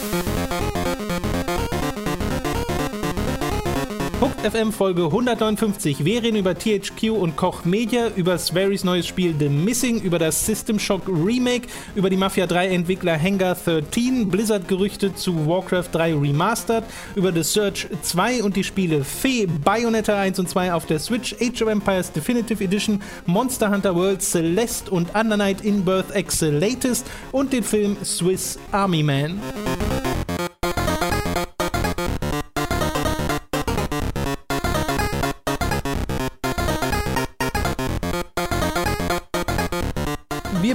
Thank you. FM Folge 159. Wir reden über THQ und Koch Media, über Sverris neues Spiel The Missing, über das System Shock Remake, über die Mafia 3 Entwickler Hangar 13, Blizzard Gerüchte zu Warcraft 3 Remastered, über The Search 2 und die Spiele Fee, Bayonetta 1 und 2 auf der Switch, Age of Empires Definitive Edition, Monster Hunter World, Celeste und Under Night in Birth X Latest und den Film Swiss Army Man.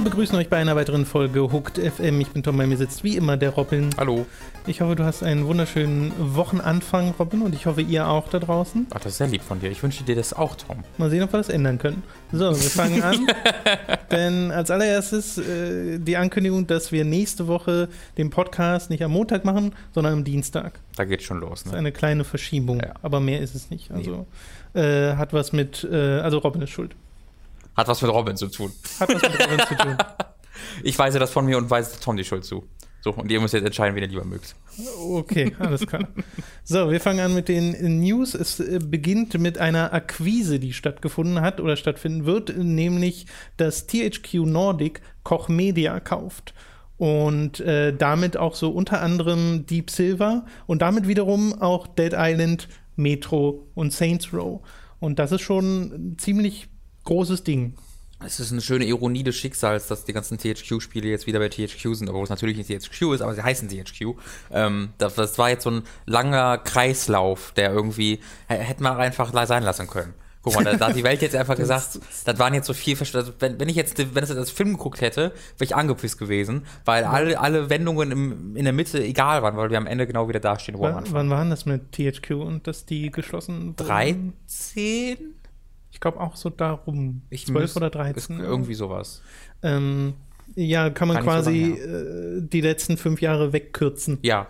Begrüßen euch bei einer weiteren Folge Hooked FM. Ich bin Tom, bei mir sitzt wie immer der Robin. Hallo. Ich hoffe, du hast einen wunderschönen Wochenanfang, Robin, und ich hoffe, ihr auch da draußen. Ach, das ist sehr lieb von dir. Ich wünsche dir das auch, Tom. Mal sehen, ob wir das ändern können. So, wir fangen an. Denn als allererstes äh, die Ankündigung, dass wir nächste Woche den Podcast nicht am Montag machen, sondern am Dienstag. Da geht schon los. Ne? Das ist eine kleine Verschiebung, ja. aber mehr ist es nicht. Also nee. äh, hat was mit, äh, also Robin ist schuld. Hat was mit Robin zu tun. Hat was mit Robin zu tun. Ich weise das von mir und weise Tom die Schuld zu. So, und ihr müsst jetzt entscheiden, wen ihr lieber mögt. Okay, alles klar. So, wir fangen an mit den News. Es äh, beginnt mit einer Akquise, die stattgefunden hat oder stattfinden wird, nämlich dass THQ Nordic Koch Media kauft. Und äh, damit auch so unter anderem Deep Silver und damit wiederum auch Dead Island, Metro und Saints Row. Und das ist schon ziemlich großes Ding. Es ist eine schöne Ironie des Schicksals, dass die ganzen THQ-Spiele jetzt wieder bei THQ sind, obwohl es natürlich nicht THQ ist, aber sie heißen THQ. Ähm, das, das, war jetzt so ein langer Kreislauf, der irgendwie hätte man einfach sein lassen können. Guck mal, da, da hat die Welt jetzt einfach gesagt, das waren jetzt so viel, also wenn, wenn ich jetzt, wenn es das Film geguckt hätte, wäre ich angepisst gewesen, weil alle, alle Wendungen im, in der Mitte egal waren, weil wir am Ende genau wieder dastehen, wo wann, wann waren das mit THQ und dass die geschlossen wurden? 13? Ich glaube auch so darum. Ich 12 oder 13. Irgendwie sowas. Ähm, ja, kann man kann quasi so äh, die letzten fünf Jahre wegkürzen. Ja,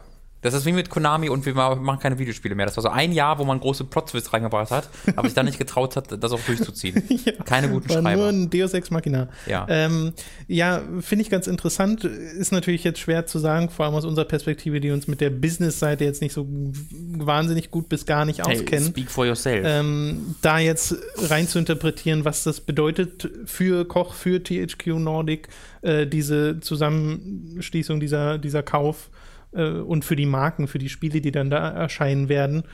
das ist wie mit Konami und wir machen keine Videospiele mehr. Das war so ein Jahr, wo man große Plot-Twists reingebracht hat, aber sich dann nicht getraut hat, das auch durchzuziehen. ja, keine guten war Schreiber. Nur ein Deus Ex Machina. Ja, ähm, ja finde ich ganz interessant. Ist natürlich jetzt schwer zu sagen, vor allem aus unserer Perspektive, die uns mit der Business-Seite jetzt nicht so wahnsinnig gut bis gar nicht hey, auskennen. Speak for yourself. Ähm, da jetzt rein zu interpretieren, was das bedeutet für Koch, für THQ Nordic, äh, diese Zusammenschließung, dieser, dieser Kauf äh, und für die Marken, für die Spiele, die dann da erscheinen werden.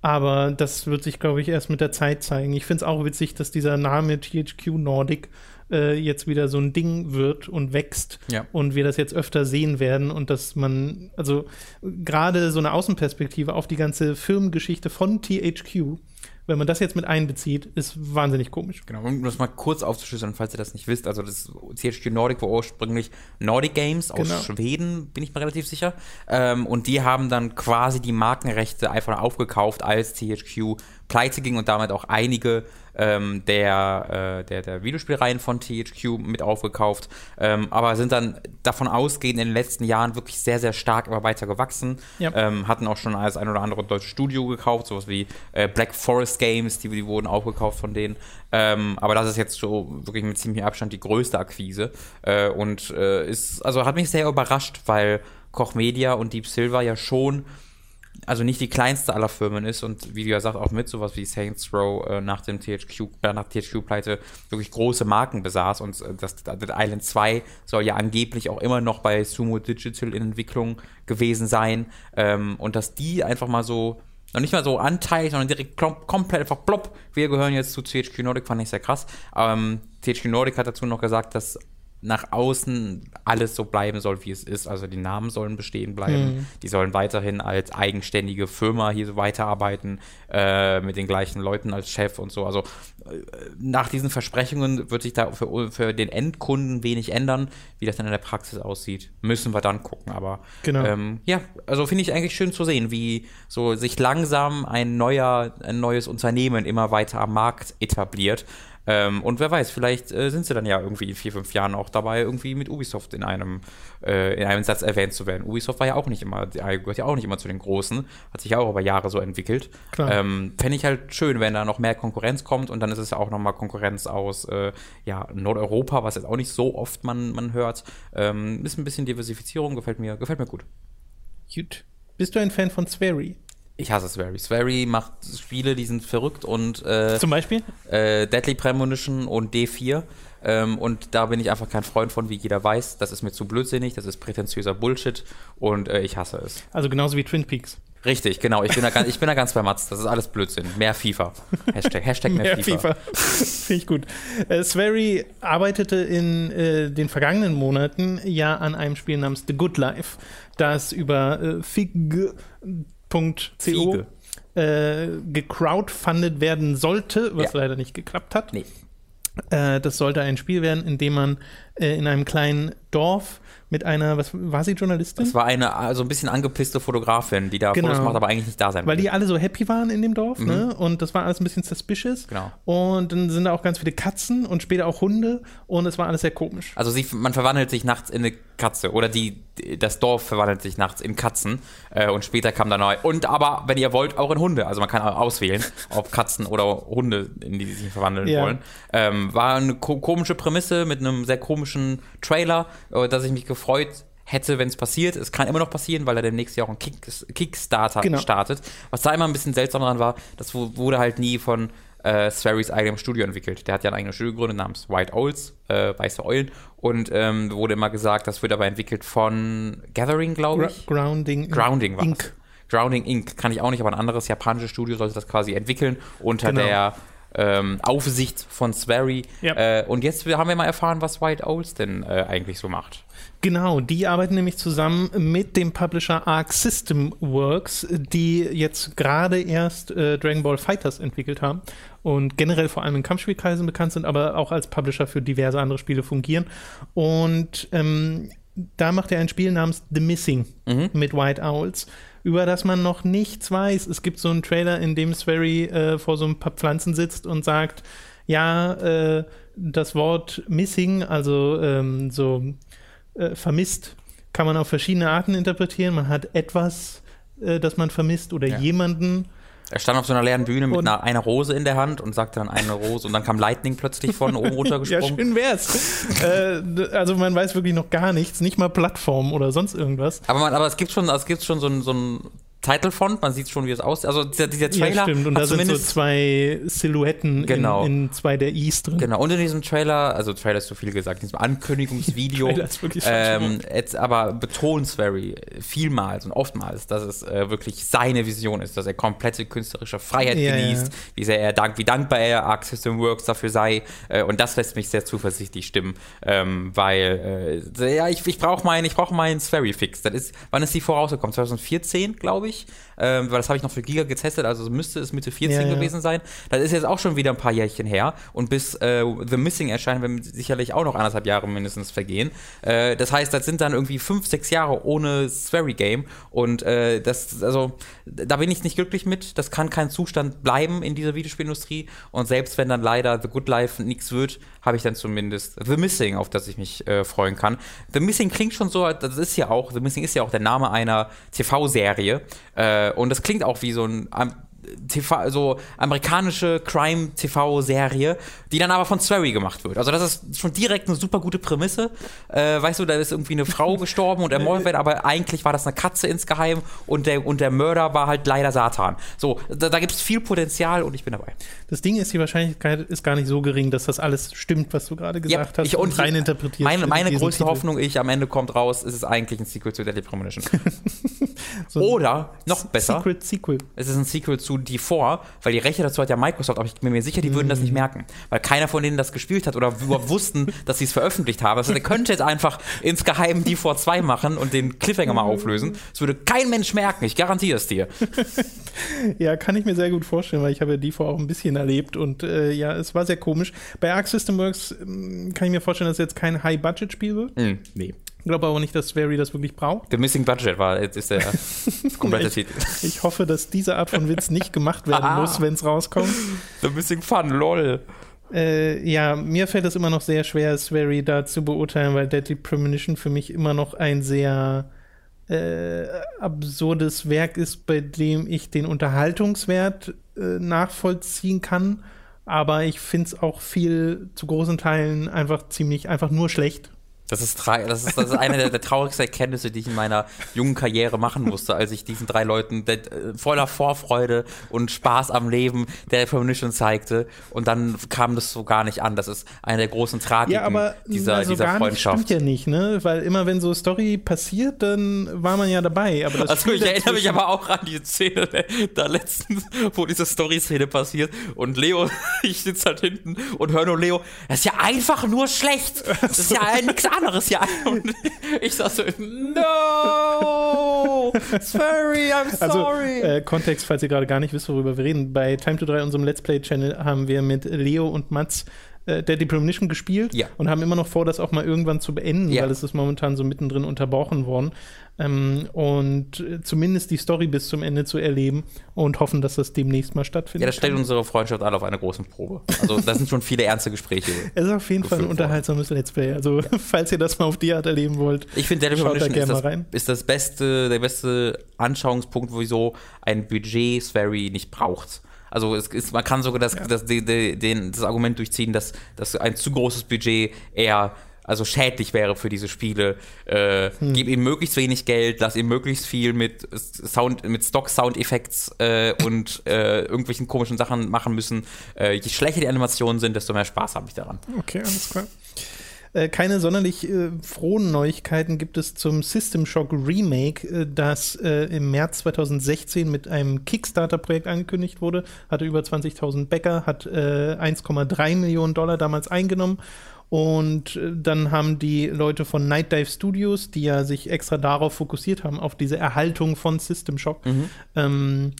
Aber das wird sich, glaube ich, erst mit der Zeit zeigen. Ich finde es auch witzig, dass dieser Name THQ Nordic äh, jetzt wieder so ein Ding wird und wächst ja. und wir das jetzt öfter sehen werden und dass man, also gerade so eine Außenperspektive auf die ganze Firmengeschichte von THQ wenn man das jetzt mit einbezieht, ist wahnsinnig komisch. Genau, um das mal kurz aufzuschlüsseln, falls ihr das nicht wisst, also das THQ Nordic war ursprünglich Nordic Games aus genau. Schweden, bin ich mir relativ sicher. Ähm, und die haben dann quasi die Markenrechte einfach aufgekauft, als THQ pleite ging und damit auch einige ähm, der, äh, der, der Videospielreihen von THQ mit aufgekauft, ähm, aber sind dann davon ausgehend in den letzten Jahren wirklich sehr, sehr stark immer weiter gewachsen. Ja. Ähm, hatten auch schon als ein oder andere deutsche Studio gekauft, sowas wie äh, Black Forest Games, die, die wurden aufgekauft von denen. Ähm, aber das ist jetzt so wirklich mit ziemlichem Abstand die größte Akquise. Äh, und äh, ist, also hat mich sehr überrascht, weil Koch Media und Deep Silver ja schon also nicht die kleinste aller Firmen ist und wie du ja sagst, auch mit sowas wie Saints Row äh, nach dem THQ, äh, nach THQ-Pleite wirklich große Marken besaß und äh, das Dead Island 2 soll ja angeblich auch immer noch bei Sumo Digital in Entwicklung gewesen sein ähm, und dass die einfach mal so noch nicht mal so Anteil, sondern direkt komplett einfach plopp. Wir gehören jetzt zu THQ Nordic, fand ich sehr krass. Ähm, THQ Nordic hat dazu noch gesagt, dass nach außen alles so bleiben soll, wie es ist. Also die Namen sollen bestehen bleiben. Mhm. Die sollen weiterhin als eigenständige Firma hier so weiterarbeiten, äh, mit den gleichen Leuten als Chef und so. Also äh, nach diesen Versprechungen wird sich da für, für den Endkunden wenig ändern. Wie das dann in der Praxis aussieht, müssen wir dann gucken. Aber genau. ähm, ja, also finde ich eigentlich schön zu sehen, wie so sich langsam ein neuer, ein neues Unternehmen immer weiter am Markt etabliert. Ähm, und wer weiß, vielleicht äh, sind sie dann ja irgendwie in vier, fünf Jahren auch dabei, irgendwie mit Ubisoft in einem, äh, in einem Satz erwähnt zu werden. Ubisoft war ja auch nicht immer, gehört ja auch nicht immer zu den Großen, hat sich ja auch über Jahre so entwickelt. Ähm, Fände ich halt schön, wenn da noch mehr Konkurrenz kommt und dann ist es ja auch nochmal Konkurrenz aus äh, ja, Nordeuropa, was jetzt auch nicht so oft man, man hört. Ähm, ist ein bisschen Diversifizierung, gefällt mir, gefällt mir gut. Gut. Bist du ein Fan von Swery? Ich hasse Swery. Swery macht Spiele, die sind verrückt und äh, Zum Beispiel? Äh, Deadly Premonition und D4. Ähm, und da bin ich einfach kein Freund von, wie jeder weiß. Das ist mir zu blödsinnig, das ist prätentiöser Bullshit und äh, ich hasse es. Also genauso wie Twin Peaks. Richtig, genau. Ich bin, da, ganz, ich bin da ganz bei Mats. Das ist alles Blödsinn. Mehr FIFA. Hashtag, Hashtag mehr, mehr FIFA. FIFA. Finde ich gut. Äh, Swery arbeitete in äh, den vergangenen Monaten ja an einem Spiel namens The Good Life, das über äh, fig.co äh, gecrowdfundet werden sollte, was ja. leider nicht geklappt hat. Nee. Äh, das sollte ein Spiel werden, in dem man äh, in einem kleinen Dorf mit einer, was war sie Journalistin? Das war eine also ein bisschen angepisste Fotografin, die da genau. Fotos macht, aber eigentlich nicht da sein Weil will. die alle so happy waren in dem Dorf, mhm. ne? Und das war alles ein bisschen suspicious. Genau. Und dann sind da auch ganz viele Katzen und später auch Hunde und es war alles sehr komisch. Also sie, man verwandelt sich nachts in eine Katze oder die, das Dorf verwandelt sich nachts in Katzen äh, und später kam da neu. Und aber, wenn ihr wollt, auch in Hunde. Also man kann auswählen, ob Katzen oder Hunde, in die sie sich verwandeln ja. wollen. Ähm, war eine ko komische Prämisse mit einem sehr komischen Trailer, äh, dass ich mich gefreut hätte, wenn es passiert. Es kann immer noch passieren, weil er demnächst ja auch ein Kick Kickstarter genau. startet. Was da immer ein bisschen seltsam dran war, das wurde halt nie von äh, Sverry's eigenem Studio entwickelt. Der hat ja ein eigenes Studio gegründet namens White Owls, äh, Weiße Eulen. Und ähm, wurde immer gesagt, das wird aber entwickelt von Gathering, glaube ich. Grounding, Grounding war Inc. Grounding Inc. kann ich auch nicht, aber ein anderes japanisches Studio sollte das quasi entwickeln unter genau. der ähm, Aufsicht von Swery. Ja. Äh, und jetzt haben wir mal erfahren, was White Owls denn äh, eigentlich so macht. Genau, die arbeiten nämlich zusammen mit dem Publisher Arc System Works, die jetzt gerade erst äh, Dragon Ball Fighters entwickelt haben und generell vor allem in Kampfspielkreisen bekannt sind, aber auch als Publisher für diverse andere Spiele fungieren. Und ähm, da macht er ein Spiel namens The Missing mhm. mit White Owls über das man noch nichts weiß. Es gibt so einen Trailer, in dem Swery äh, vor so ein paar Pflanzen sitzt und sagt, ja, äh, das Wort missing, also ähm, so äh, vermisst, kann man auf verschiedene Arten interpretieren. Man hat etwas, äh, das man vermisst oder ja. jemanden er stand auf so einer leeren Bühne mit einer, einer, Rose in der Hand und sagte dann eine Rose und dann kam Lightning plötzlich von oben runtergesprungen. ja, schön wär's. äh, also man weiß wirklich noch gar nichts, nicht mal Plattform oder sonst irgendwas. Aber, man, aber es gibt schon, es gibt schon so ein, so ein Title-Font, man sieht schon, wie es aussieht. Also dieser, dieser Trailer. Ja, stimmt. Und da sind so zwei Silhouetten genau. in, in, zwei der Is drin. Genau, und in diesem Trailer, also Trailer ist zu viel gesagt, in diesem Ankündigungsvideo, ist wirklich ähm, jetzt aber betont Swery vielmals und oftmals, dass es äh, wirklich seine Vision ist, dass er komplette künstlerische Freiheit ja, genießt, ja. wie sehr er dank, wie dankbar er Arc System Works dafür sei. Äh, und das lässt mich sehr zuversichtlich stimmen, ähm, weil äh, ja, ich, ich brauche meinen, ich brauche meinen Swery-Fix. Das ist, wann ist die vorausgekommen? 2014, glaube ich ich, ähm, weil das habe ich noch für Giga getestet, also müsste es Mitte 14 ja, ja. gewesen sein. Das ist jetzt auch schon wieder ein paar Jährchen her und bis äh, The Missing erscheint, werden sicherlich auch noch anderthalb Jahre mindestens vergehen. Äh, das heißt, das sind dann irgendwie fünf, sechs Jahre ohne Swery Game und äh, das, also da bin ich nicht glücklich mit. Das kann kein Zustand bleiben in dieser Videospielindustrie und selbst wenn dann leider The Good Life nichts wird, habe ich dann zumindest The Missing, auf das ich mich äh, freuen kann. The Missing klingt schon so, das ist ja auch, The Missing ist ja auch der Name einer TV-Serie. Äh, und das klingt auch wie so ein TV, so amerikanische Crime-TV-Serie, die dann aber von Swery gemacht wird. Also das ist schon direkt eine super gute Prämisse. Äh, weißt du, da ist irgendwie eine Frau gestorben und ermordet wird, aber eigentlich war das eine Katze insgeheim und der, und der Mörder war halt leider Satan. So, da, da gibt es viel Potenzial und ich bin dabei. Das Ding ist, die Wahrscheinlichkeit ist gar nicht so gering, dass das alles stimmt, was du gerade gesagt ja, hast ich, und, und rein interpretiert. Meine, meine größte Titel. Hoffnung, ich am Ende kommt raus, ist es eigentlich ein Sequel zu Deadly Premonition. so Oder, noch besser, Secret Sequel. es ist ein Sequel zu zu die vor, weil die Rechte dazu hat ja Microsoft, aber ich bin mir sicher, die würden das nicht mhm. merken, weil keiner von denen das gespielt hat oder wussten, dass sie es veröffentlicht haben. Also der könnte jetzt einfach insgeheim die vor 2 machen und den Cliffhanger mal auflösen. Das würde kein Mensch merken, ich garantiere es dir. ja, kann ich mir sehr gut vorstellen, weil ich habe ja die vor auch ein bisschen erlebt und äh, ja, es war sehr komisch. Bei Arc System Works äh, kann ich mir vorstellen, dass es jetzt kein High-Budget-Spiel wird. Mm, nee. Ich glaube aber nicht, dass Swery das wirklich braucht. The Missing Budget war jetzt ist der komplette ich, Titel. Ich hoffe, dass diese Art von Witz nicht gemacht werden ah. muss, wenn es rauskommt. The Missing Fun, lol. Äh, ja, mir fällt es immer noch sehr schwer, Swery da zu beurteilen, weil Deadly Premonition für mich immer noch ein sehr äh, absurdes Werk ist, bei dem ich den Unterhaltungswert äh, nachvollziehen kann. Aber ich finde es auch viel zu großen Teilen einfach ziemlich, einfach nur schlecht. Das ist, das ist, das ist eine der, der, traurigsten Erkenntnisse, die ich in meiner jungen Karriere machen musste, als ich diesen drei Leuten der, äh, voller Vorfreude und Spaß am Leben der Premonition zeigte. Und dann kam das so gar nicht an. Das ist eine der großen Tragiken ja, aber, dieser, also dieser Freundschaft. Das stimmt ja nicht, ne? Weil immer wenn so Story passiert, dann war man ja dabei. Aber also ich erinnere mich aber auch an die Szene da letztens, wo diese Story-Szene passiert und Leo, ich sitze halt hinten und höre nur Leo, das ist ja einfach nur schlecht. Das ist ja nichts anderes anderes Jahr. Und ich sag so, no, sorry, I'm also, sorry. Also, äh, Kontext, falls ihr gerade gar nicht wisst, worüber wir reden. Bei Time to 3, unserem Let's Play-Channel, haben wir mit Leo und Mats äh, der Premonition gespielt ja. und haben immer noch vor, das auch mal irgendwann zu beenden, ja. weil es ist momentan so mittendrin unterbrochen worden. Ähm, und äh, zumindest die Story bis zum Ende zu erleben und hoffen, dass das demnächst mal stattfindet. Ja, das stellt unsere Freundschaft alle auf eine große Probe. Also, das sind schon viele ernste Gespräche. es ist auf jeden Fall ein unterhaltsames Let's Play. Also, ja. falls ihr das mal auf die Art erleben wollt, ich finde, Deadly Premonition ist, das, ist das beste, der beste Anschauungspunkt, wieso ein Budget Sverry nicht braucht. Also es ist, man kann sogar das, ja. das, die, die, den, das Argument durchziehen, dass, dass ein zu großes Budget eher also schädlich wäre für diese Spiele. Äh, hm. Gib ihm möglichst wenig Geld, lass ihm möglichst viel mit Sound, mit Stock-Sound-Effekts äh, und äh, irgendwelchen komischen Sachen machen müssen. Äh, je schlechter die Animationen sind, desto mehr Spaß habe ich daran. Okay, alles klar. Äh, keine sonderlich äh, frohen Neuigkeiten gibt es zum System Shock Remake, äh, das äh, im März 2016 mit einem Kickstarter-Projekt angekündigt wurde. Hatte über 20.000 Bäcker, hat 1,3 äh, Millionen Dollar damals eingenommen. Und dann haben die Leute von Night Dive Studios, die ja sich extra darauf fokussiert haben, auf diese Erhaltung von System Shock, mhm. ähm,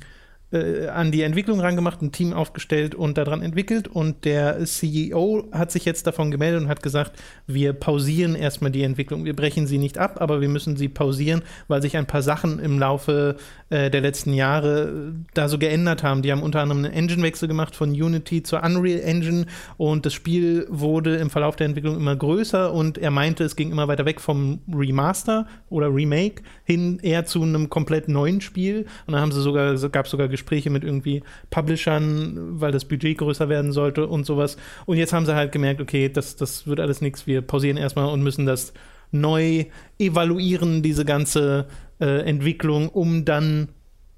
äh, an die Entwicklung rangemacht, ein Team aufgestellt und daran entwickelt. Und der CEO hat sich jetzt davon gemeldet und hat gesagt, wir pausieren erstmal die Entwicklung. Wir brechen sie nicht ab, aber wir müssen sie pausieren, weil sich ein paar Sachen im Laufe äh, der letzten Jahre äh, da so geändert haben. Die haben unter anderem einen Engine-Wechsel gemacht von Unity zur Unreal Engine und das Spiel wurde im Verlauf der Entwicklung immer größer und er meinte, es ging immer weiter weg vom Remaster oder Remake hin eher zu einem komplett neuen Spiel. Und dann haben sie sogar, gab es sogar Gespräche mit irgendwie Publishern, weil das Budget größer werden sollte und sowas. Und jetzt haben sie halt gemerkt, okay, das, das wird alles nichts, wir pausieren erstmal und müssen das neu evaluieren, diese ganze äh, Entwicklung, um dann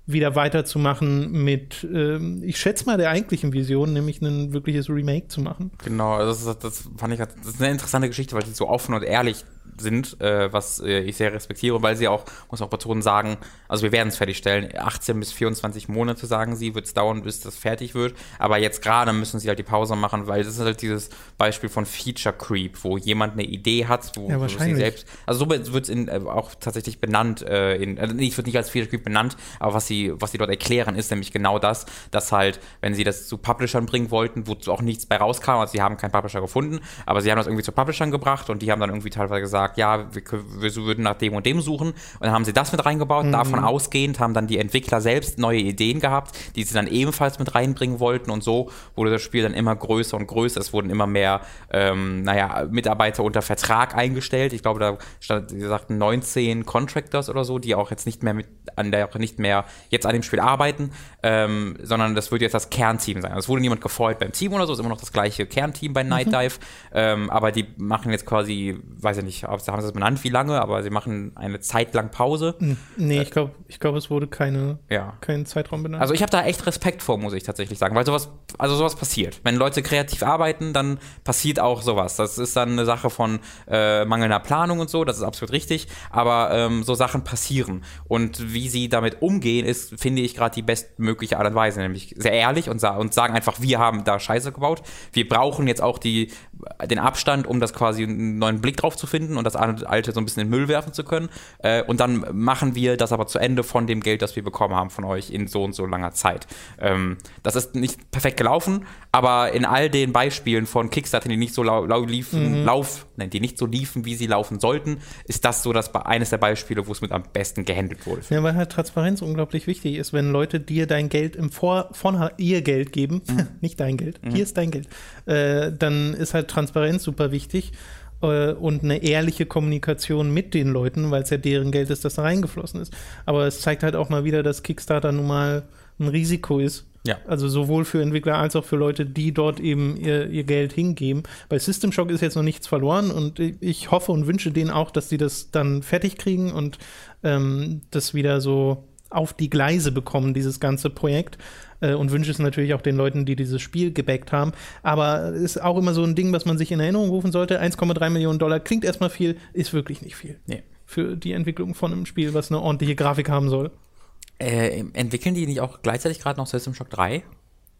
wieder weiterzumachen mit, äh, ich schätze mal, der eigentlichen Vision, nämlich ein wirkliches Remake zu machen. Genau, das, das fand ich, das ist eine interessante Geschichte, weil sie so offen und ehrlich sind, äh, was äh, ich sehr respektiere, weil sie auch, muss auch betonen, sagen, also wir werden es fertigstellen, 18 bis 24 Monate, sagen sie, wird es dauern, bis das fertig wird, aber jetzt gerade müssen sie halt die Pause machen, weil das ist halt dieses Beispiel von Feature Creep, wo jemand eine Idee hat, wo, ja, wo sie selbst, also so wird es äh, auch tatsächlich benannt, äh, in, also es wird nicht als Feature Creep benannt, aber was sie, was sie dort erklären, ist nämlich genau das, dass halt, wenn sie das zu Publishern bringen wollten, wozu auch nichts bei rauskam, also sie haben keinen Publisher gefunden, aber sie haben das irgendwie zu Publishern gebracht und die haben dann irgendwie teilweise gesagt, gesagt, ja, wir, wir, würden nach dem und dem suchen. Und dann haben sie das mit reingebaut. Mhm. Davon ausgehend haben dann die Entwickler selbst neue Ideen gehabt, die sie dann ebenfalls mit reinbringen wollten. Und so wurde das Spiel dann immer größer und größer. Es wurden immer mehr, ähm, naja, Mitarbeiter unter Vertrag eingestellt. Ich glaube, da stand, sie sagten 19 Contractors oder so, die auch jetzt nicht mehr mit an der nicht mehr jetzt an dem Spiel arbeiten, ähm, sondern das wird jetzt das Kernteam sein. Es wurde niemand gefreut beim Team oder so, ist immer noch das gleiche Kernteam bei Night. Dive. Mhm. Ähm, aber die machen jetzt quasi, weiß ich nicht, haben sie es benannt, wie lange, aber sie machen eine Zeit lang Pause. Nee, äh, ich glaube, ich glaub, es wurde keine, ja. kein Zeitraum benannt. Also ich habe da echt Respekt vor, muss ich tatsächlich sagen, weil sowas, also sowas passiert. Wenn Leute kreativ arbeiten, dann passiert auch sowas. Das ist dann eine Sache von äh, mangelnder Planung und so, das ist absolut richtig, aber ähm, so Sachen passieren. Und wie sie damit umgehen, ist, finde ich, gerade die bestmögliche Art und Weise, nämlich sehr ehrlich und, sa und sagen einfach, wir haben da Scheiße gebaut. Wir brauchen jetzt auch die, den Abstand, um das quasi einen neuen Blick drauf zu finden und das alte so ein bisschen in den Müll werfen zu können. Äh, und dann machen wir das aber zu Ende von dem Geld, das wir bekommen haben von euch in so und so langer Zeit. Ähm, das ist nicht perfekt gelaufen, aber in all den Beispielen von Kickstarter, die nicht so lau, lau liefen, mhm. lauf, nein, die nicht so liefen, wie sie laufen sollten, ist das so das eines der Beispiele, wo es mit am besten gehandelt wurde. Ja, weil halt Transparenz unglaublich wichtig ist, wenn Leute dir dein Geld im Vor von ihr Geld geben, mhm. nicht dein Geld, mhm. hier ist dein Geld, äh, dann ist halt Transparenz super wichtig äh, und eine ehrliche Kommunikation mit den Leuten, weil es ja deren Geld ist, das da reingeflossen ist. Aber es zeigt halt auch mal wieder, dass Kickstarter nun mal ein Risiko ist Ja. Also sowohl für Entwickler als auch für Leute, die dort eben ihr, ihr Geld hingeben. Bei System Shock ist jetzt noch nichts verloren und ich hoffe und wünsche denen auch, dass die das dann fertig kriegen und ähm, das wieder so auf die Gleise bekommen, dieses ganze Projekt. Äh, und wünsche es natürlich auch den Leuten, die dieses Spiel gebackt haben. Aber ist auch immer so ein Ding, was man sich in Erinnerung rufen sollte. 1,3 Millionen Dollar klingt erstmal viel, ist wirklich nicht viel. Nee. Für die Entwicklung von einem Spiel, was eine ordentliche Grafik haben soll. Äh, entwickeln die nicht auch gleichzeitig gerade noch System Shock 3?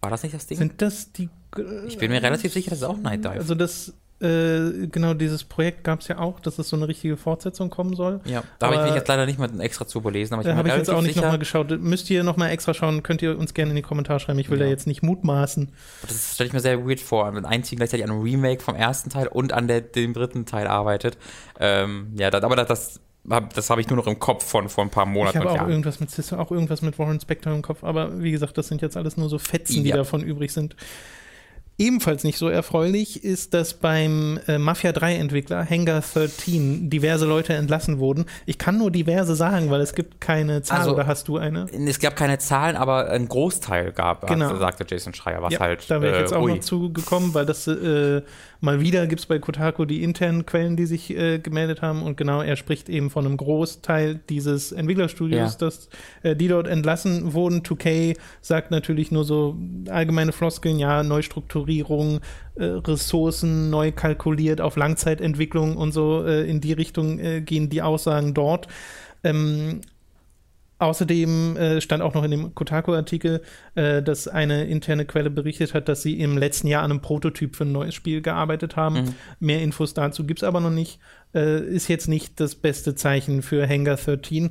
War das nicht das Ding? Sind das die. Äh, ich bin mir relativ sicher, das ist auch Night Dive. Also das äh, genau, dieses Projekt gab es ja auch, dass es so eine richtige Fortsetzung kommen soll. Ja, da habe ich mich jetzt leider nicht mal extra zu überlesen. Aber ich da habe ich jetzt auch nicht nochmal geschaut. Müsst ihr nochmal extra schauen, könnt ihr uns gerne in die Kommentare schreiben. Ich will ja. da jetzt nicht mutmaßen. Das stelle ich mir sehr weird vor, wenn ein Team gleichzeitig an einem Remake vom ersten Teil und an der, dem dritten Teil arbeitet. Ähm, ja, das, aber das, das habe ich nur noch im Kopf von vor ein paar Monaten. Ich habe auch Jahren. irgendwas mit Sister, auch irgendwas mit Warren Spector im Kopf, aber wie gesagt, das sind jetzt alles nur so Fetzen, die davon übrig sind. Ebenfalls nicht so erfreulich ist, dass beim äh, Mafia 3 Entwickler Hangar 13 diverse Leute entlassen wurden. Ich kann nur diverse sagen, weil es gibt keine Zahl also, oder hast du eine? Es gab keine Zahlen, aber ein Großteil gab, genau. sagte Jason Schreier, was ja, halt. Da wäre ich jetzt äh, auch ui. noch zugekommen, weil das äh, mal wieder gibt es bei Kotaku die internen Quellen, die sich äh, gemeldet haben und genau, er spricht eben von einem Großteil dieses Entwicklerstudios, ja. dass äh, die dort entlassen wurden. 2K sagt natürlich nur so allgemeine Floskeln, ja, Neustrukturierung, äh, Ressourcen neu kalkuliert auf Langzeitentwicklung und so äh, in die Richtung äh, gehen die Aussagen dort. Ähm, Außerdem äh, stand auch noch in dem Kotaku-Artikel, äh, dass eine interne Quelle berichtet hat, dass sie im letzten Jahr an einem Prototyp für ein neues Spiel gearbeitet haben. Mhm. Mehr Infos dazu gibt es aber noch nicht. Äh, ist jetzt nicht das beste Zeichen für Hangar 13.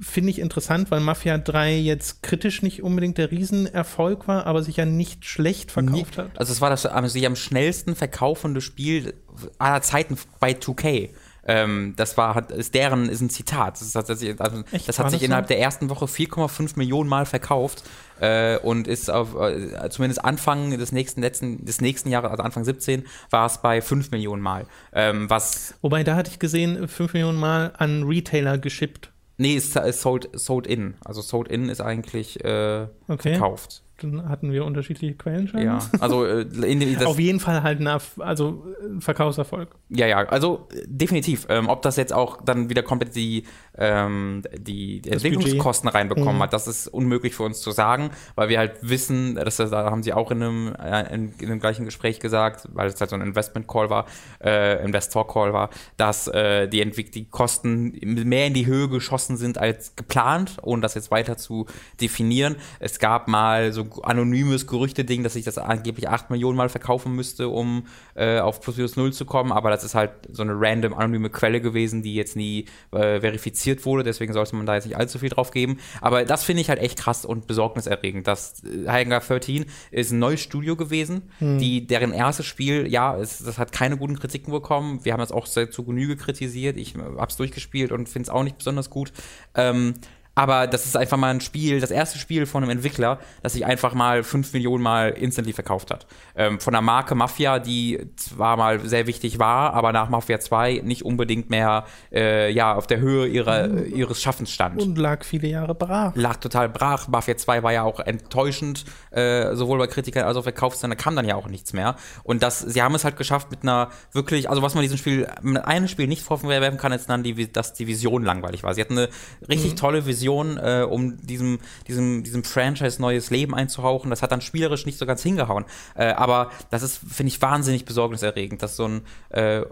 Finde ich interessant, weil Mafia 3 jetzt kritisch nicht unbedingt der Riesenerfolg war, aber sich ja nicht schlecht verkauft hat. Also es war das also sich am schnellsten verkaufende Spiel aller Zeiten bei 2K. Ähm, das war, hat, ist deren, ist ein Zitat. Das, hat, also, das hat sich das innerhalb so? der ersten Woche 4,5 Millionen Mal verkauft äh, und ist auf, äh, zumindest Anfang des nächsten, letzten, des nächsten Jahres, also Anfang 17, war es bei 5 Millionen Mal. Ähm, was Wobei, da hatte ich gesehen, 5 Millionen Mal an Retailer geschippt. Nee, es ist sold, sold in. Also sold in ist eigentlich äh, okay. verkauft dann hatten wir unterschiedliche Quellen scheinbar. Ja, also äh, in, auf jeden Fall halt ein also, Verkaufserfolg. Ja, ja, also definitiv. Ähm, ob das jetzt auch dann wieder komplett die, ähm, die Entwicklungskosten Budget. reinbekommen mhm. hat, das ist unmöglich für uns zu sagen, weil wir halt wissen, das, da haben sie auch in einem, äh, in, in dem gleichen Gespräch gesagt, weil es halt so ein Investment-Call war, äh, Investor-Call war, dass äh, die, Entwick die Kosten mehr in die Höhe geschossen sind als geplant, ohne das jetzt weiter zu definieren. Es gab mal so anonymes Gerüchte-Ding, dass ich das angeblich 8 Millionen Mal verkaufen müsste, um äh, auf plus minus null zu kommen, aber das ist halt so eine random anonyme Quelle gewesen, die jetzt nie äh, verifiziert wurde, deswegen sollte man da jetzt nicht allzu viel drauf geben. Aber das finde ich halt echt krass und besorgniserregend. Das Hangar 13 ist ein neues Studio gewesen, hm. die, deren erstes Spiel, ja, es, das hat keine guten Kritiken bekommen. Wir haben das auch sehr zu Genüge kritisiert. Ich habe es durchgespielt und finde es auch nicht besonders gut. Ähm, aber das ist einfach mal ein Spiel, das erste Spiel von einem Entwickler, das sich einfach mal fünf Millionen Mal instantly verkauft hat. Ähm, von der Marke Mafia, die zwar mal sehr wichtig war, aber nach Mafia 2 nicht unbedingt mehr äh, ja, auf der Höhe ihrer, mhm. ihres Schaffens stand. Und lag viele Jahre brach. Lag total brach. Mafia 2 war ja auch enttäuschend, äh, sowohl bei Kritikern als auch Verkaufszahlen. Da kam dann ja auch nichts mehr. Und das, sie haben es halt geschafft mit einer wirklich, also was man diesem Spiel, mit einem Spiel nicht vorwerfen kann, ist dann, die, dass die Vision langweilig war. Sie hatten eine richtig mhm. tolle Vision Vision, äh, um diesem, diesem, diesem Franchise neues Leben einzuhauchen. Das hat dann spielerisch nicht so ganz hingehauen. Äh, aber das ist, finde ich, wahnsinnig besorgniserregend, dass so ein, äh,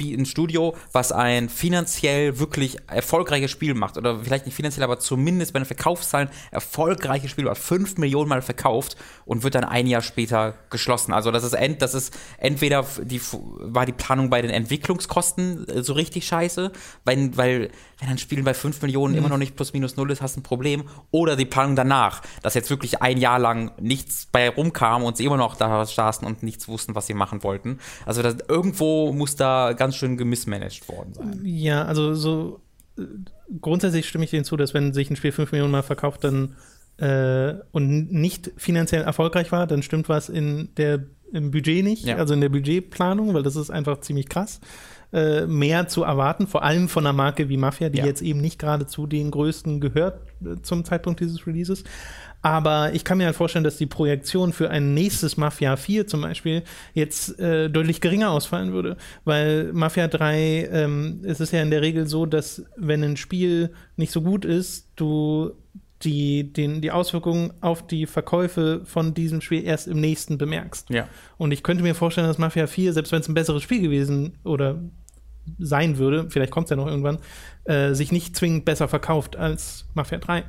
ein Studio, was ein finanziell wirklich erfolgreiches Spiel macht, oder vielleicht nicht finanziell, aber zumindest bei den Verkaufszahlen erfolgreiches Spiel, was 5 Millionen Mal verkauft und wird dann ein Jahr später geschlossen. Also das ist, ent, das ist entweder die, war die Planung bei den Entwicklungskosten äh, so richtig scheiße, weil, weil wenn ein Spiel bei 5 Millionen mhm. immer noch nicht plus minus null ist, hast du ein Problem. Oder die Planung danach, dass jetzt wirklich ein Jahr lang nichts bei rumkam und sie immer noch da saßen und nichts wussten, was sie machen wollten. Also das, irgendwo muss da ganz schön gemismanagt worden sein. Ja, also so äh, grundsätzlich stimme ich denen zu, dass wenn sich ein Spiel 5 Millionen Mal verkauft, dann äh, und nicht finanziell erfolgreich war, dann stimmt was in der im Budget nicht, ja. also in der Budgetplanung, weil das ist einfach ziemlich krass. äh, mehr zu erwarten, vor allem von einer Marke wie Mafia, die ja. jetzt eben nicht gerade zu den größten gehört äh, zum Zeitpunkt dieses Releases. Aber ich kann mir halt vorstellen, dass die Projektion für ein nächstes Mafia 4 zum Beispiel jetzt äh, deutlich geringer ausfallen würde. Weil Mafia 3, ähm, es ist ja in der Regel so, dass wenn ein Spiel nicht so gut ist, du die, den, die Auswirkungen auf die Verkäufe von diesem Spiel erst im nächsten bemerkst. Ja. Und ich könnte mir vorstellen, dass Mafia 4, selbst wenn es ein besseres Spiel gewesen oder sein würde, vielleicht kommt es ja noch irgendwann, äh, sich nicht zwingend besser verkauft als Mafia 3.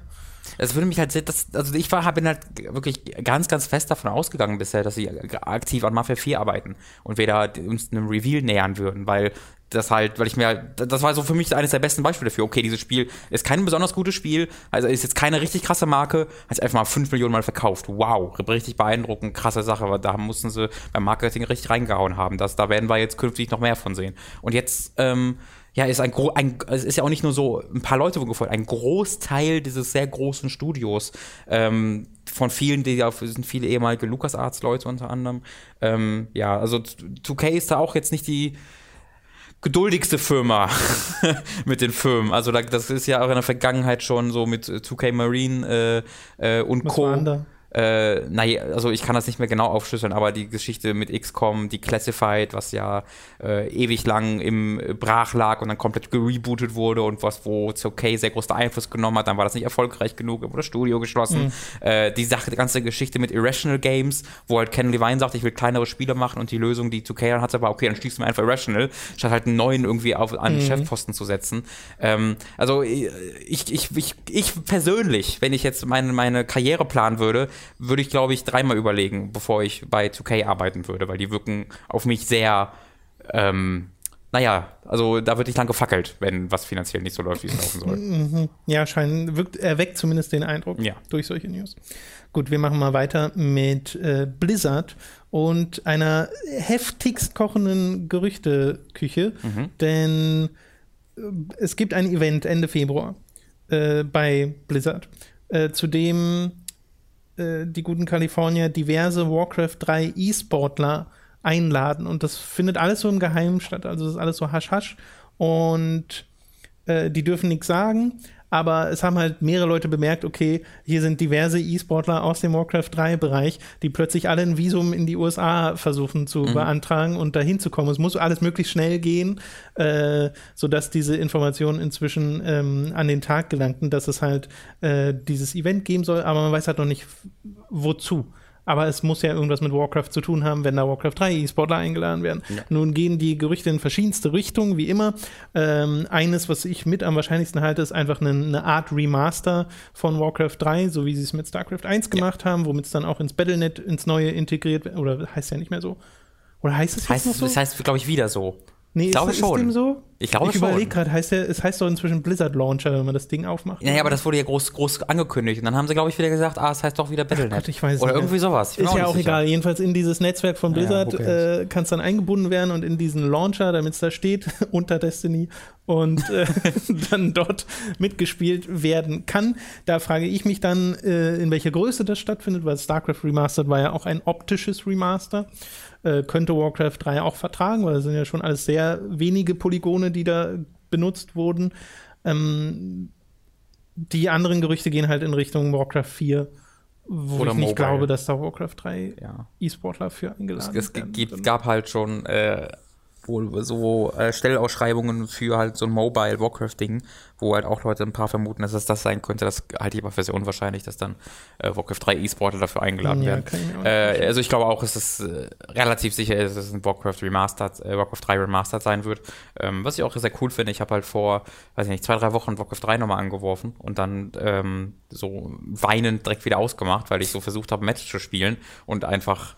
Es würde mich halt sehr, das, also ich war, bin halt wirklich ganz, ganz fest davon ausgegangen bisher, dass sie aktiv an Mafia 4 arbeiten und da uns einem Reveal nähern würden, weil das halt, weil ich mir halt, das war so für mich eines der besten Beispiele dafür. Okay, dieses Spiel ist kein besonders gutes Spiel, also ist jetzt keine richtig krasse Marke, hat sich einfach mal 5 Millionen Mal verkauft. Wow, richtig beeindruckend, krasse Sache, aber da mussten sie beim Marketing richtig reingehauen haben. Das, da werden wir jetzt künftig noch mehr von sehen. Und jetzt, ähm, ja, ist ein, ein es ist ja auch nicht nur so ein paar Leute gefolgt, ein Großteil dieses sehr großen Studios, ähm, von vielen, die ja, sind viele ehemalige LucasArts-Leute unter anderem. Ähm, ja, also 2K ist da auch jetzt nicht die, geduldigste Firma mit den Firmen. Also das ist ja auch in der Vergangenheit schon so mit 2K Marine äh, äh, und Was Co. Äh, naja, also ich kann das nicht mehr genau aufschlüsseln, aber die Geschichte mit XCOM, die Classified, was ja äh, ewig lang im Brach lag und dann komplett gerebootet wurde und was, wo okay sehr großen Einfluss genommen hat, dann war das nicht erfolgreich genug, wurde das Studio geschlossen. Mhm. Äh, die Sache, die ganze Geschichte mit Irrational Games, wo halt Ken Levine sagt, ich will kleinere Spiele machen und die Lösung, die 2K dann hatte, war, okay, dann schließen wir einfach Irrational, statt halt einen neuen irgendwie auf, den mhm. Chefposten zu setzen. Ähm, also ich, ich, ich, ich persönlich, wenn ich jetzt meine, meine Karriere planen würde, würde ich, glaube ich, dreimal überlegen, bevor ich bei 2K arbeiten würde, weil die wirken auf mich sehr, ähm, naja, also da wird nicht lang gefackelt, wenn was finanziell nicht so läuft, wie es laufen soll. Mhm. Ja, scheint, wirkt, erweckt zumindest den Eindruck ja. durch solche News. Gut, wir machen mal weiter mit äh, Blizzard und einer heftigst kochenden Gerüchteküche, mhm. denn äh, es gibt ein Event Ende Februar äh, bei Blizzard, äh, zu dem äh, die guten Kalifornier diverse Warcraft 3 E-Sportler einladen. Und das findet alles so im Geheimen statt. Also das ist alles so hasch-hasch. Und äh, die dürfen nichts sagen. Aber es haben halt mehrere Leute bemerkt, okay, hier sind diverse E-Sportler aus dem Warcraft 3-Bereich, die plötzlich alle ein Visum in die USA versuchen zu mhm. beantragen und dahin zu kommen. Es muss alles möglichst schnell gehen, äh, sodass diese Informationen inzwischen ähm, an den Tag gelangten, dass es halt äh, dieses Event geben soll, aber man weiß halt noch nicht, wozu aber es muss ja irgendwas mit Warcraft zu tun haben, wenn da Warcraft 3 E-Sportler eingeladen werden. Ja. Nun gehen die Gerüchte in verschiedenste Richtungen, wie immer. Ähm, eines, was ich mit am wahrscheinlichsten halte, ist einfach eine, eine Art Remaster von Warcraft 3, so wie sie es mit StarCraft 1 gemacht ja. haben, womit es dann auch ins Battlenet ins Neue integriert wird. Oder heißt ja nicht mehr so. Oder heißt es jetzt heißt, noch so? Das heißt, glaube ich, wieder so. Nee, ich glaube ist, schon. Ist dem so? Ich glaube ich schon. Ich überlege gerade, heißt der, es heißt doch inzwischen Blizzard Launcher, wenn man das Ding aufmacht. Ja, ja, aber das wurde ja groß, groß angekündigt. Und dann haben sie, glaube ich, wieder gesagt, ah, es heißt doch wieder Battlenet. Gott, ich weiß Oder irgendwie mehr. sowas. ist ja auch sicher. egal. Jedenfalls in dieses Netzwerk von Blizzard ja, äh, kann es dann eingebunden werden und in diesen Launcher, damit es da steht, unter Destiny und äh, dann dort mitgespielt werden kann. Da frage ich mich dann, äh, in welcher Größe das stattfindet, weil StarCraft Remastered war ja auch ein optisches Remaster äh, könnte Warcraft 3 auch vertragen, weil es sind ja schon alles sehr wenige Polygone, die da benutzt wurden. Ähm, die anderen Gerüchte gehen halt in Richtung Warcraft 4, wo Oder ich nicht Mobile. glaube, dass da Warcraft 3 ja. E-Sportler für eingeladen es, es werden. Es gab halt schon äh, wohl so äh, Stellausschreibungen für halt so ein Mobile Warcraft-Ding, wo halt auch Leute ein paar vermuten, dass es das sein könnte. Das halte ich aber für sehr unwahrscheinlich, dass dann äh, Warcraft 3 E-Sportler dafür eingeladen ja, werden. Ich äh, also ich glaube auch, dass es äh, relativ sicher ist, dass es ein Warcraft Remastered, äh, Warcraft 3 Remastered sein wird. Ähm, was ich auch sehr cool finde, ich habe halt vor, weiß ich nicht, zwei, drei Wochen Warcraft 3 nochmal angeworfen und dann ähm, so weinend direkt wieder ausgemacht, weil ich so versucht habe, Match zu spielen und einfach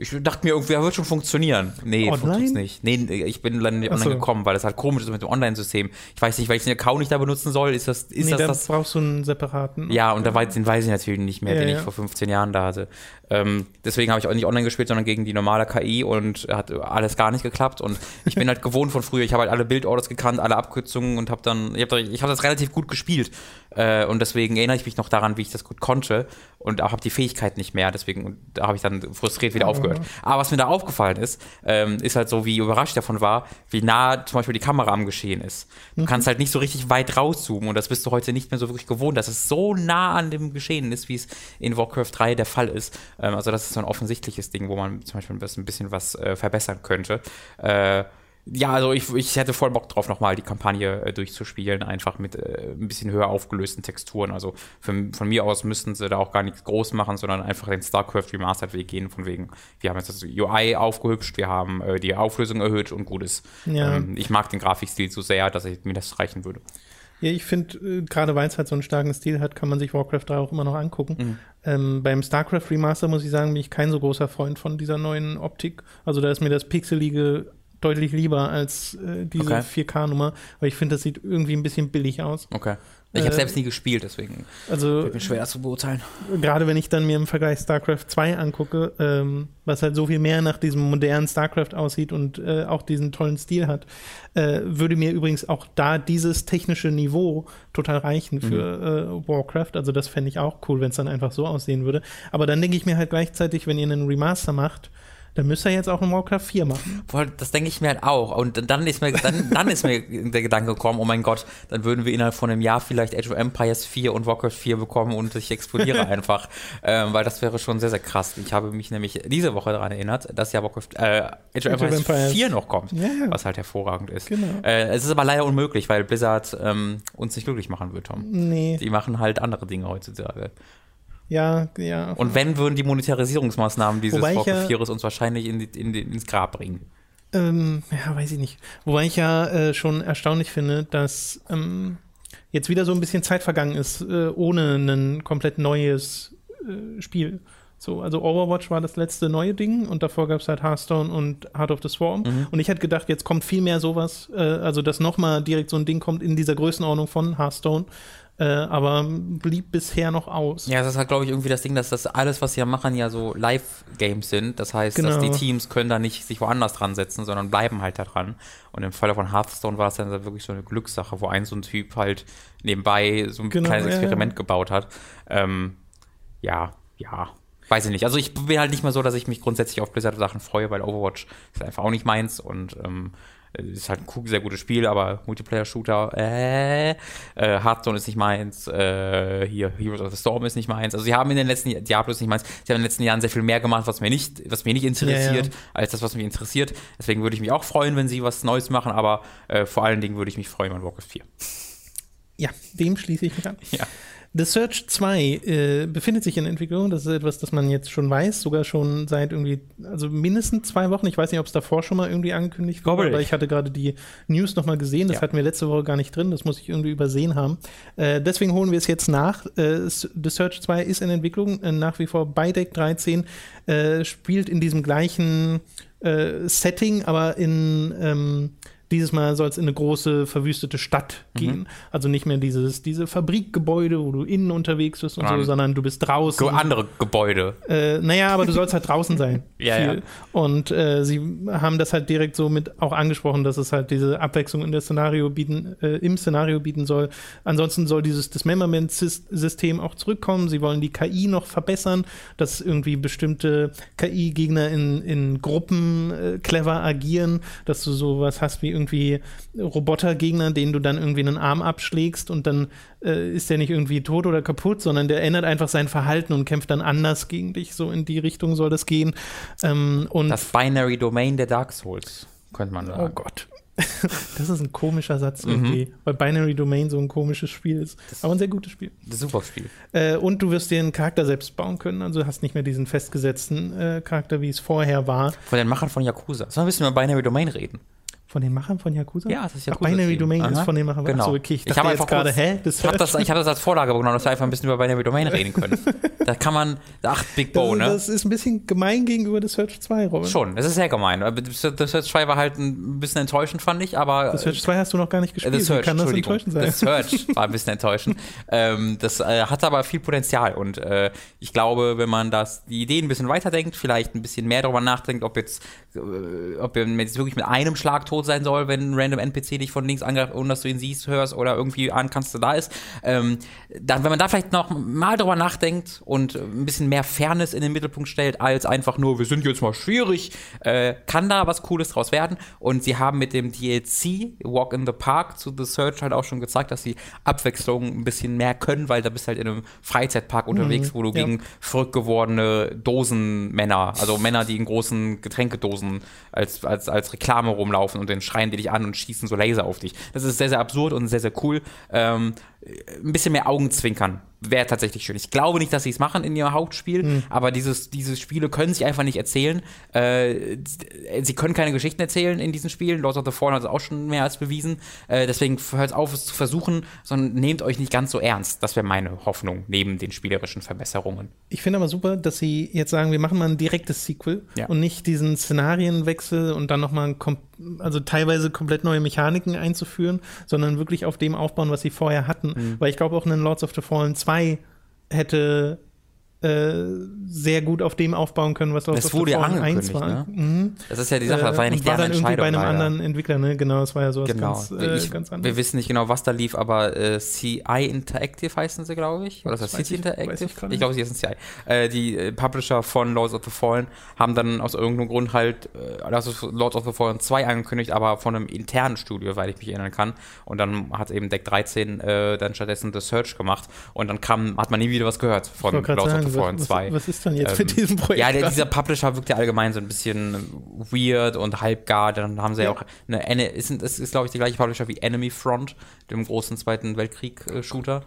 ich dachte mir irgendwie, er wird schon funktionieren. Nee, funktioniert nicht. Nee, ich bin leider nicht online so. gekommen, weil das halt komisch ist mit dem Online-System. Ich weiß nicht, weil ich den Account nicht da benutzen soll. Ist das, ist nee, das, das brauchst du einen separaten. Ja, und da weiß, den weiß ich natürlich nicht mehr, ja, den ja. ich vor 15 Jahren da hatte. Ähm, deswegen habe ich auch nicht online gespielt, sondern gegen die normale KI und hat alles gar nicht geklappt. Und ich bin halt gewohnt von früher. Ich habe halt alle Bildorders gekannt, alle Abkürzungen und habe dann, ich habe hab das relativ gut gespielt. Äh, und deswegen erinnere ich mich noch daran, wie ich das gut konnte und auch habe die Fähigkeit nicht mehr. Deswegen habe ich dann frustriert wieder aufgehört gehört. Aber was mir da aufgefallen ist, ähm, ist halt so, wie überrascht davon war, wie nah zum Beispiel die Kamera am Geschehen ist. Du mhm. kannst halt nicht so richtig weit rauszoomen und das bist du heute nicht mehr so wirklich gewohnt, dass es so nah an dem Geschehen ist, wie es in Warcraft 3 der Fall ist. Ähm, also das ist so ein offensichtliches Ding, wo man zum Beispiel ein bisschen was äh, verbessern könnte. Äh, ja, also ich, ich hätte voll Bock drauf, nochmal die Kampagne äh, durchzuspielen, einfach mit äh, ein bisschen höher aufgelösten Texturen. Also für, von mir aus müssten sie da auch gar nichts groß machen, sondern einfach den StarCraft Remastered Weg gehen, von wegen, wir haben jetzt das UI aufgehübscht, wir haben äh, die Auflösung erhöht und gut ist. Ja. Ähm, ich mag den Grafikstil so sehr, dass ich, mir das reichen würde. Ja, ich finde, äh, gerade weil es halt so einen starken Stil hat, kann man sich Warcraft 3 auch immer noch angucken. Mhm. Ähm, beim StarCraft Remaster muss ich sagen, bin ich kein so großer Freund von dieser neuen Optik. Also da ist mir das pixelige deutlich lieber als äh, diese okay. 4K-Nummer, weil ich finde, das sieht irgendwie ein bisschen billig aus. Okay. Ich habe äh, selbst nie gespielt, deswegen also, wird mir schwer zu beurteilen. Gerade wenn ich dann mir im Vergleich StarCraft 2 angucke, ähm, was halt so viel mehr nach diesem modernen StarCraft aussieht und äh, auch diesen tollen Stil hat, äh, würde mir übrigens auch da dieses technische Niveau total reichen für mhm. äh, Warcraft. Also das fände ich auch cool, wenn es dann einfach so aussehen würde. Aber dann denke ich mir halt gleichzeitig, wenn ihr einen Remaster macht, dann müsste er jetzt auch in Warcraft 4 machen. Das denke ich mir halt auch. Und dann ist mir, dann, dann ist mir der Gedanke gekommen, oh mein Gott, dann würden wir innerhalb von einem Jahr vielleicht Age of Empires 4 und Warcraft 4 bekommen und ich explodiere einfach. Ähm, weil das wäre schon sehr, sehr krass. Ich habe mich nämlich diese Woche daran erinnert, dass ja Warcraft, äh, Age of Empires, Empires 4 noch kommt. Ja, ja. Was halt hervorragend ist. Genau. Äh, es ist aber leider unmöglich, weil Blizzard ähm, uns nicht glücklich machen wird, Tom. Nee. Die machen halt andere Dinge heutzutage. Ja, ja. Und wenn, würden die Monetarisierungsmaßnahmen dieses Warcraft uns wahrscheinlich in, in, ins Grab bringen. Ähm, ja, weiß ich nicht. Wobei ich ja äh, schon erstaunlich finde, dass ähm, jetzt wieder so ein bisschen Zeit vergangen ist, äh, ohne ein komplett neues äh, Spiel. So, also Overwatch war das letzte neue Ding und davor gab es halt Hearthstone und Heart of the Swarm. Mhm. Und ich hätte gedacht, jetzt kommt viel mehr sowas, äh, also dass nochmal direkt so ein Ding kommt in dieser Größenordnung von Hearthstone äh, aber blieb bisher noch aus. Ja, das ist halt, glaube ich, irgendwie das Ding, dass das alles, was sie ja machen, ja so Live-Games sind. Das heißt, genau. dass die Teams können da nicht sich woanders dran setzen, sondern bleiben halt da dran. Und im Falle von Hearthstone war es dann wirklich so eine Glückssache, wo ein so ein Typ halt nebenbei so ein genau, kleines Experiment ja. gebaut hat. Ähm, ja, ja, weiß ich nicht. Also ich bin halt nicht mehr so, dass ich mich grundsätzlich auf Blizzard-Sachen freue, weil Overwatch ist einfach auch nicht meins und ähm, ist halt ein sehr gutes Spiel, aber Multiplayer-Shooter, äh, äh, Hearthstone ist nicht meins, äh, hier Heroes of the Storm ist nicht meins. Also sie haben in den letzten Jahren, Diablo ist nicht meins, sie haben in den letzten Jahren sehr viel mehr gemacht, was mir nicht, was mir nicht interessiert, ja, ja. als das, was mich interessiert. Deswegen würde ich mich auch freuen, wenn sie was Neues machen, aber äh, vor allen Dingen würde ich mich freuen an Warcraft 4. Ja, dem schließe ich mich an. Ja. The Search 2 äh, befindet sich in Entwicklung. Das ist etwas, das man jetzt schon weiß, sogar schon seit irgendwie, also mindestens zwei Wochen. Ich weiß nicht, ob es davor schon mal irgendwie angekündigt wurde, aber ich hatte gerade die News noch mal gesehen. Das ja. hatten wir letzte Woche gar nicht drin. Das muss ich irgendwie übersehen haben. Äh, deswegen holen wir es jetzt nach. Äh, The Search 2 ist in Entwicklung, äh, nach wie vor bei Deck 13, äh, spielt in diesem gleichen äh, Setting, aber in ähm, dieses Mal soll es in eine große, verwüstete Stadt mhm. gehen. Also nicht mehr dieses, diese Fabrikgebäude, wo du innen unterwegs bist und ja. so, sondern du bist draußen. So andere Gebäude. Äh, naja, aber du sollst halt draußen sein. ja, ja. Und äh, sie haben das halt direkt so mit auch angesprochen, dass es halt diese Abwechslung in der Szenario bieten, äh, im Szenario bieten soll. Ansonsten soll dieses Dismemberment-System auch zurückkommen. Sie wollen die KI noch verbessern, dass irgendwie bestimmte KI-Gegner in, in Gruppen äh, clever agieren, dass du sowas hast wie irgendwie Robotergegner, denen du dann irgendwie einen Arm abschlägst und dann äh, ist der nicht irgendwie tot oder kaputt, sondern der ändert einfach sein Verhalten und kämpft dann anders gegen dich. So in die Richtung soll das gehen. Ähm, und das Binary Domain der Dark Souls, könnte man sagen. Oh Gott. das ist ein komischer Satz mhm. irgendwie, mhm. weil Binary Domain so ein komisches Spiel ist. Das aber ein sehr gutes Spiel. Super Spiel. Äh, und du wirst dir einen Charakter selbst bauen können, also hast nicht mehr diesen festgesetzten äh, Charakter, wie es vorher war. Von den Machern von Yakuza. Sollen wir ein bisschen über Binary Domain reden? Von den Machern von Yakuza? Ja, das ist Yakuza. Ach, Binary Domain Aha. ist von den Machern genau. Achso, okay. Ich, ich habe einfach gerade, hä? Das ich habe das, hab das als Vorlage genommen, dass wir einfach ein bisschen über Binary Domain reden können. da kann man, ach, Big Bow, ne? Das ist ein bisschen gemein gegenüber The Search 2, Robin. Schon, das ist sehr gemein. The Search 2 war halt ein bisschen enttäuschend, fand ich, aber. The Search 2 hast du noch gar nicht gespielt. The Search, kann das enttäuschend sein? The Search war ein bisschen enttäuschend. ähm, das äh, hat aber viel Potenzial und äh, ich glaube, wenn man das, die Ideen ein bisschen weiterdenkt, vielleicht ein bisschen mehr darüber nachdenkt, ob jetzt, äh, ob wir jetzt wirklich mit einem Schlag tot Code sein soll, wenn ein random NPC dich von links angreift, ohne dass du ihn siehst, hörst oder irgendwie ahnen kannst, dass er da ist. Ähm, dann, wenn man da vielleicht noch mal drüber nachdenkt und ein bisschen mehr Fairness in den Mittelpunkt stellt, als einfach nur, wir sind jetzt mal schwierig, äh, kann da was Cooles draus werden. Und sie haben mit dem DLC Walk in the Park zu The Search halt auch schon gezeigt, dass sie Abwechslung ein bisschen mehr können, weil da bist halt in einem Freizeitpark mhm, unterwegs, wo du ja. gegen verrückt gewordene Dosenmänner, also Männer, die in großen Getränkedosen als, als, als Reklame rumlaufen und dann schreien die dich an und schießen so Laser auf dich. Das ist sehr, sehr absurd und sehr, sehr cool. Ähm, ein bisschen mehr Augenzwinkern wäre tatsächlich schön. Ich glaube nicht, dass sie es machen in ihrem Hauptspiel, mhm. aber dieses, diese Spiele können sich einfach nicht erzählen. Äh, sie können keine Geschichten erzählen in diesen Spielen. Lords of the Fallen hat es auch schon mehr als bewiesen. Äh, deswegen hört auf, es zu versuchen, sondern nehmt euch nicht ganz so ernst. Das wäre meine Hoffnung neben den spielerischen Verbesserungen. Ich finde aber super, dass sie jetzt sagen, wir machen mal ein direktes Sequel ja. und nicht diesen Szenarienwechsel und dann nochmal also teilweise komplett neue Mechaniken einzuführen, sondern wirklich auf dem aufbauen, was sie vorher hatten. Mhm. Weil ich glaube auch in Lords of the Fallen 2 2 hätte äh, sehr gut auf dem aufbauen können, was das wurde ja angekündigt, war. Ne? Mhm. Das ist ja die Sache, das war ja nicht war deren dann irgendwie bei einem leider. anderen Entwickler, ne? Genau, das war ja sowas genau. ganz, äh, ich, ganz anderes. Wir wissen nicht genau, was da lief, aber äh, CI Interactive heißen sie, glaube ich. Oder das, das City Interactive? Ich, ich glaube, sie heißen CI. Äh, die äh, Publisher von Lords of the Fallen haben dann aus irgendeinem Grund halt äh, also Lords of the Fallen 2 angekündigt, aber von einem internen Studio, weil ich mich erinnern kann. Und dann hat eben Deck 13 äh, dann stattdessen The Search gemacht und dann kam, hat man nie wieder was gehört von Lords of the Fallen 2. Was, was ist dann jetzt ähm, mit diesem Projekt? Ja, der, dieser Publisher wirkt ja allgemein so ein bisschen weird und halbgar. Dann haben sie ja, ja auch eine, ist, ist, ist glaube ich, die gleiche Publisher wie Enemy Front, dem großen Zweiten Weltkrieg-Shooter.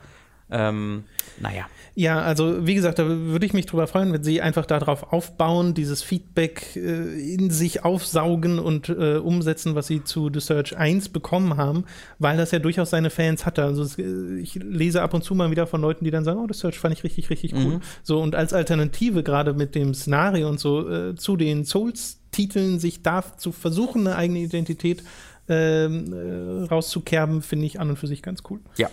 Ähm, naja. Ja, also wie gesagt, da würde ich mich drüber freuen, wenn sie einfach darauf aufbauen, dieses Feedback äh, in sich aufsaugen und äh, umsetzen, was sie zu The Search 1 bekommen haben, weil das ja durchaus seine Fans hatte. Also äh, ich lese ab und zu mal wieder von Leuten, die dann sagen, oh, The Search fand ich richtig, richtig cool. Mhm. So, und als Alternative gerade mit dem Szenario und so äh, zu den Souls-Titeln sich da zu versuchen, eine eigene Identität ähm, äh, rauszukerben, finde ich an und für sich ganz cool. Ja.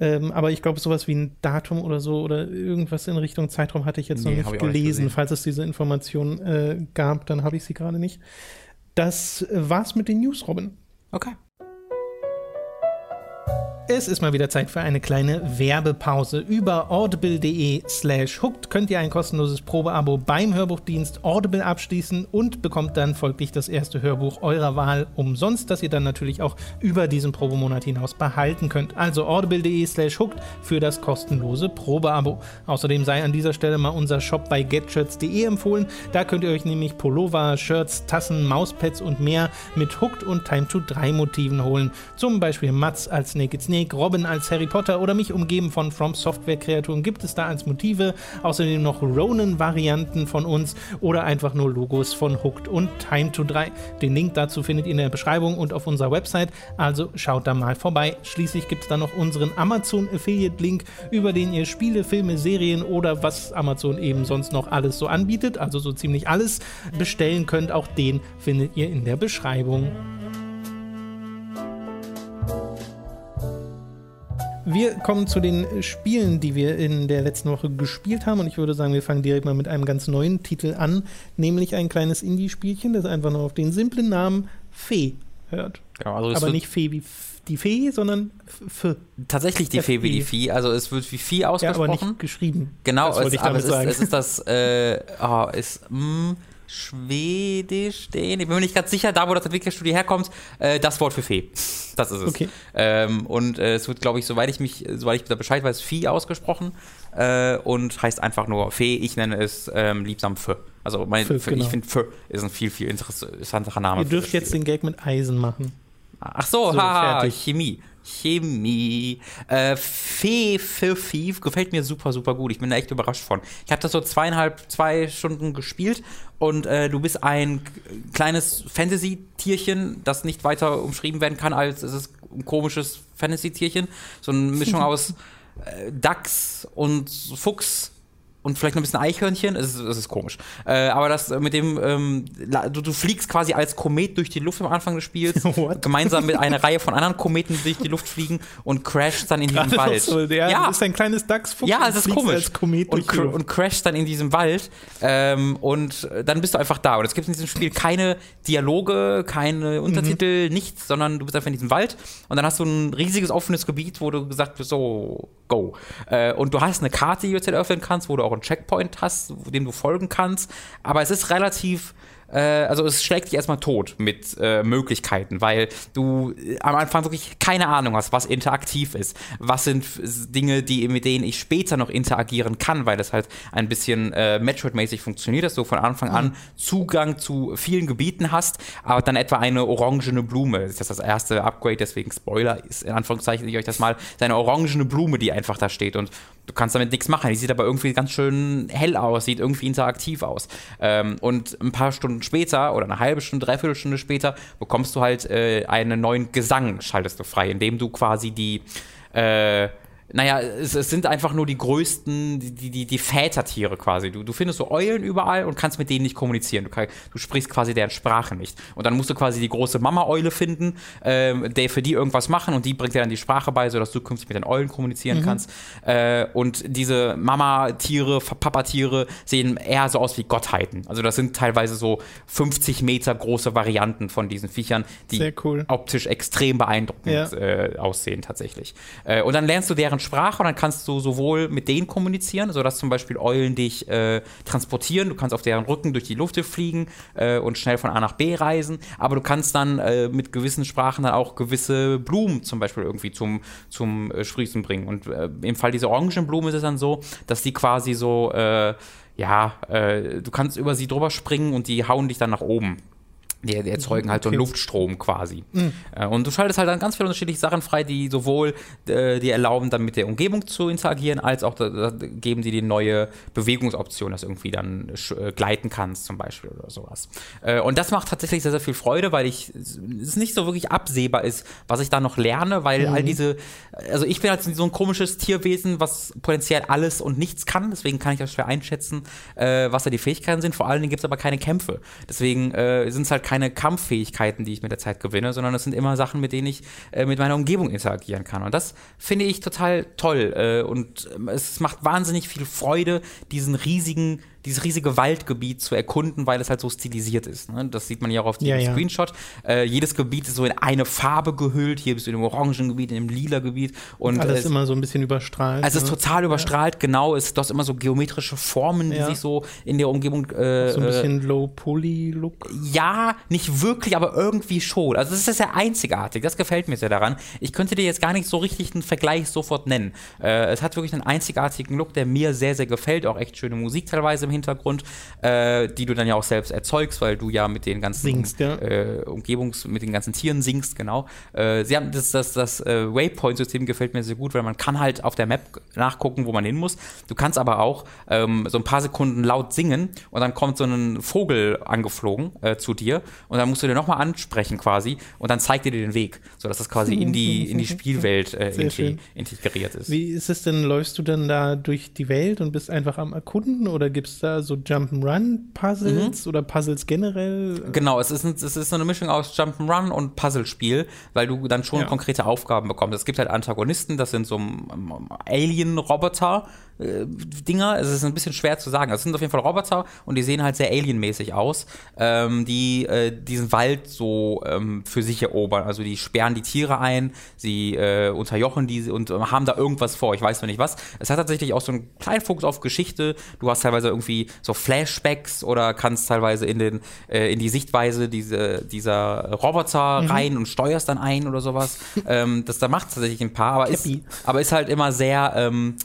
Ähm, aber ich glaube, sowas wie ein Datum oder so oder irgendwas in Richtung Zeitraum hatte ich jetzt nee, noch nicht gelesen. Nicht Falls es diese Information äh, gab, dann habe ich sie gerade nicht. Das war's mit den News, Robin. Okay. Es ist mal wieder Zeit für eine kleine Werbepause. Über audible.de slash hooked könnt ihr ein kostenloses Probeabo beim Hörbuchdienst Audible abschließen und bekommt dann folglich das erste Hörbuch eurer Wahl umsonst, das ihr dann natürlich auch über diesen Probemonat hinaus behalten könnt. Also audible.de slash hooked für das kostenlose Probeabo. Außerdem sei an dieser Stelle mal unser Shop bei getshirts.de empfohlen. Da könnt ihr euch nämlich Pullover, Shirts, Tassen, Mauspads und mehr mit Hooked und Time to 3 Motiven holen. Zum Beispiel Mats als Naked Snake Snake, Robin als Harry Potter oder mich umgeben von From Software Kreaturen gibt es da als Motive. Außerdem noch Ronin-Varianten von uns oder einfach nur Logos von Hooked und Time to 3. Den Link dazu findet ihr in der Beschreibung und auf unserer Website, also schaut da mal vorbei. Schließlich gibt es da noch unseren Amazon Affiliate Link, über den ihr Spiele, Filme, Serien oder was Amazon eben sonst noch alles so anbietet, also so ziemlich alles bestellen könnt. Auch den findet ihr in der Beschreibung. Wir kommen zu den Spielen, die wir in der letzten Woche gespielt haben. Und ich würde sagen, wir fangen direkt mal mit einem ganz neuen Titel an, nämlich ein kleines Indie-Spielchen, das einfach nur auf den simplen Namen Fee hört. Ja, also Aber nicht Fee wie die Fee, sondern F. Tatsächlich die Fee wie die Vieh. Also es wird wie Vieh ausgesprochen. Ja, aber nicht geschrieben. Genau, es, aber es ist, es ist, das, äh, oh, ist, mh, mm, Schwedisch stehen. Ich bin mir nicht ganz sicher, da wo das Entwicklerstudio herkommt, äh, das Wort für Fee. Das ist es. Okay. Ähm, und äh, es wird, glaube ich, soweit ich mich, soweit ich da Bescheid weiß, Vieh ausgesprochen äh, und heißt einfach nur Fee. Ich nenne es ähm, liebsam Fö. Also mein, Fö, genau. ich finde Fö ist ein viel, viel interessanterer Name. Ihr dürft jetzt den Gag mit Eisen machen. Ach so, so haha, Chemie. Chemie. Äh, Fee für Thief gefällt mir super, super gut. Ich bin da echt überrascht von. Ich habe das so zweieinhalb, zwei Stunden gespielt und äh, du bist ein kleines Fantasy-Tierchen, das nicht weiter umschrieben werden kann als es ist ein komisches Fantasy-Tierchen. So eine Mischung aus äh, Dachs und Fuchs und vielleicht noch ein bisschen Eichhörnchen. Es ist, es ist komisch. Äh, aber das mit dem, ähm, du, du, fliegst quasi als Komet durch die Luft am Anfang des Spiels, gemeinsam mit einer Reihe von anderen Kometen die durch die Luft fliegen und crashst dann in diesem Wald. So, der ja, ist ein kleines Dachsfuchs. Ja, es ist komisch. und, cr und crashst dann in diesem Wald ähm, und dann bist du einfach da. Und es gibt in diesem Spiel keine Dialoge, keine Untertitel, mhm. nichts, sondern du bist einfach in diesem Wald und dann hast du ein riesiges offenes Gebiet, wo du gesagt wirst, so, go. Äh, und du hast eine Karte, die du jetzt eröffnen kannst, wo du auch einen Checkpoint hast, dem du folgen kannst. Aber es ist relativ äh, also es schlägt dich erstmal tot mit äh, Möglichkeiten, weil du äh, am Anfang wirklich keine Ahnung hast, was interaktiv ist. Was sind Dinge, die, mit denen ich später noch interagieren kann, weil das halt ein bisschen äh, Metroid-mäßig funktioniert, dass du von Anfang an. Zugang zu vielen Gebieten hast, aber dann etwa eine orangene Blume. Das ist das erste Upgrade, deswegen Spoiler ist in Anführungszeichen ich euch das mal, eine orangene Blume, die einfach da steht und du kannst damit nichts machen. Die sieht aber irgendwie ganz schön hell aus, sieht irgendwie interaktiv aus. Ähm, und ein paar Stunden später oder eine halbe Stunde, dreiviertel Stunde später bekommst du halt äh, einen neuen Gesang, schaltest du frei, indem du quasi die äh, naja, es, es, sind einfach nur die größten, die, die, die Vätertiere quasi. Du, du findest so Eulen überall und kannst mit denen nicht kommunizieren. Du, kann, du sprichst quasi deren Sprache nicht. Und dann musst du quasi die große Mama-Eule finden, ähm, der für die irgendwas machen und die bringt dir dann die Sprache bei, sodass du künftig mit den Eulen kommunizieren mhm. kannst. Äh, und diese Mama-Tiere, Papa-Tiere sehen eher so aus wie Gottheiten. Also das sind teilweise so 50 Meter große Varianten von diesen Viechern, die cool. optisch extrem beeindruckend ja. äh, aussehen tatsächlich. Äh, und dann lernst du deren deren Sprache und dann kannst du sowohl mit denen kommunizieren, sodass zum Beispiel Eulen dich äh, transportieren, du kannst auf deren Rücken durch die Luft fliegen äh, und schnell von A nach B reisen, aber du kannst dann äh, mit gewissen Sprachen dann auch gewisse Blumen zum Beispiel irgendwie zum, zum äh, Sprießen bringen. Und äh, im Fall dieser Orangenblume ist es dann so, dass die quasi so äh, ja, du kannst über sie drüber springen und die hauen dich dann nach oben. Die, die erzeugen halt so einen Luftstrom quasi. Mhm. Und du schaltest halt dann ganz viele unterschiedliche Sachen frei, die sowohl äh, dir erlauben, dann mit der Umgebung zu interagieren, als auch da, da geben die dir neue Bewegungsoptionen, dass du irgendwie dann äh, gleiten kannst, zum Beispiel oder sowas. Äh, und das macht tatsächlich sehr, sehr viel Freude, weil ich es nicht so wirklich absehbar ist, was ich da noch lerne, weil mhm. all diese, also ich bin halt so ein komisches Tierwesen, was potenziell alles und nichts kann, deswegen kann ich das schwer einschätzen, äh, was da die Fähigkeiten sind. Vor allen Dingen gibt es aber keine Kämpfe. Deswegen äh, sind es halt keine Kampffähigkeiten, die ich mit der Zeit gewinne, sondern es sind immer Sachen, mit denen ich äh, mit meiner Umgebung interagieren kann. Und das finde ich total toll. Äh, und äh, es macht wahnsinnig viel Freude, diesen riesigen dieses riesige Waldgebiet zu erkunden, weil es halt so stilisiert ist. Ne? Das sieht man ja auch auf dem ja, Screenshot. Ja. Äh, jedes Gebiet ist so in eine Farbe gehüllt. Hier bist du in einem orangen Gebiet, in einem lila Gebiet. Und alles es, immer so ein bisschen überstrahlt. Also es ist ne? total überstrahlt, ja. genau. Es ist immer so geometrische Formen, die sich so in der Umgebung. Äh, so ein bisschen äh, Low-Poly-Look. Ja, nicht wirklich, aber irgendwie schon. Also es ist sehr einzigartig. Das gefällt mir sehr daran. Ich könnte dir jetzt gar nicht so richtig einen Vergleich sofort nennen. Äh, es hat wirklich einen einzigartigen Look, der mir sehr, sehr gefällt. Auch echt schöne Musik teilweise im Hintergrund, äh, die du dann ja auch selbst erzeugst, weil du ja mit den ganzen singst, ja. äh, Umgebungs-, mit den ganzen Tieren singst, genau. Äh, sie haben das, das, das äh, Waypoint-System gefällt mir sehr gut, weil man kann halt auf der Map nachgucken, wo man hin muss. Du kannst aber auch ähm, so ein paar Sekunden laut singen und dann kommt so ein Vogel angeflogen äh, zu dir und dann musst du dir nochmal ansprechen quasi und dann zeigt dir den Weg, sodass das quasi in die, in die Spielwelt äh, integriert ist. Wie ist es denn, läufst du dann da durch die Welt und bist einfach am Erkunden oder gibt es da so Jump'n'Run-Puzzles mhm. oder Puzzles generell? Genau, es ist, es ist eine Mischung aus Jump'n'Run und Puzzlespiel, weil du dann schon ja. konkrete Aufgaben bekommst. Es gibt halt Antagonisten, das sind so Alien-Roboter, äh, Dinger. Es ist ein bisschen schwer zu sagen. Also es sind auf jeden Fall Roboter und die sehen halt sehr alienmäßig aus, ähm, die äh, diesen Wald so ähm, für sich erobern. Also die sperren die Tiere ein, sie äh, unterjochen die und äh, haben da irgendwas vor. Ich weiß noch nicht was. Es hat tatsächlich auch so einen kleinen Fokus auf Geschichte. Du hast teilweise irgendwie so Flashbacks oder kannst teilweise in den äh, in die Sichtweise diese, dieser Roboter mhm. rein und steuerst dann ein oder sowas. ähm, das da macht tatsächlich ein paar, aber ist, aber ist halt immer sehr ähm,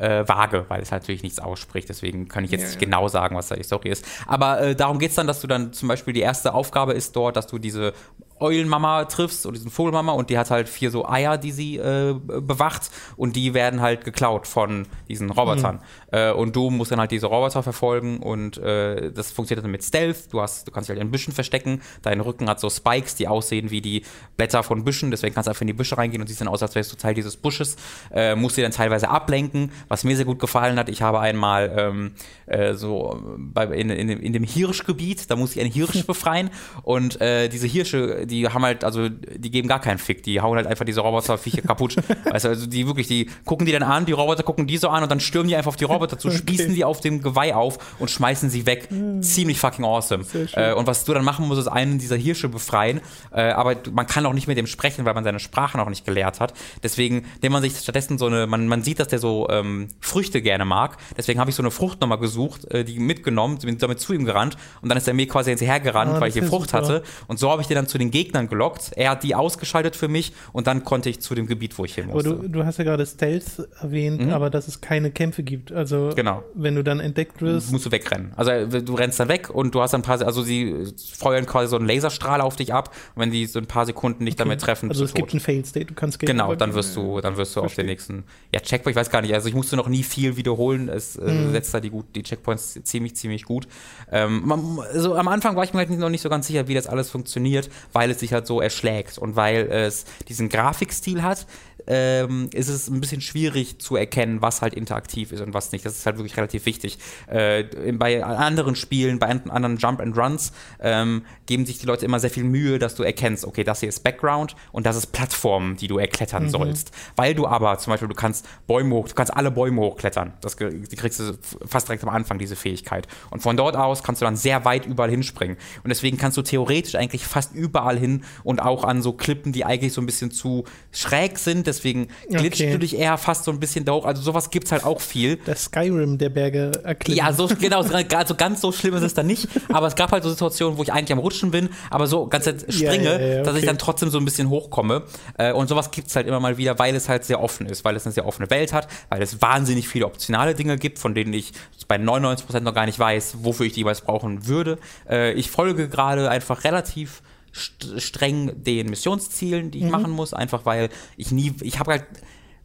äh, vage, weil es natürlich nichts ausspricht. Deswegen kann ich jetzt ja, nicht genau sagen, was da die Story ist. Aber äh, darum geht es dann, dass du dann zum Beispiel die erste Aufgabe ist dort, dass du diese Eulenmama triffst oder diesen Vogelmama und die hat halt vier so Eier, die sie äh, bewacht und die werden halt geklaut von diesen Robotern. Mhm. Äh, und du musst dann halt diese Roboter verfolgen und äh, das funktioniert dann mit Stealth. Du hast, du kannst dich halt in Büschen verstecken. Dein Rücken hat so Spikes, die aussehen wie die Blätter von Büschen. Deswegen kannst du einfach in die Büsche reingehen und siehst dann aus, als wärst du Teil dieses Busches. Äh, musst dir dann teilweise ablenken, was mir sehr gut gefallen hat. Ich habe einmal ähm, äh, so bei, in, in, in, dem Hirschgebiet, da musste ich einen Hirsch befreien und äh, diese Hirsche, die haben halt, also die geben gar keinen Fick, die hauen halt einfach diese Roboterviecher kaputt. weißt du, also die wirklich, die gucken die dann an, die Roboter gucken die so an und dann stürmen die einfach auf die Roboter zu, okay. spießen die auf dem Geweih auf und schmeißen sie weg. Mhm. Ziemlich fucking awesome. Äh, und was du dann machen musst, ist einen dieser Hirsche befreien, äh, aber man kann auch nicht mit dem sprechen, weil man seine Sprache noch nicht gelehrt hat. Deswegen nimmt man sich stattdessen so eine, man, man sieht, dass der so ähm, Früchte gerne mag. Deswegen habe ich so eine Frucht nochmal gesucht, äh, die mitgenommen, bin damit zu ihm gerannt und dann ist er mir quasi hinterhergerannt, ah, weil ich die Frucht super. hatte. Und so habe ich den dann zu den Gegnern gelockt. Er hat die ausgeschaltet für mich und dann konnte ich zu dem Gebiet, wo ich hin musste. Aber du, du hast ja gerade Stealth erwähnt, mhm. aber dass es keine Kämpfe gibt. Also genau. wenn du dann entdeckt wirst. Musst du wegrennen. Also du rennst dann weg und du hast dann ein paar, also sie feuern quasi so einen Laserstrahl auf dich ab und wenn die so ein paar Sekunden nicht okay. damit treffen, Also es gibt einen Fail-State, du kannst Genau, dann wirst du, dann wirst du auf den nächsten, ja, Checkpoint, ich weiß gar nicht, also ich musste noch nie viel wiederholen, es äh, mhm. setzt da die, gut, die Checkpoints ziemlich, ziemlich gut. Ähm, man, also am Anfang war ich mir halt noch nicht so ganz sicher, wie das alles funktioniert, weil es sich halt so erschlägt und weil es diesen Grafikstil hat, ähm, ist es ein bisschen schwierig zu erkennen, was halt interaktiv ist und was nicht. Das ist halt wirklich relativ wichtig. Äh, bei anderen Spielen, bei anderen Jump and Runs ähm, geben sich die Leute immer sehr viel Mühe, dass du erkennst, okay, das hier ist Background und das ist Plattform, die du erklettern mhm. sollst. Weil du aber zum Beispiel, du kannst Bäume hoch, du kannst alle Bäume hochklettern. Das die kriegst du fast direkt am Anfang, diese Fähigkeit. Und von dort aus kannst du dann sehr weit überall hinspringen. Und deswegen kannst du theoretisch eigentlich fast überall hin und auch an so Klippen, die eigentlich so ein bisschen zu schräg sind. Deswegen glitscht okay. du dich eher fast so ein bisschen da hoch. Also sowas gibt es halt auch viel. Das Skyrim der Berge erklärt. Ja, so genau, also ganz so schlimm ist es dann nicht. Aber es gab halt so Situationen, wo ich eigentlich am Rutschen bin, aber so ganz springe, ja, ja, ja, okay. dass ich dann trotzdem so ein bisschen hochkomme. Äh, und sowas gibt es halt immer mal wieder, weil es halt sehr offen ist, weil es eine sehr offene Welt hat, weil es wahnsinnig viele optionale Dinge gibt, von denen ich bei 99% noch gar nicht weiß, wofür ich die jeweils brauchen würde. Äh, ich folge gerade einfach relativ streng den Missionszielen, die ich mhm. machen muss, einfach weil ich nie, ich habe halt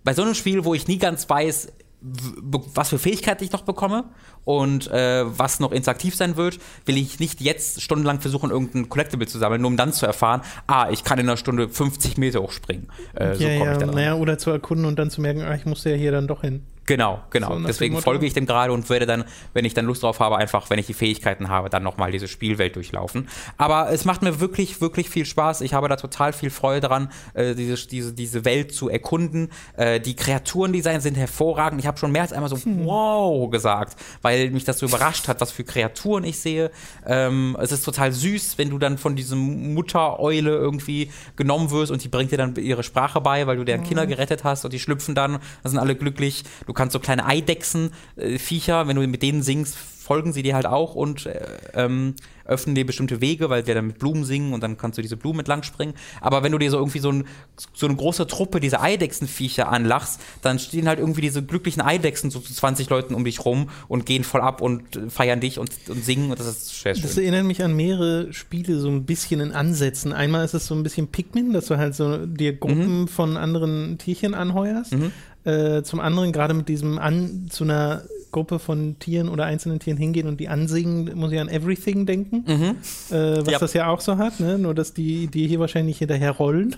bei so einem Spiel, wo ich nie ganz weiß, was für Fähigkeiten ich noch bekomme und äh, was noch interaktiv sein wird, will ich nicht jetzt stundenlang versuchen, irgendein Collectible zu sammeln, nur um dann zu erfahren, ah, ich kann in einer Stunde 50 Meter hochspringen. Äh, ja, so ja, naja, oder zu erkunden und dann zu merken, ah, ich muss ja hier dann doch hin. Genau, genau. So Deswegen folge ich dem gerade und werde dann, wenn ich dann Lust drauf habe, einfach, wenn ich die Fähigkeiten habe, dann nochmal diese Spielwelt durchlaufen. Aber es macht mir wirklich, wirklich viel Spaß. Ich habe da total viel Freude dran, äh, diese, diese, diese Welt zu erkunden. Äh, die Kreaturendesigns sind hervorragend. Ich habe schon mehr als einmal so hm. wow gesagt, weil mich das so überrascht hat, was für Kreaturen ich sehe. Ähm, es ist total süß, wenn du dann von diesem Muttereule irgendwie genommen wirst und die bringt dir dann ihre Sprache bei, weil du deren Kinder gerettet hast und die schlüpfen dann, da sind alle glücklich. Du kannst so kleine Eidechsen, äh, Viecher, wenn du mit denen singst, folgen sie dir halt auch und äh, ähm, öffnen dir bestimmte Wege, weil wir dann mit Blumen singen und dann kannst du diese Blumen entlang springen. Aber wenn du dir so irgendwie so, ein, so eine große Truppe dieser Eidechsenviecher anlachst, dann stehen halt irgendwie diese glücklichen Eidechsen so zu 20 Leuten um dich rum und gehen voll ab und feiern dich und, und singen und das ist sehr schön. Das erinnert mich an mehrere Spiele so ein bisschen in Ansätzen. Einmal ist es so ein bisschen Pikmin, dass du halt so dir Gruppen mhm. von anderen Tierchen anheuerst. Mhm. Äh, zum anderen gerade mit diesem an zu einer Gruppe von Tieren oder einzelnen Tieren hingehen und die ansingen, muss ich an Everything denken, mhm. äh, was ja. das ja auch so hat, ne? nur dass die, die hier wahrscheinlich hinterher rollen.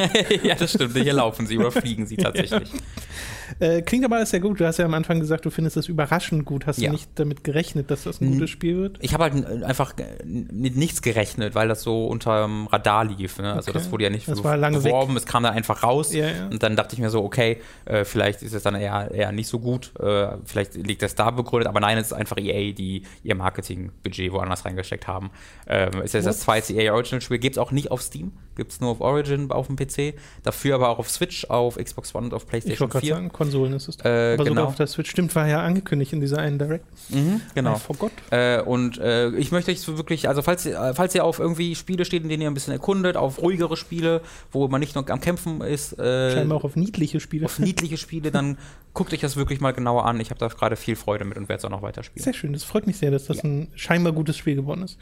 ja, das stimmt, hier laufen sie oder fliegen sie tatsächlich. Äh, klingt aber alles sehr gut. Du hast ja am Anfang gesagt, du findest es überraschend gut. Hast ja. du nicht damit gerechnet, dass das ein gutes Spiel wird? Ich habe halt einfach mit nichts gerechnet, weil das so unter dem Radar lief. Ne? Also okay. das wurde ja nicht das lange beworben, es kam dann einfach raus. Ja, ja. Und dann dachte ich mir so, okay, äh, vielleicht ist es dann eher, eher nicht so gut. Äh, vielleicht liegt das da begründet, aber nein, es ist einfach EA, die ihr Marketingbudget woanders reingesteckt haben. Ähm, ist jetzt das zweite EA Original-Spiel, gibt es auch nicht auf Steam, gibt es nur auf Origin auf dem PC, dafür aber auch auf Switch, auf Xbox One und auf PlayStation ich 4. Sagen, Konsolen ist es. Äh, aber genau. sogar auf der Switch stimmt, war ja angekündigt in dieser einen Direct. Mhm, genau. vor Gott. Äh, und äh, ich möchte euch so wirklich, also falls, äh, falls ihr auf irgendwie Spiele steht, in denen ihr ein bisschen erkundet, auf ruhigere Spiele, wo man nicht noch am Kämpfen ist. Äh, Scheinbar auch auf niedliche Spiele. Auf niedliche Spiele, dann guckt euch das wirklich mal genauer an. Ich habe da gerade viel Freude mit und werde es auch noch weiterspielen. Sehr schön, das freut mich sehr, dass das ja. ein scheinbar gutes Spiel geworden ist.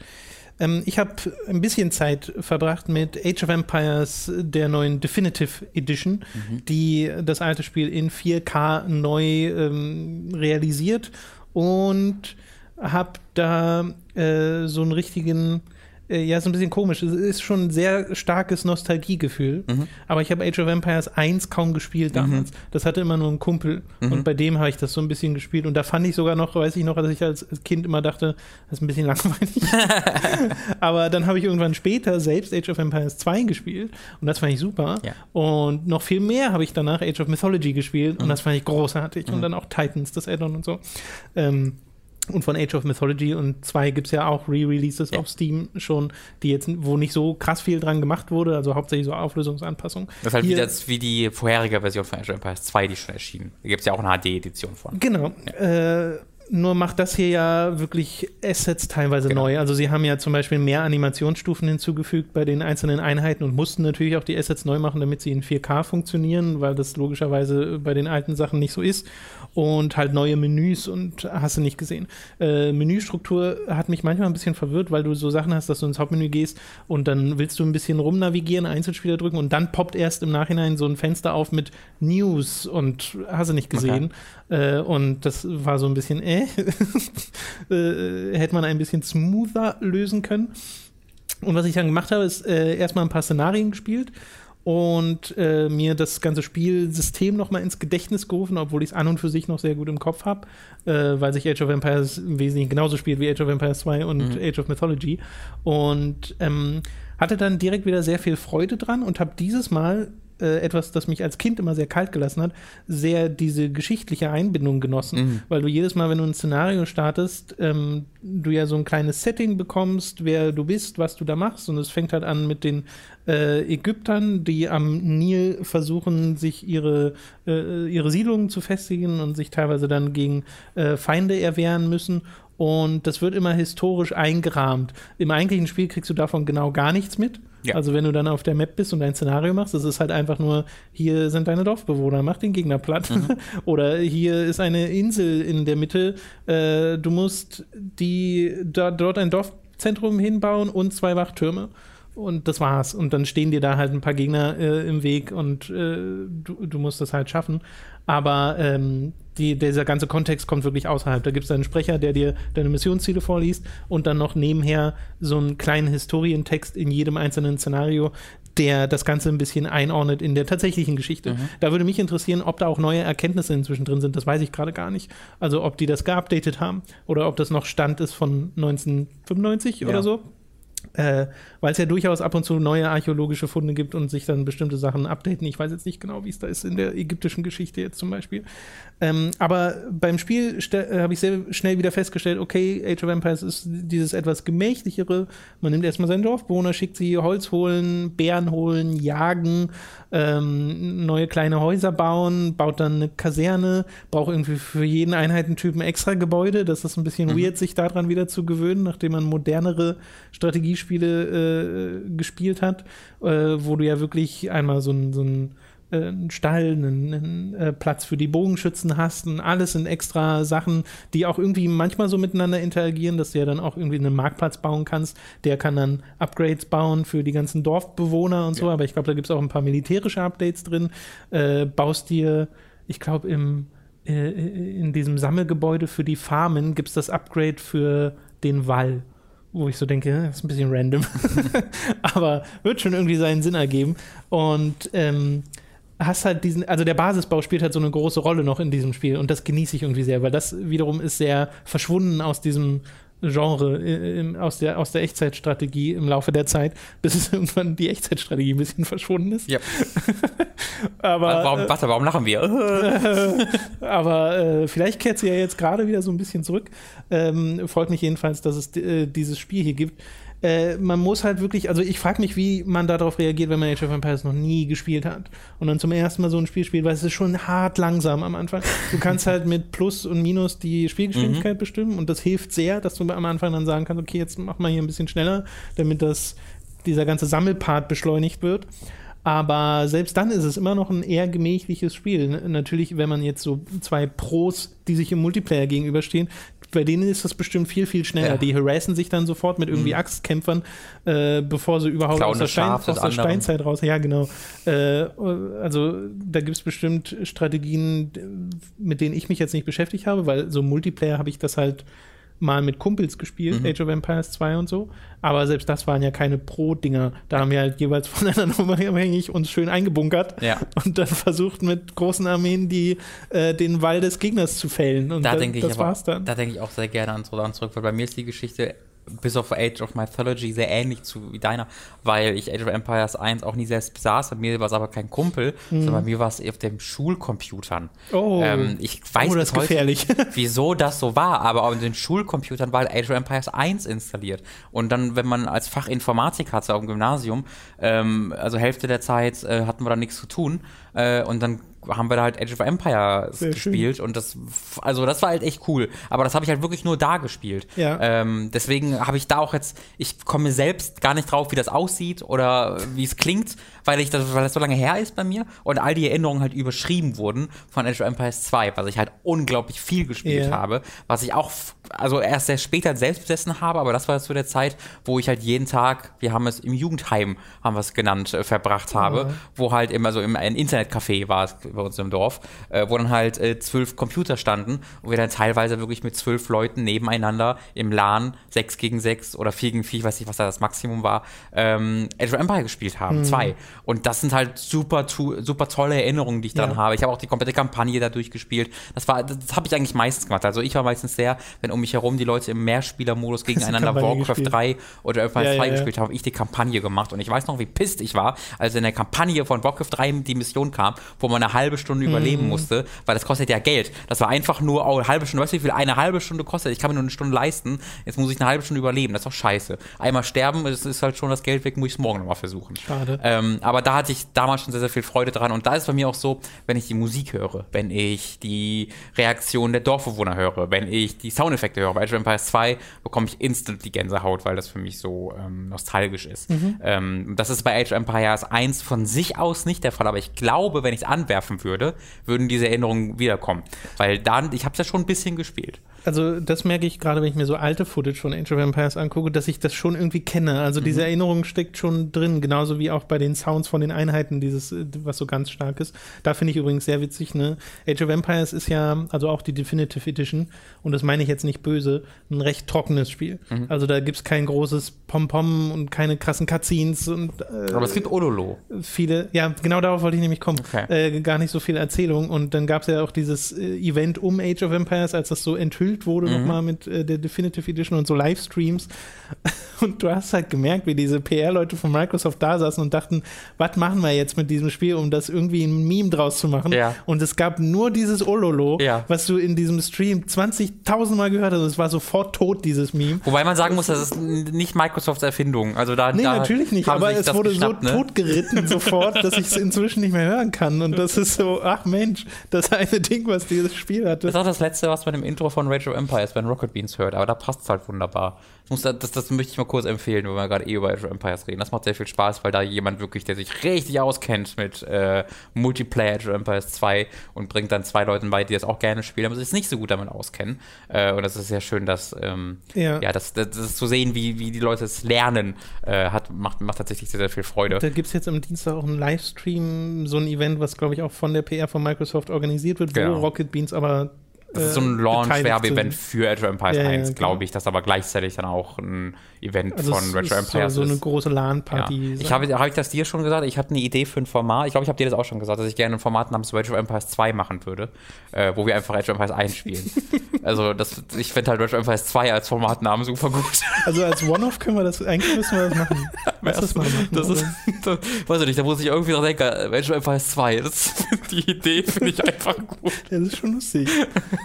Ähm, ich habe ein bisschen Zeit verbracht mit Age of Empires der neuen Definitive Edition, mhm. die das alte Spiel in 4K neu ähm, realisiert und habe da äh, so einen richtigen äh, ja, ist ein bisschen komisch. Es ist schon ein sehr starkes Nostalgiegefühl. Mhm. Aber ich habe Age of Empires 1 kaum gespielt damals. Mhm. Das hatte immer nur ein Kumpel. Mhm. Und bei dem habe ich das so ein bisschen gespielt. Und da fand ich sogar noch, weiß ich noch, dass ich als Kind immer dachte, das ist ein bisschen langweilig. Aber dann habe ich irgendwann später selbst Age of Empires 2 gespielt. Und das fand ich super. Ja. Und noch viel mehr habe ich danach Age of Mythology gespielt. Und mhm. das fand ich großartig. Und mhm. dann auch Titans, das Addon und so. Ähm, und von Age of Mythology und zwei gibt es ja auch Re-Releases ja. auf Steam schon, die jetzt, wo nicht so krass viel dran gemacht wurde, also hauptsächlich so Auflösungsanpassungen. Das ist halt Hier, wie, wie die vorherige Version von Age of Empires 2, die schon erschienen. Da gibt es ja auch eine HD-Edition von. Genau. Ja. Äh, nur macht das hier ja wirklich Assets teilweise genau. neu. Also sie haben ja zum Beispiel mehr Animationsstufen hinzugefügt bei den einzelnen Einheiten und mussten natürlich auch die Assets neu machen, damit sie in 4K funktionieren, weil das logischerweise bei den alten Sachen nicht so ist und halt neue Menüs und hast du nicht gesehen. Äh, Menüstruktur hat mich manchmal ein bisschen verwirrt, weil du so Sachen hast, dass du ins Hauptmenü gehst und dann willst du ein bisschen rumnavigieren, Einzelspieler drücken und dann poppt erst im Nachhinein so ein Fenster auf mit News und hast du nicht gesehen. Okay. Äh, und das war so ein bisschen, äh, äh, hätte man ein bisschen smoother lösen können. Und was ich dann gemacht habe, ist äh, erstmal ein paar Szenarien gespielt und äh, mir das ganze Spielsystem nochmal ins Gedächtnis gerufen, obwohl ich es an und für sich noch sehr gut im Kopf habe, äh, weil sich Age of Empires im Wesentlichen genauso spielt wie Age of Empires 2 und mhm. Age of Mythology. Und ähm, hatte dann direkt wieder sehr viel Freude dran und habe dieses Mal äh, etwas, das mich als Kind immer sehr kalt gelassen hat, sehr diese geschichtliche Einbindung genossen. Mhm. Weil du jedes Mal, wenn du ein Szenario startest, ähm, du ja so ein kleines Setting bekommst, wer du bist, was du da machst. Und es fängt halt an mit den äh, Ägyptern, die am Nil versuchen, sich ihre, äh, ihre Siedlungen zu festigen und sich teilweise dann gegen äh, Feinde erwehren müssen. Und das wird immer historisch eingerahmt. Im eigentlichen Spiel kriegst du davon genau gar nichts mit. Ja. Also wenn du dann auf der Map bist und ein Szenario machst, das ist halt einfach nur, hier sind deine Dorfbewohner, mach den Gegner platt. Mhm. Oder hier ist eine Insel in der Mitte, äh, du musst die, da, dort ein Dorfzentrum hinbauen und zwei Wachtürme. Und das war's. Und dann stehen dir da halt ein paar Gegner äh, im Weg und äh, du, du musst das halt schaffen. Aber ähm, die, dieser ganze Kontext kommt wirklich außerhalb. Da gibt es einen Sprecher, der dir deine Missionsziele vorliest und dann noch nebenher so einen kleinen Historientext in jedem einzelnen Szenario, der das Ganze ein bisschen einordnet in der tatsächlichen Geschichte. Mhm. Da würde mich interessieren, ob da auch neue Erkenntnisse inzwischen drin sind. Das weiß ich gerade gar nicht. Also ob die das geupdatet haben oder ob das noch Stand ist von 1995 ja. oder so äh, weil es ja durchaus ab und zu neue archäologische Funde gibt und sich dann bestimmte Sachen updaten. Ich weiß jetzt nicht genau, wie es da ist in der ägyptischen Geschichte jetzt zum Beispiel. Ähm, aber beim Spiel äh, habe ich sehr schnell wieder festgestellt, okay, Age of Empires ist dieses etwas gemächlichere. Man nimmt erstmal seinen Dorfbewohner, schickt sie Holz holen, Bären holen, jagen, ähm, neue kleine Häuser bauen, baut dann eine Kaserne, braucht irgendwie für jeden Einheitentypen extra Gebäude. Das ist ein bisschen mhm. weird, sich daran wieder zu gewöhnen, nachdem man modernere Strategiespiele äh, gespielt hat, äh, wo du ja wirklich einmal so ein, so ein äh, einen Stall, einen, einen äh, Platz für die Bogenschützen hast und alles sind extra Sachen, die auch irgendwie manchmal so miteinander interagieren, dass du ja dann auch irgendwie einen Marktplatz bauen kannst. Der kann dann Upgrades bauen für die ganzen Dorfbewohner und so, ja. aber ich glaube, da gibt es auch ein paar militärische Updates drin. Äh, baust dir, ich glaube, im äh, in diesem Sammelgebäude für die Farmen gibt es das Upgrade für den Wall wo ich so denke, das ist ein bisschen random. Aber wird schon irgendwie seinen Sinn ergeben. Und ähm, hast halt diesen, also der Basisbau spielt halt so eine große Rolle noch in diesem Spiel und das genieße ich irgendwie sehr, weil das wiederum ist sehr verschwunden aus diesem Genre in, aus, der, aus der Echtzeitstrategie im Laufe der Zeit, bis es irgendwann die Echtzeitstrategie ein bisschen verschwunden ist. Ja. aber, warum, äh, warte, warum lachen wir? aber äh, vielleicht kehrt sie ja jetzt gerade wieder so ein bisschen zurück. Ähm, freut mich jedenfalls, dass es äh, dieses Spiel hier gibt äh, man muss halt wirklich, also ich frage mich, wie man darauf reagiert, wenn man Age of Empires noch nie gespielt hat und dann zum ersten Mal so ein Spiel spielt, weil es ist schon hart langsam am Anfang. Du kannst halt mit Plus und Minus die Spielgeschwindigkeit mhm. bestimmen und das hilft sehr, dass du am Anfang dann sagen kannst, okay, jetzt mach mal hier ein bisschen schneller, damit das dieser ganze Sammelpart beschleunigt wird. Aber selbst dann ist es immer noch ein eher gemächliches Spiel. Natürlich, wenn man jetzt so zwei Pros, die sich im Multiplayer gegenüberstehen, bei denen ist das bestimmt viel, viel schneller. Ja. Die harassen sich dann sofort mit irgendwie mhm. Axtkämpfern, äh, bevor sie überhaupt aus der, Stein, aus der Steinzeit raus. Ja, genau. Äh, also da gibt es bestimmt Strategien, mit denen ich mich jetzt nicht beschäftigt habe, weil so Multiplayer habe ich das halt mal mit Kumpels gespielt, mhm. Age of Empires 2 und so. Aber selbst das waren ja keine Pro-Dinger. Da haben wir halt jeweils voneinander unabhängig uns schön eingebunkert ja. und dann versucht mit großen Armeen die, äh, den Wall des Gegners zu fällen. Und da, da denke ich aber, Da denke ich auch sehr gerne an zurück, weil bei mir ist die Geschichte bis auf Age of Mythology sehr ähnlich zu wie deiner, weil ich Age of Empires 1 auch nie selbst besaß. Bei mir war es aber kein Kumpel, mhm. sondern bei mir war es auf den Schulcomputern. Oh, ähm, ich weiß oh, das ist gefährlich. wieso das so war, aber auf den Schulcomputern war Age of Empires 1 installiert. Und dann, wenn man als Fach Informatik hatte auf dem Gymnasium, ähm, also Hälfte der Zeit äh, hatten wir da nichts zu tun. Äh, und dann haben wir da halt Age of Empires Sehr gespielt schön. und das, also das war halt echt cool. Aber das habe ich halt wirklich nur da gespielt. Ja. Ähm, deswegen habe ich da auch jetzt, ich komme selbst gar nicht drauf, wie das aussieht oder wie es klingt, weil ich das, weil das so lange her ist bei mir und all die Erinnerungen halt überschrieben wurden von Age of Empires 2, was ich halt unglaublich viel gespielt yeah. habe, was ich auch, also erst sehr später selbst besessen habe, aber das war zu der Zeit, wo ich halt jeden Tag, wir haben es im Jugendheim, haben wir es genannt, äh, verbracht habe, mhm. wo halt immer so im, ein Internetcafé war es bei uns im Dorf, äh, wo dann halt äh, zwölf Computer standen und wir dann teilweise wirklich mit zwölf Leuten nebeneinander im LAN sechs gegen sechs oder vier gegen vier, ich weiß nicht, was da das Maximum war, ähm, Age of Empire gespielt haben, mhm. zwei. Und das sind halt super, super tolle Erinnerungen, die ich daran ja. habe. Ich habe auch die komplette Kampagne da durchgespielt. Das war, das habe ich eigentlich meistens gemacht. Also ich war meistens sehr, wenn um mich herum die Leute im Mehrspielermodus gegeneinander Warcraft gespielt. 3 oder Empire ja, 2 ja, gespielt haben, habe ich die Kampagne gemacht. Und ich weiß noch, wie pisst ich war, als in der Kampagne von Warcraft 3 die Mission kam, wo man eine halbe Stunde mhm. überleben musste, weil das kostet ja Geld. Das war einfach nur oh, eine halbe Stunde. Weißt du, wie viel eine halbe Stunde kostet? Ich kann mir nur eine Stunde leisten. Jetzt muss ich eine halbe Stunde überleben. Das ist doch scheiße. Einmal sterben, das ist halt schon das Geld weg, muss ich es morgen nochmal versuchen. Schade. Ähm, aber da hatte ich damals schon sehr, sehr viel Freude dran. Und da ist bei mir auch so, wenn ich die Musik höre, wenn ich die Reaktion der Dorfbewohner höre, wenn ich die Soundeffekte höre. Bei Age of Empires 2 bekomme ich instant die Gänsehaut, weil das für mich so ähm, nostalgisch ist. Mhm. Ähm, das ist bei Age of Empires 1 von sich aus nicht der Fall, aber ich glaube, wenn ich es anwerfen würde, würden diese Erinnerungen wiederkommen. Weil dann, ich habe es ja schon ein bisschen gespielt also das merke ich gerade, wenn ich mir so alte Footage von Age of Empires angucke, dass ich das schon irgendwie kenne. Also mhm. diese Erinnerung steckt schon drin, genauso wie auch bei den Sounds von den Einheiten, dieses, was so ganz stark ist. Da finde ich übrigens sehr witzig, ne? Age of Empires ist ja, also auch die Definitive Edition, und das meine ich jetzt nicht böse, ein recht trockenes Spiel. Mhm. Also da gibt es kein großes Pom-Pom und keine krassen Cutscenes und äh, Aber es gibt Odolo. Viele, ja, genau darauf wollte ich nämlich kommen. Okay. Äh, gar nicht so viel Erzählung. Und dann gab es ja auch dieses äh, Event um Age of Empires, als das so enthüllt gefüllt wurde, mhm. nochmal mit äh, der Definitive Edition und so Livestreams. Und du hast halt gemerkt, wie diese PR-Leute von Microsoft da saßen und dachten, was machen wir jetzt mit diesem Spiel, um das irgendwie ein Meme draus zu machen? Ja. Und es gab nur dieses Ololo, ja. was du in diesem Stream 20.000 Mal gehört hast. Und es war sofort tot, dieses Meme. Wobei man sagen muss, das ist nicht Microsofts Erfindung. Also da, nee, da natürlich nicht, aber es wurde so ne? totgeritten sofort, dass ich es inzwischen nicht mehr hören kann. Und das ist so, ach Mensch, das eine Ding, was dieses Spiel hatte. Das ist auch das Letzte, was man im Intro von Rage of Empires bei Rocket Beans hört, aber da passt es halt wunderbar. Das, das, das, möchte ich mal kurz empfehlen, wenn wir gerade eh über of Empires reden. Das macht sehr viel Spaß, weil da jemand wirklich, der sich richtig auskennt mit äh, Multiplayer of Empires 2 und bringt dann zwei Leuten bei, die das auch gerne spielen, aber sich nicht so gut damit auskennen. Äh, und das ist sehr schön, dass ähm, ja. ja, das, das, das, zu sehen, wie, wie die Leute es lernen, äh, hat, macht, macht tatsächlich sehr, sehr viel Freude. Da gibt es jetzt am Dienstag auch einen Livestream, so ein Event, was glaube ich auch von der PR von Microsoft organisiert wird, genau. wo Rocket Beans aber das ist so ein äh, Launch-Werbeevent für of Empires ja, 1, ja, glaube ich, das aber gleichzeitig dann auch ein Event also von Retro Empires so, so eine große LAN-Party. Ja. Ich habe hab ich das dir schon gesagt? Ich hatte eine Idee für ein Format. Ich glaube, ich habe dir das auch schon gesagt, dass ich gerne ein Format namens Retro Empires 2 machen würde, äh, wo wir einfach Retro Empires 1 spielen. also das, ich finde halt Retro Empires 2 als Formatnamen super gut. Also als One-Off können wir das, eigentlich müssen wir das machen. Lass das mal machen. Das ist, das, weiß ich nicht, da muss ich irgendwie noch denken, Retro Empires 2, das, die Idee finde ich einfach gut. Das ist schon lustig.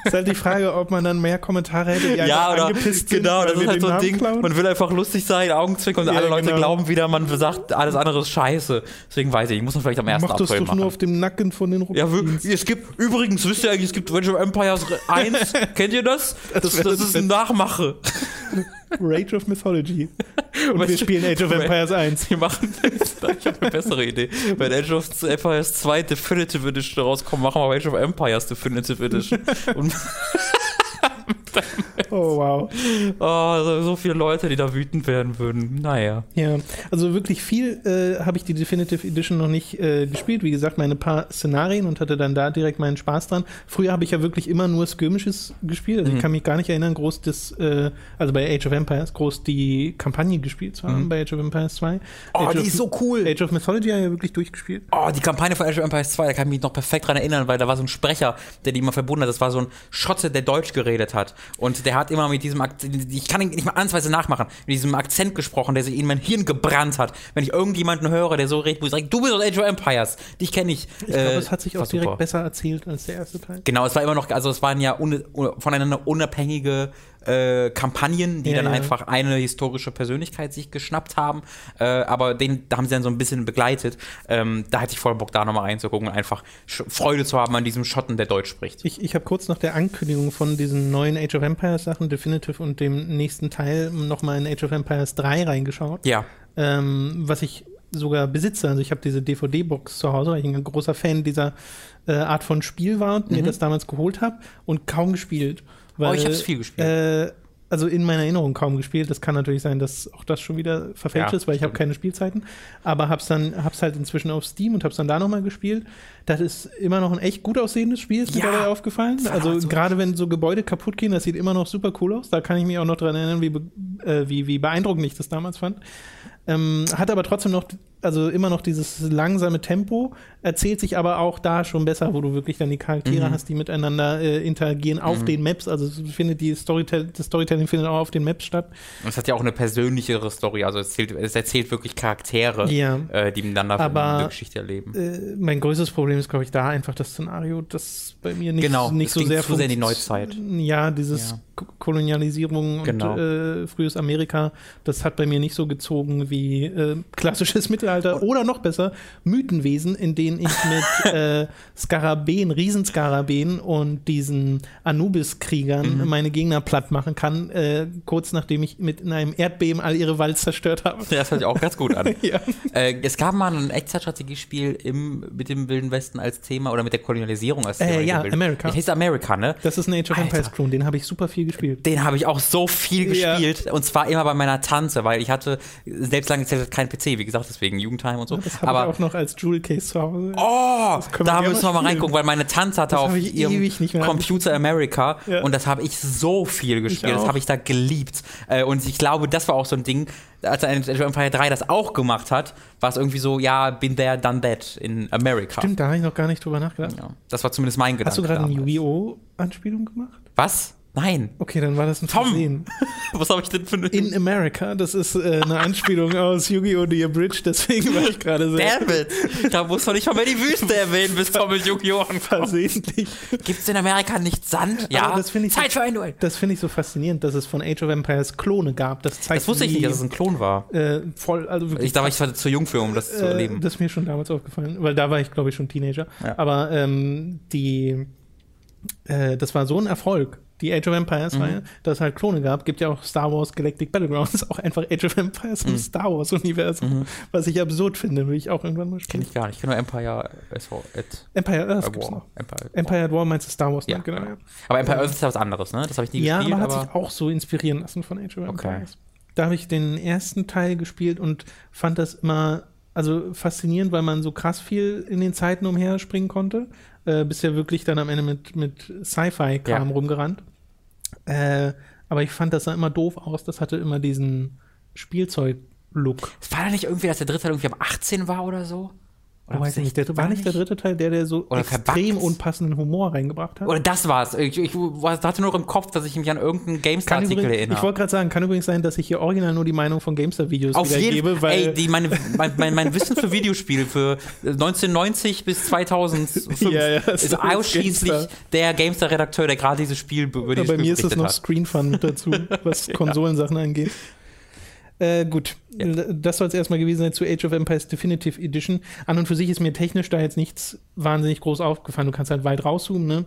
Ist halt die Frage, ob man dann mehr Kommentare hätte, die ja, oder, angepisst sind. Genau, das ist halt so ein Ding, klauen. man will einfach lustig sein, Augenzwinkern und ja, alle Leute genau. glauben wieder, man sagt, alles andere ist scheiße. Deswegen weiß ich, ich muss das vielleicht am ersten Mach das April doch machen. nur auf dem Nacken von den Rucksack. Ja, es gibt, übrigens, wisst ihr eigentlich, es gibt Rage of Empires 1, kennt ihr das? Das, das, das ist ein Nachmache. Rage of Mythology. Und wir spielen Age of Empires 1. Wir machen, ich habe eine bessere Idee. Wenn Age of Empires 2 Definitive Edition rauskommt, machen wir Age of Empires Definitive Edition. Und Oh, wow. Oh, so viele Leute, die da wütend werden würden. Naja. Ja, also wirklich viel äh, habe ich die Definitive Edition noch nicht äh, gespielt. Wie gesagt, meine paar Szenarien und hatte dann da direkt meinen Spaß dran. Früher habe ich ja wirklich immer nur Skirmishes gespielt. Also mhm. ich kann mich gar nicht erinnern, groß das, äh, also bei Age of Empires, groß die Kampagne gespielt zu haben, mhm. bei Age of Empires 2. Oh, Age die of, ist so cool. Age of Mythology habe ich ja wirklich durchgespielt. Oh, die Kampagne von Age of Empires 2, da kann ich mich noch perfekt dran erinnern, weil da war so ein Sprecher, der die immer verbunden hat. Das war so ein Schotte, der Deutsch geredet hat. Und der hat immer mit diesem Akzent, ich kann ihn nicht mal ansatzweise nachmachen, mit diesem Akzent gesprochen, der sich in mein Hirn gebrannt hat. Wenn ich irgendjemanden höre, der so redet, wo ich sage, du bist aus Age of Empires, dich kenne ich. Ich glaube, äh, es hat sich auch direkt super. besser erzählt als der erste Teil. Genau, es war immer noch, also es waren ja un, voneinander unabhängige äh, Kampagnen, die ja, dann ja. einfach eine historische Persönlichkeit sich geschnappt haben. Äh, aber den da haben sie dann so ein bisschen begleitet. Ähm, da hatte ich voll Bock, da nochmal reinzugucken und einfach Freude zu haben an diesem Schotten, der Deutsch spricht. Ich, ich habe kurz nach der Ankündigung von diesen neuen Age of Empires Sachen, Definitive und dem nächsten Teil, nochmal in Age of Empires 3 reingeschaut. Ja. Ähm, was ich sogar besitze. Also ich habe diese DVD-Box zu Hause, weil ich ein großer Fan dieser äh, Art von Spiel war und mhm. mir das damals geholt habe und kaum gespielt. Weil, oh, ich habe es viel gespielt. Äh, also in meiner Erinnerung kaum gespielt. Das kann natürlich sein, dass auch das schon wieder verfälscht ja, ist, weil ich habe keine Spielzeiten. Aber hab's dann, hab's halt inzwischen auf Steam und hab's dann da nochmal gespielt. Das ist immer noch ein echt gut aussehendes Spiel, ist ja, mir dabei aufgefallen. Also so gerade wenn so Gebäude kaputt gehen, das sieht immer noch super cool aus. Da kann ich mich auch noch dran erinnern, wie, äh, wie, wie beeindruckend ich das damals fand. Ähm, hat aber trotzdem noch, also immer noch dieses langsame Tempo, erzählt sich aber auch da schon besser, wo du wirklich dann die Charaktere mhm. hast, die miteinander äh, interagieren auf mhm. den Maps. Also findet die Storytell das Storytelling findet auch auf den Maps statt. Und es hat ja auch eine persönlichere Story, also es erzählt, es erzählt wirklich Charaktere, ja. äh, die miteinander aber, eine Geschichte erleben. Äh, mein größtes Problem ist, glaube ich, da einfach das Szenario, das bei mir nicht, genau, nicht so sehr zu sehr in die Neuzeit. Ja, dieses ja. Kolonialisierung genau. und äh, frühes Amerika, das hat bei mir nicht so gezogen wie äh, klassisches Mittelalter oder noch besser Mythenwesen, in denen ich mit äh, Skarabäen, Riesenskarabäen und diesen Anubis-Kriegern mhm. meine Gegner platt machen kann, äh, kurz nachdem ich mit in einem Erdbeben all ihre Wald zerstört habe. Das hört sich auch ganz gut an. ja. Äh, es gab mal ein Echtzeitstrategiespiel mit dem Wilden Westen als Thema oder mit der Kolonialisierung als Thema. Äh, ja, America. Das heißt America, ne? Das ist Age of Empires Clone, den habe ich super viel gespielt. Den habe ich auch so viel gespielt ja. und zwar immer bei meiner Tante, weil ich hatte selbst lange Zeit kein PC, wie gesagt, deswegen Jugendtime und so. das habe ich auch noch als Jewel Case zu Hause. Oh, da müssen wir mal reingucken, weil meine Tante hatte auf ihrem Computer America ja. und das habe ich so viel gespielt, das habe ich da geliebt. Äh, und ich glaube, das war auch so ein Ding, als of Empire 3 das auch gemacht hat, war es irgendwie so, ja, been there, done that in America. Stimmt, da habe ich noch gar nicht drüber nachgedacht. Ja, das war zumindest mein Gedanke. Hast du gerade eine Yu-Gi-Oh! Anspielung gemacht? Was? Nein. Okay, dann war das ein Tom. Versehen. Was habe ich denn für eine? In America, das ist äh, eine Anspielung aus Yu-Gi-Oh! The Bridge, deswegen war ich gerade so. Damn it! Da muss man nicht mal mehr die Wüste erwähnen, bis Tom mit Yu-Gi-Oh! ankommt. Versehentlich. Gibt es in Amerika nicht Sand? Ja. das ich Zeit so, für ein Duell. Das finde ich so faszinierend, dass es von Age of Empires Klone gab. Das, zeigt das wusste ich nicht, dass es ein Klon war. Äh, voll, also wirklich ich da war ich zu jung für, um das äh, zu erleben. Das ist mir schon damals aufgefallen, weil da war ich, glaube ich, schon Teenager. Ja. Aber ähm, die, äh, das war so ein Erfolg die Age of Empires Reihe, mhm. dass es halt Klone gab. Gibt ja auch Star Wars Galactic Battlegrounds, auch einfach Age of Empires mhm. im Star Wars Universum, mhm. was ich absurd finde, will ich auch irgendwann mal spielen. Kenn ich gar nicht. Ich kenne nur Empire SV. Empire Earth gibt's noch. Empire, Empire at War meinst du Star Wars? Ja, genau. Ja. Aber Empire Earth ist ja was anderes, ne? Das habe ich nie ja, gespielt. Ja, aber hat sich auch so inspirieren lassen von Age of Empires. Okay. Da habe ich den ersten Teil gespielt und fand das immer also faszinierend, weil man so krass viel in den Zeiten umherspringen konnte. Äh, bis ja wirklich dann am Ende mit, mit Sci-Fi-Kram ja. rumgerannt. Äh, aber ich fand, das sah immer doof aus. Das hatte immer diesen Spielzeug-Look. War da nicht irgendwie, dass der dritte Teil irgendwie ab 18 war oder so? Oder weiß ich nicht, der, war nicht der dritte Teil, der, der so Oder extrem unpassenden Humor reingebracht hat? Oder das war's. Ich, ich hatte nur im Kopf, dass ich mich an irgendeinen GameStar-Artikel erinnere. Ich wollte gerade sagen, kann übrigens sein, dass ich hier original nur die Meinung von GameStar-Videos wiedergebe, weil. Ey, die, meine, mein, mein, mein, Wissen für Videospiele für 1990 bis 2005 ja, ja, ist ausschließlich GameStar. der GameStar-Redakteur, der gerade dieses Spiel über ja, Bei mir ist es noch Screenfun mit dazu, was Konsolensachen angeht. Äh, gut, ja. das soll es erstmal gewesen sein zu Age of Empires Definitive Edition. An und für sich ist mir technisch da jetzt nichts wahnsinnig groß aufgefallen. Du kannst halt weit rauszoomen, ne?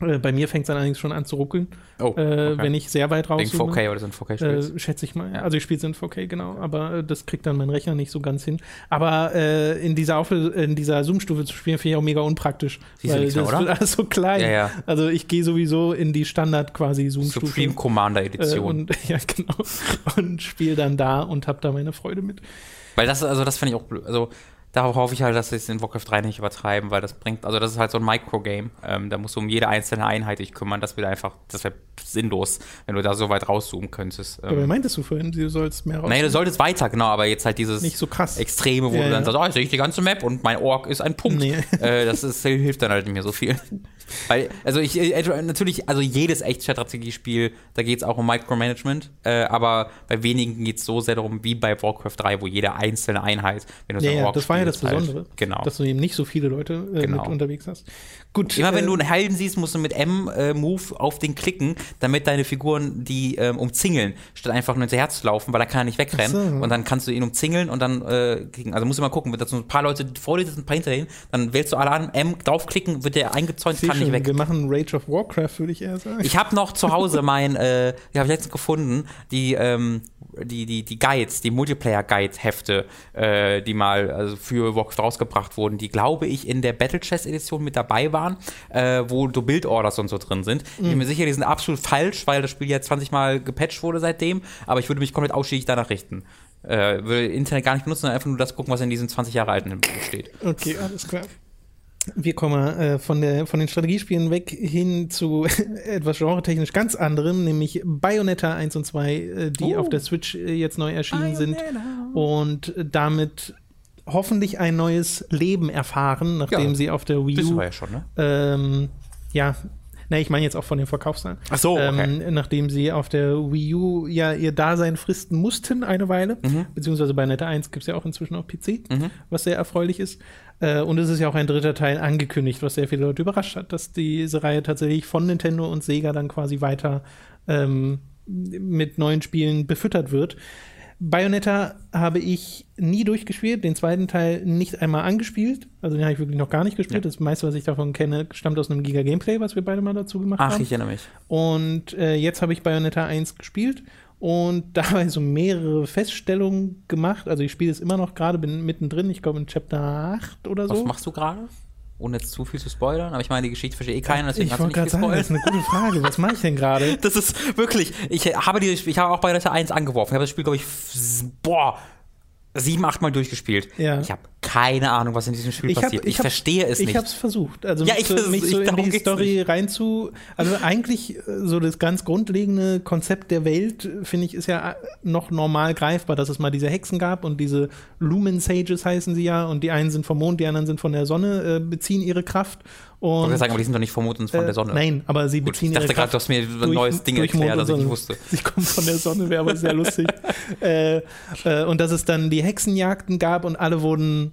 Äh, bei mir fängt es dann allerdings schon an zu ruckeln, Oh, äh, okay. wenn ich sehr weit raus Wegen 4K oder so ein 4K spielst. äh, schätze ich mal. Ja. Also ich spiele es in 4K, genau, aber äh, das kriegt dann mein Rechner nicht so ganz hin. Aber äh, in dieser in dieser Zoom-Stufe zu spielen, finde ich auch mega unpraktisch. Siehst du weil nichts mehr, das oder? wird alles so klein. Ja, ja. Also ich gehe sowieso in die Standard quasi Zoom-Stufe. Supreme Commander äh, Edition. und ja, genau. Und spiele dann da und habe da meine Freude mit. Weil das, also das finde ich auch blöd. Also darauf hoffe ich halt, dass sie es in Warcraft 3 nicht übertreiben, weil das bringt, also das ist halt so ein Microgame. Ähm, da musst du um jede einzelne Einheit dich kümmern. Das wird einfach, das wäre sinnlos, wenn du da so weit rauszoomen könntest. Aber Ähm, meintest du vorhin, du sollst mehr raus? nee, du solltest weiter, genau, aber jetzt halt dieses Nicht so krass. Extreme, wo Ja, du dann ja. sagst, oh, jetzt sehe ich die ganze Map und mein Ork ist ein Punkt. Nee. Äh, das ist, hilft dann halt nicht mehr so viel. Weil, also ich, äh, natürlich, also jedes Echtzeitstrategiespiel, da geht es auch um Micromanagement, äh, aber bei wenigen geht es so sehr darum, wie bei Warcraft 3, wo jede einzelne Einheit, wenn du so Ja, ja, das war ja das spielst, halt, Besondere. genau. Dass du eben nicht so viele Leute äh, Genau. mit unterwegs hast. Gut. Immer wenn äh, du einen Helden siehst, musst du mit M-Move auf den klicken, damit deine Figuren die ähm, umzingeln, statt einfach nur hinterher zu laufen, weil da kann er nicht wegrennen. So. Und dann kannst du ihn umzingeln und dann äh, kriegen. Also musst du mal gucken, wenn da so ein paar Leute vor dir sind, ein paar hinter denen, dann wählst du alle an, M draufklicken, wird der eingezäunt, kann nicht weg. Wir machen Rage of Warcraft, würde ich eher sagen. Ich habe noch zu Hause mein, äh, die habe ich letztens gefunden, die, ähm, die, die, die Guides, die Multiplayer-Guide-Hefte, äh, die mal also für Warcraft rausgebracht wurden, die glaube ich in der Battle Chess Edition mit dabei waren, äh, wo so Bildorders und so drin sind. Ich bin mir sicher, die sind absolut falsch, weil das Spiel ja 20 Mal gepatcht wurde seitdem, aber ich würde mich komplett ausschließlich danach richten. Äh, würde Internet gar nicht benutzen, sondern einfach nur das gucken, was in diesem 20 Jahre alten Buch steht. Okay, alles klar. Wir kommen äh, von, der, von den Strategiespielen weg hin zu etwas genretechnisch ganz anderem, nämlich Bayonetta 1 und 2, äh, die Oh. auf der Switch äh, jetzt neu erschienen sind und damit hoffentlich ein neues Leben erfahren, nachdem Ja. sie auf der Wii U ja schon, ne? ähm, ja, na, ich meine jetzt auch von den Verkaufszahlen. Ach so, okay. ähm, nachdem sie auf der Wii U ja ihr Dasein fristen mussten eine Weile, Mhm. beziehungsweise bei Netta 1 gibt es ja auch inzwischen auf PC, was sehr erfreulich ist. Äh, und es ist ja auch ein dritter Teil angekündigt, was sehr viele Leute überrascht hat, dass diese Reihe tatsächlich von Nintendo und Sega dann quasi weiter ähm, mit neuen Spielen befüttert wird. Bayonetta habe ich nie durchgespielt, den zweiten Teil nicht einmal angespielt. Also den habe ich wirklich noch gar nicht gespielt. Ja. Das meiste, was ich davon kenne, stammt aus einem Giga-Gameplay, was wir beide mal dazu gemacht Ach, haben. ich erinnere mich. Und äh, jetzt habe ich Bayonetta 1 gespielt und dabei so mehrere Feststellungen gemacht. Also ich spiele es immer noch gerade, bin mittendrin, ich glaube in Chapter 8 oder Was so. machst du gerade? Ohne jetzt zu viel zu spoilern, aber ich meine, die Geschichte verstehe eh keiner, deswegen ich kannst du wollte nicht sagen, das ist eine gute Frage. Was mache ich denn gerade? Das ist wirklich, ich habe die, ich habe auch bei Letter 1 angeworfen. Ich habe das Spiel, glaube ich, boah, sieben, acht Mal durchgespielt. Ja. Ich habe keine Ahnung, was in diesem Spiel Ich, hab, passiert. Ich, hab- verstehe es ich nicht. habe es versucht. Also Ja, ich so, mich so ich- in die Story reinzu. Also eigentlich äh, so das ganz grundlegende Konzept der Welt, äh, finde ich, ist ja äh, noch normal greifbar, dass es mal diese Hexen gab und diese Lumen Sages heißen sie ja und die einen sind vom Mond, die anderen sind von der Sonne, äh, beziehen ihre Kraft. Ich Und, gerade sagen, aber die sind doch nicht vom Mond und von äh, der Sonne. Nein, aber sie Gut, beziehen ich dachte ihre gerade, Kraft du hast mir ein neues Ding erklärt, das ich nicht wusste. Sie kommen von der Sonne, wäre aber sehr lustig. äh, und dass es dann die Hexenjagden gab und alle wurden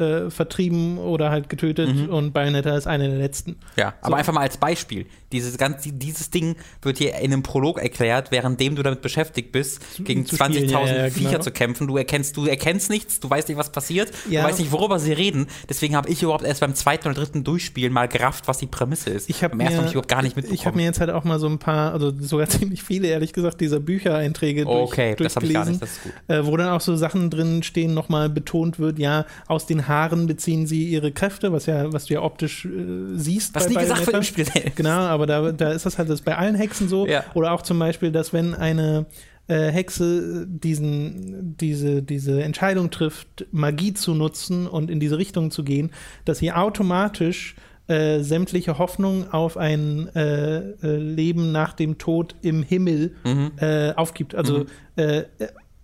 äh, vertrieben oder halt getötet Mhm. und Bayonetta ist eine der letzten. Ja, aber einfach mal als Beispiel. Dieses, ganze, dieses Ding wird dir in einem Prolog erklärt, währenddem du damit beschäftigt bist, gegen zu 20.000 spielen, ja, ja, Viecher genau. zu kämpfen. Du erkennst, du erkennst nichts, du weißt nicht, was passiert, Ja. du weißt nicht, worüber sie reden. Deswegen habe ich überhaupt erst beim zweiten oder dritten Durchspielen mal gerafft, was die Prämisse ist. Ich habe mir, habe ich überhaupt gar nicht mitbekommen. ich habe mir jetzt halt auch mal so ein paar, also sogar ziemlich viele, ehrlich gesagt, dieser Büchereinträge durch, okay, das habe ich gar nicht, durchgelesen, das ist gut. äh, wo dann auch so Sachen drin stehen, nochmal betont wird, ja, aus den Haaren beziehen sie ihre Kräfte, was ja, was du ja optisch äh, siehst. Was nie gesagt wird im Spiel. Genau, aber da, da ist das halt das bei allen Hexen so. Ja. Oder auch zum Beispiel, dass wenn eine äh, Hexe diesen, diese, diese Entscheidung trifft, Magie zu nutzen und in diese Richtung zu gehen, dass sie automatisch äh, sämtliche Hoffnung auf ein äh, äh, Leben nach dem Tod im Himmel Mhm. äh, aufgibt. Also äh,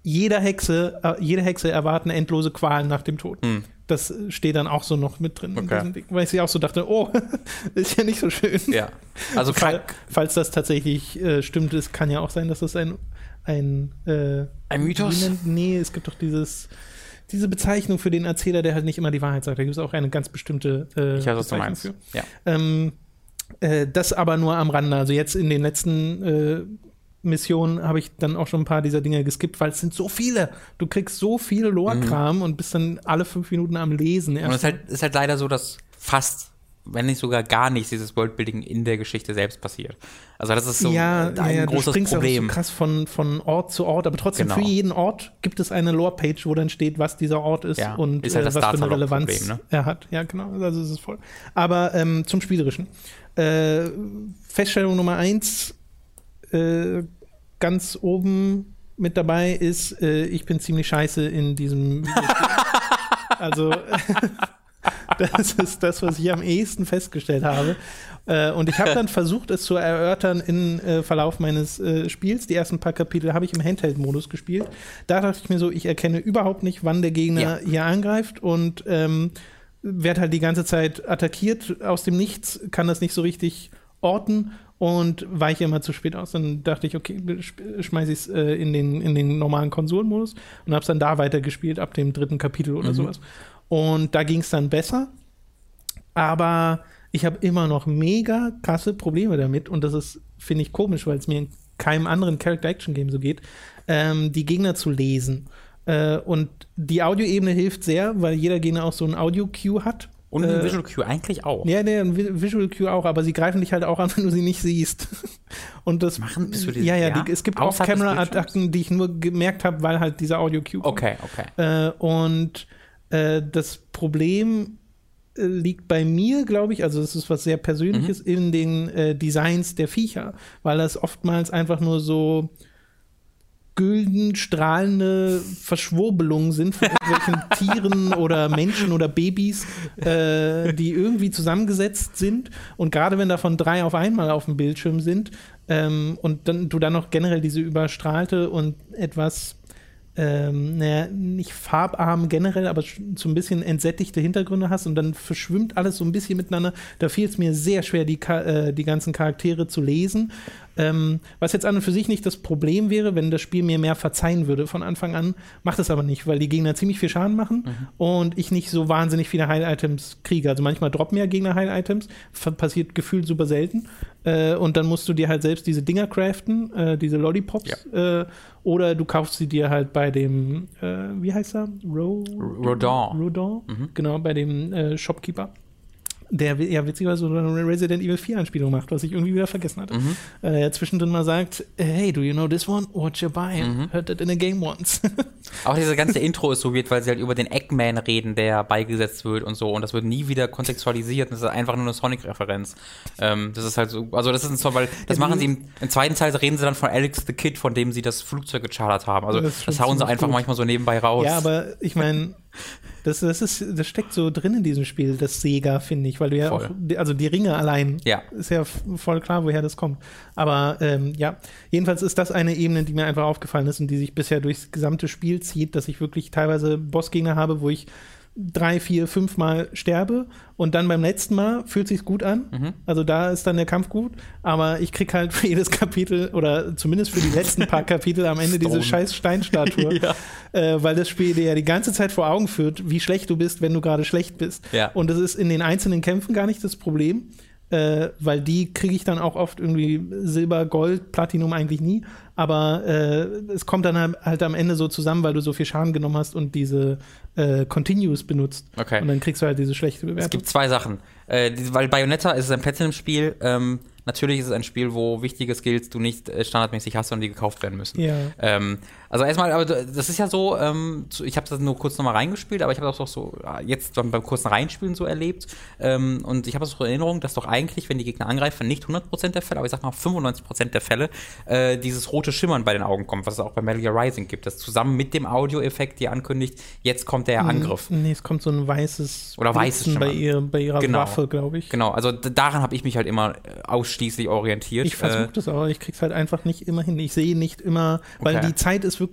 jeder Hexe, äh, jede Hexe erwarten endlose Qualen nach dem Tod. Mhm. Das steht dann auch so noch mit drin in Okay. diesem Ding, weil ich sie auch so dachte, oh, ist ja nicht so schön. Ja. Also Fall, falls das tatsächlich äh, stimmt, es kann ja auch sein, dass das ein ein, äh, Ein Mythos? nennt- Nee, es gibt doch dieses diese Bezeichnung für den Erzähler, der halt nicht immer die Wahrheit sagt. Da gibt es auch eine ganz bestimmte äh, Ich weiß, was du Bezeichnung meinst. für. Ja. Ähm, äh, das aber nur am Rande. Also jetzt in den letzten äh, Missionen habe ich dann auch schon ein paar dieser Dinge geskippt, weil es sind so viele. Du kriegst so viel Lore-Kram und bist dann alle fünf Minuten am Lesen. Mhm. Und es ist halt, ist halt leider so, dass fast wenn nicht sogar gar nichts, dieses Worldbuilding in der Geschichte selbst passiert. Also das ist so ja, ein ja, großes du Problem. Auch so krass von, von Ort zu Ort, aber trotzdem Genau. für jeden Ort gibt es eine Lore-Page, wo dann steht, was dieser Ort ist Ja, und ist halt äh, was für eine Relevanz ne? er hat. Ja, genau, also es ist voll. Aber ähm, zum Spielerischen. Äh, Feststellung Nummer eins, äh, ganz oben mit dabei ist, äh, ich bin ziemlich scheiße in diesem Videospiel. also das ist das, was ich am ehesten festgestellt habe. Äh, und ich habe dann versucht, es zu erörtern im äh, Verlauf meines äh, Spiels. Die ersten paar Kapitel habe ich im Handheld-Modus gespielt. Da dachte ich mir so, ich erkenne überhaupt nicht, wann der Gegner Ja. hier angreift und ähm, werde halt die ganze Zeit attackiert aus dem Nichts, kann das nicht so richtig orten und weiche immer zu spät aus. Dann dachte ich, okay, sch- schmeiß ich es äh, in, den, in den normalen Konsolenmodus und habe es dann da weitergespielt, ab dem dritten Kapitel oder sowas. Und da ging es dann besser. Aber ich habe immer noch mega krasse Probleme damit und das ist, finde ich, komisch, weil es mir in keinem anderen Character-Action-Game so geht, ähm, die Gegner zu lesen. Äh, und die Audioebene hilft sehr, weil jeder Gegner auch so ein Audio-Cue hat. Und ein Äh, Visual Cue eigentlich auch. Ja, Vi- Visual Cue auch, aber sie greifen dich halt auch an, wenn du sie nicht siehst. Und das Machen- bist du die- ja, ja, ja? Die, es gibt Außerhalb des Off-Camera-Attacken, die ich nur gemerkt habe, weil halt dieser Audio-Cue kommt. Okay, okay. Äh, und äh, das Problem äh, liegt bei mir, glaube ich, also es ist was sehr Persönliches, Mhm. in den äh, Designs der Viecher, weil das oftmals einfach nur so gülden, strahlende Verschwurbelungen sind von irgendwelchen Tieren oder Menschen oder Babys, äh, die irgendwie zusammengesetzt sind. Und gerade wenn davon drei auf einmal auf dem Bildschirm sind ähm, und dann, du dann noch generell diese überstrahlte und etwas ähm, naja, nicht farbarm generell, aber so ein bisschen entsättigte Hintergründe hast und dann verschwimmt alles so ein bisschen miteinander. Da fiel es mir sehr schwer, die, äh, die ganzen Charaktere zu lesen. Ähm, was jetzt an und für sich nicht das Problem wäre, wenn das Spiel mir mehr verzeihen würde von Anfang an, macht es aber nicht, weil die Gegner ziemlich viel Schaden machen und ich nicht so wahnsinnig viele Heil-Items kriege. Also manchmal droppen ja Gegner Heil-Items, passiert gefühlt super selten. Äh, und dann musst du dir halt selbst diese Dinger craften, äh, diese Lollipops, äh, oder du kaufst sie dir halt bei dem, äh, wie heißt er? Ro Rodin. Rodin, genau, bei dem äh, Shopkeeper. Der ja witzigerweise so eine Resident Evil 4 Anspielung macht, was ich irgendwie wieder vergessen hatte. Äh, er zwischendrin mal sagt, hey, do you know this one? What you buying? Heard that in a game once. Auch diese ganze Intro ist so weird, weil sie halt über den Eggman reden, der beigesetzt wird und so. Und das wird nie wieder kontextualisiert. Das ist einfach nur eine Sonic-Referenz. Ähm, das ist halt so, also das ist ein Song, weil das machen sie im, im zweiten Teil reden sie dann von Alex the Kid, von dem sie das Flugzeug gechartert haben. Also Das das, hauen sie einfach gut. manchmal so nebenbei raus. Ja, aber ich meine, das, das, ist, das steckt so drin in diesem Spiel, das Sega, finde ich, weil du ja Voll. auch, also die Ringe allein, Ja. ist ja voll klar, woher das kommt. Aber ähm, ja, jedenfalls ist das eine Ebene, die mir einfach aufgefallen ist und die sich bisher durchs gesamte Spiel zieht, dass ich wirklich teilweise Bossgegner habe, wo ich drei, vier, fünf Mal sterbe und dann beim letzten Mal fühlt sich's gut an. Mhm. Also da ist dann der Kampf gut, aber ich krieg halt für jedes Kapitel oder zumindest für die letzten paar Kapitel am Ende diese Stone. scheiß Steinstatue, Ja. äh, weil das Spiel dir ja die ganze Zeit vor Augen führt, wie schlecht du bist, wenn du gerade schlecht bist. Ja. Und das ist in den einzelnen Kämpfen gar nicht das Problem, äh, weil die kriege ich dann auch oft irgendwie Silber, Gold, Platinum eigentlich nie. Aber äh, es kommt dann halt- am Ende so zusammen, weil du so viel Schaden genommen hast und diese äh, Continues benutzt. Okay. Und dann kriegst du halt diese schlechte Es Bewertung. gibt zwei Sachen. Äh, weil Bayonetta ist ein Platinum-Spiel. Ähm, natürlich ist es ein Spiel, wo wichtige Skills du nicht äh, standardmäßig hast, sondern die gekauft werden müssen. Ja. Ähm, also erstmal, aber das ist ja so, ähm, ich habe das nur kurz nochmal reingespielt, aber ich habe das auch so äh, jetzt beim, beim kurzen Reinspielen so erlebt. Ähm, und ich habe so in Erinnerung, dass doch eigentlich, wenn die Gegner angreifen, nicht 100% der Fälle, aber ich sag mal 95% der Fälle, äh, dieses rote Schimmern bei den Augen kommt, was es auch bei Metal Gear Rising gibt, das zusammen mit dem Audioeffekt dir ankündigt, jetzt kommt der Angriff. Nee, es kommt so ein weißes Oder weißes Blitzen bei, Schimmern. ihr, bei ihrer Genau. Waffe, glaube ich. Genau, also daran habe ich mich halt immer äh, ausschließlich orientiert. Ich versuche Äh, das aber, ich krieg's halt einfach nicht immer hin. Ich sehe nicht immer, weil Okay. die Zeit ist wirklich,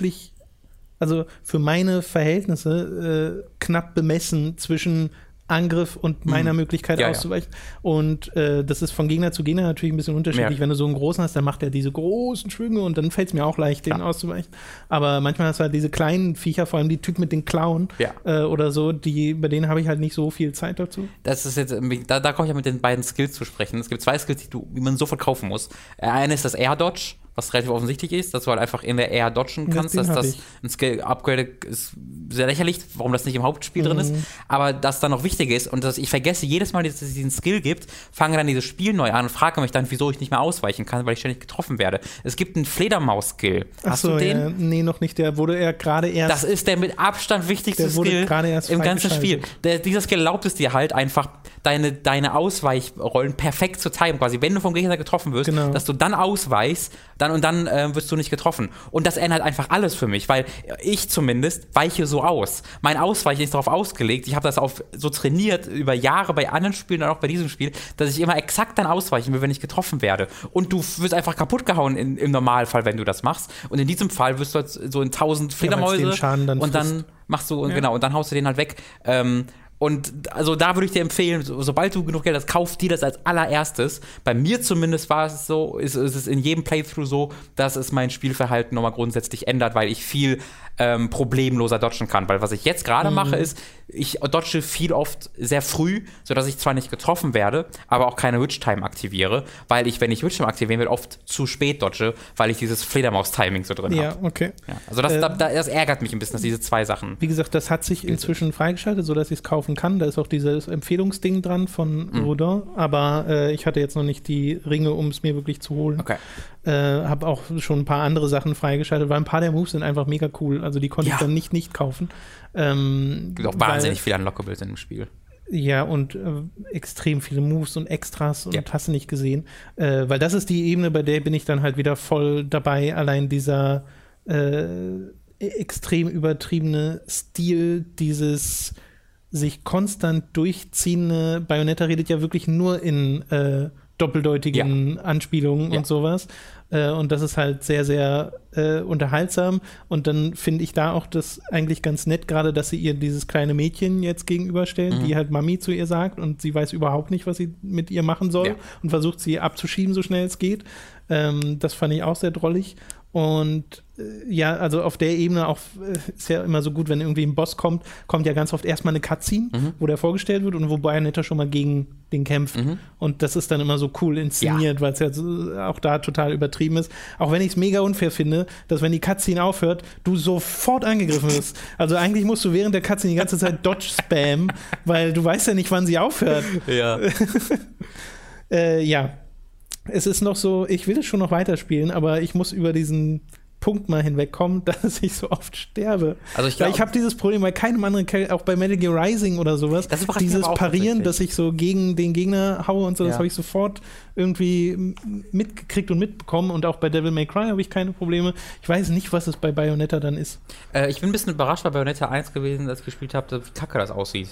also für meine Verhältnisse äh, knapp bemessen zwischen Angriff und meiner Möglichkeit Mhm. Ja, ja. auszuweichen. Und äh, das ist von Gegner zu Gegner natürlich ein bisschen unterschiedlich. Ja. Wenn du so einen großen hast, dann macht er diese großen Schwünge und dann fällt es mir auch leicht, den auszuweichen. Aber manchmal hast du halt diese kleinen Viecher, vor allem die Typen mit den Klauen Ja. äh, oder so, die, bei denen habe ich halt nicht so viel Zeit dazu. Das ist jetzt, da, da komme ich ja mit den beiden Skills zu sprechen. Es gibt zwei Skills, die, du, die man sofort kaufen muss. Äh, Eine ist das Air Dodge, was relativ offensichtlich ist, dass du halt einfach in der Air dodgen kannst, den dass das ich. ein Skill Upgrade ist, sehr lächerlich, warum das nicht im Hauptspiel mhm. drin ist, aber das dann noch wichtig ist und dass ich vergesse jedes Mal, dass es diesen Skill gibt, fange dann dieses Spiel neu an und frage mich dann, wieso ich nicht mehr ausweichen kann, weil ich ständig getroffen werde. Es gibt einen Fledermaus-Skill. Hast so, du den? Ja. Nee, noch nicht. Der wurde er gerade erst. Das ist der mit Abstand wichtigste Skill im ganzen Spiel. Der, dieser Skill erlaubt es dir halt einfach, deine, deine Ausweichrollen perfekt zu timen. Quasi, wenn du vom Gegner getroffen wirst, genau. dass du dann ausweichst, dann und dann äh, wirst du nicht getroffen. Und das ändert einfach alles für mich, weil ich zumindest weiche so aus. Mein Ausweichen ist darauf ausgelegt. Ich habe das auf so trainiert über Jahre bei anderen Spielen und auch bei diesem Spiel, dass ich immer exakt dann ausweichen will, wenn ich getroffen werde. Und du wirst einfach kaputt gehauen in, im Normalfall, wenn du das machst. Und in diesem Fall wirst du halt so in tausend Fledermäuse ja, dann und dann machst du, ja. genau, und dann haust du den halt weg. Ähm, und also da würde ich dir empfehlen, so, sobald du genug Geld hast, kauf dir das als allererstes. Bei mir zumindest war es so, ist, ist es in jedem Playthrough so, dass es mein Spielverhalten nochmal grundsätzlich ändert, weil ich viel ähm, problemloser dodgen kann. Weil was ich jetzt gerade mhm. mache, ist, ich dodge viel oft sehr früh, sodass ich zwar nicht getroffen werde, aber auch keine Witch-Time aktiviere, weil ich, wenn ich Witch-Time aktivieren will, oft zu spät dodge, weil ich dieses Fledermaus-Timing so drin habe. Ja, okay. Ja, also das, äh, da, das, ärgert mich ein bisschen, dass diese zwei Sachen. Wie gesagt, das hat sich inzwischen freigeschaltet, sodass ich es kaufen kann. Da ist auch dieses Empfehlungsding dran von mhm. Rodin, aber äh, ich hatte jetzt noch nicht die Ringe, um es mir wirklich zu holen. Okay. Äh, habe auch schon ein paar andere Sachen freigeschaltet, weil ein paar der Moves sind einfach mega cool. Also die konnte ja. ich dann nicht nicht kaufen. Ähm, es gibt auch wahnsinnig weil, viele Unlockables in dem Spiel. Ja, und äh, extrem viele Moves und Extras und ja. hast du nicht gesehen. Äh, weil das ist die Ebene, bei der bin ich dann halt wieder voll dabei. Allein dieser äh, extrem übertriebene Stil, dieses sich konstant durchziehende Bayonetta redet ja wirklich nur in äh, doppeldeutigen ja. Anspielungen ja. und sowas. Äh, und das ist halt sehr, sehr äh, unterhaltsam. Und dann finde ich da auch das eigentlich ganz nett, gerade, dass sie ihr dieses kleine Mädchen jetzt gegenüberstellen, mhm. die halt Mami zu ihr sagt und sie weiß überhaupt nicht, was sie mit ihr machen soll ja. und versucht sie abzuschieben, so schnell es geht. Ähm, das fand ich auch sehr drollig. Und äh, ja, also auf der Ebene auch äh, ist ja immer so gut, wenn irgendwie ein Boss kommt, kommt ja ganz oft erstmal eine Cutscene, mhm. wo der vorgestellt wird und wo Bayonetta schon mal gegen den kämpft. Mhm. Und das ist dann immer so cool inszeniert, ja. weil es ja so, auch da total übertrieben ist. Auch wenn ich es mega unfair finde, dass wenn die Cutscene aufhört, du sofort angegriffen wirst. Also eigentlich musst du während der Cutscene die ganze Zeit Dodge spam, weil du weißt ja nicht, wann sie aufhört. Ja. äh, ja, es ist noch so, ich will es schon noch weiterspielen, aber ich muss über diesen Punkt mal hinwegkommen, dass ich so oft sterbe. Also ich, ich habe dieses Problem bei keinem anderen auch bei Metal Gear Rising oder sowas. Das dieses Parieren, dass ich so gegen den Gegner haue und so, ja. das habe ich sofort irgendwie mitgekriegt und mitbekommen. Und auch bei Devil May Cry habe ich keine Probleme. Ich weiß nicht, was es bei Bayonetta dann ist. Äh, ich bin ein bisschen überrascht bei Bayonetta 1 gewesen, als ich gespielt habe, wie kacke das aussieht.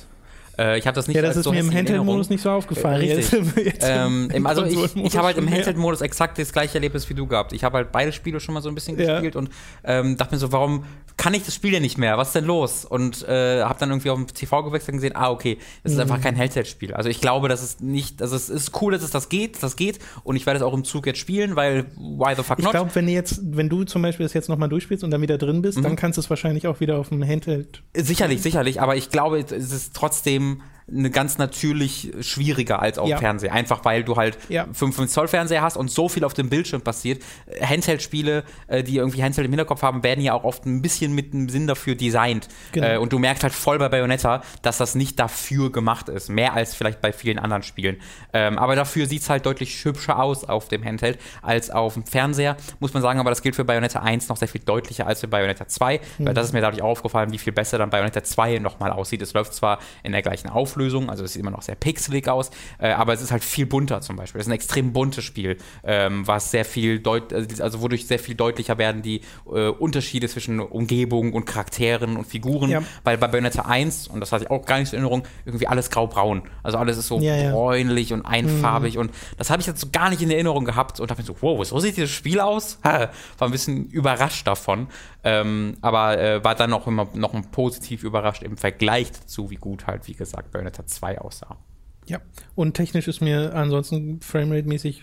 Äh, ich habe das nicht Ja, das ist so mir im Handheld-Modus nicht so aufgefallen. Äh, jetzt, jetzt ähm, im, also ich, ich habe halt im Handheld-Modus exakt das gleiche Erlebnis wie du gehabt. Ich habe halt beide Spiele schon mal so ein bisschen ja. gespielt und ähm, dachte mir so, warum kann ich das Spiel denn nicht mehr? Was ist denn los? Und äh, habe dann irgendwie auf dem TV gewechselt und gesehen, ah, okay, das ist mhm. einfach kein Handheld-Spiel. Also ich glaube, dass es nicht, also es ist cool, dass es das geht, das geht und ich werde es auch im Zug jetzt spielen, weil why the fuck not? Ich glaube, wenn jetzt, wenn du zum Beispiel das jetzt nochmal durchspielst und dann wieder drin bist, mhm. dann kannst du es wahrscheinlich auch wieder auf dem Handheld. Sicherlich, sicherlich, aber ich glaube, es ist trotzdem eben eine ganz natürlich schwieriger als auf ja. Fernseher. Einfach weil du halt ja. 5 Zoll Fernseher hast und so viel auf dem Bildschirm passiert. Handheld-Spiele, äh, die irgendwie Handheld im Hinterkopf haben, werden ja auch oft ein bisschen mit einem Sinn dafür designt. Genau. Äh, und du merkst halt voll bei Bayonetta, dass das nicht dafür gemacht ist. Mehr als vielleicht bei vielen anderen Spielen. Ähm, aber dafür sieht es halt deutlich hübscher aus auf dem Handheld als auf dem Fernseher. Muss man sagen, aber das gilt für Bayonetta 1 noch sehr viel deutlicher als für Bayonetta 2. Mhm. Weil das ist mir dadurch aufgefallen, wie viel besser dann Bayonetta 2 nochmal aussieht. Es läuft zwar in der gleichen Auflösung, Auflösung, also es sieht immer noch sehr pixelig aus, äh, aber es ist halt viel bunter zum Beispiel. Es ist ein extrem buntes Spiel, ähm, was sehr viel deut also wodurch sehr viel deutlicher werden die äh, Unterschiede zwischen Umgebung und Charakteren und Figuren, ja. weil bei Bayonetta 1, und das hatte ich auch gar nicht in Erinnerung, irgendwie alles grau-braun. Also alles ist so ja, ja. bräunlich und einfarbig mhm. und das habe ich jetzt so gar nicht in Erinnerung gehabt und dachte mir so, wow, so sieht dieses Spiel aus? Ha, war ein bisschen überrascht davon, ähm, aber äh, war dann auch immer noch positiv überrascht im Vergleich dazu, wie gut halt, wie gesagt, Bayonetta 2 aussah. Ja, und technisch ist mir ansonsten Framerate-mäßig,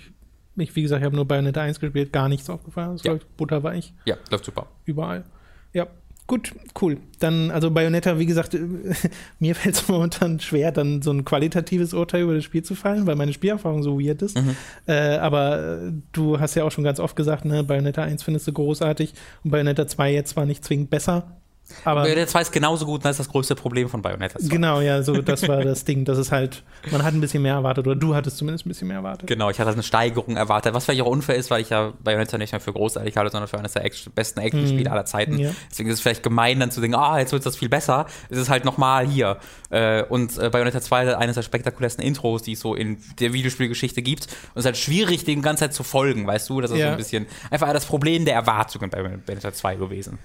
ich, wie gesagt, ich habe nur Bayonetta 1 gespielt, gar nichts aufgefallen. Es ja. läuft butterweich. Ja, läuft super. Überall. Ja, Gut, cool. Dann, also Bayonetta, wie gesagt, mir fällt es momentan schwer, dann so ein qualitatives Urteil über das Spiel zu fallen, weil meine Spielerfahrung so weird ist. Mhm. Äh, aber äh, du hast ja auch schon ganz oft gesagt, ne, Bayonetta 1 findest du großartig und Bayonetta 2 jetzt zwar nicht zwingend besser, Aber Bayonetta 2 ist genauso gut, das ist das größte Problem von Bayonetta 2. Genau, ja, so das war das Ding. Das ist halt, man hat ein bisschen mehr erwartet, oder du hattest zumindest ein bisschen mehr erwartet. Genau, ich hatte eine Steigerung erwartet, was vielleicht auch unfair ist, weil ich ja Bayonetta nicht mehr für großartig halte, sondern für eines der Action, besten Action-Spiele mm, aller Zeiten. Ja. Deswegen ist es vielleicht gemein, dann zu denken, ah, jetzt wird das viel besser. Es ist halt nochmal hier. Äh, und äh, Bayonetta 2 ist eines der spektakulärsten Intros, die es so in der Videospielgeschichte gibt. Und es ist halt schwierig, dem ganze Zeit zu folgen, weißt du? Das ist ja. so ein bisschen einfach das Problem der Erwartungen bei Bayonetta 2 gewesen.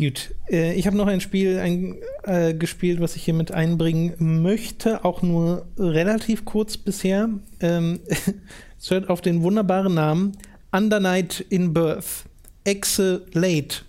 Gut, äh, ich habe noch ein Spiel ein, äh, gespielt, was ich hier mit einbringen möchte, auch nur relativ kurz bisher. Ähm, es hört auf den wunderbaren Namen Under Night in Birth. Exe Late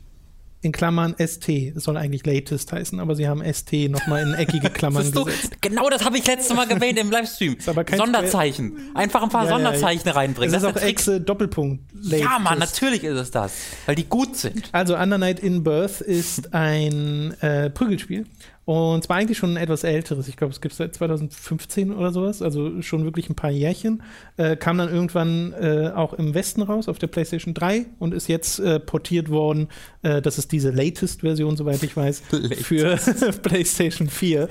in Klammern ST. Es soll eigentlich Latest heißen, aber sie haben ST nochmal in eckige Klammern gesetzt. Genau das habe ich letztes Mal erwähnt im Livestream. Sonderzeichen. Einfach ein paar ja, Sonderzeichen ja, reinbringen. Das ist auch Exe Doppelpunkt. Latest. Ja, Mann, natürlich ist es das. Weil die gut sind. Also Under Night in Birth ist ein äh, Prügelspiel. Und zwar eigentlich schon ein etwas älteres. Ich glaube, es gibt es seit 2015 oder sowas, also schon wirklich ein paar Jährchen. Äh, kam dann irgendwann äh, auch im Westen raus auf der PlayStation 3 und ist jetzt äh, portiert worden. Äh, das ist diese Latest-Version, soweit ich weiß, für PlayStation 4.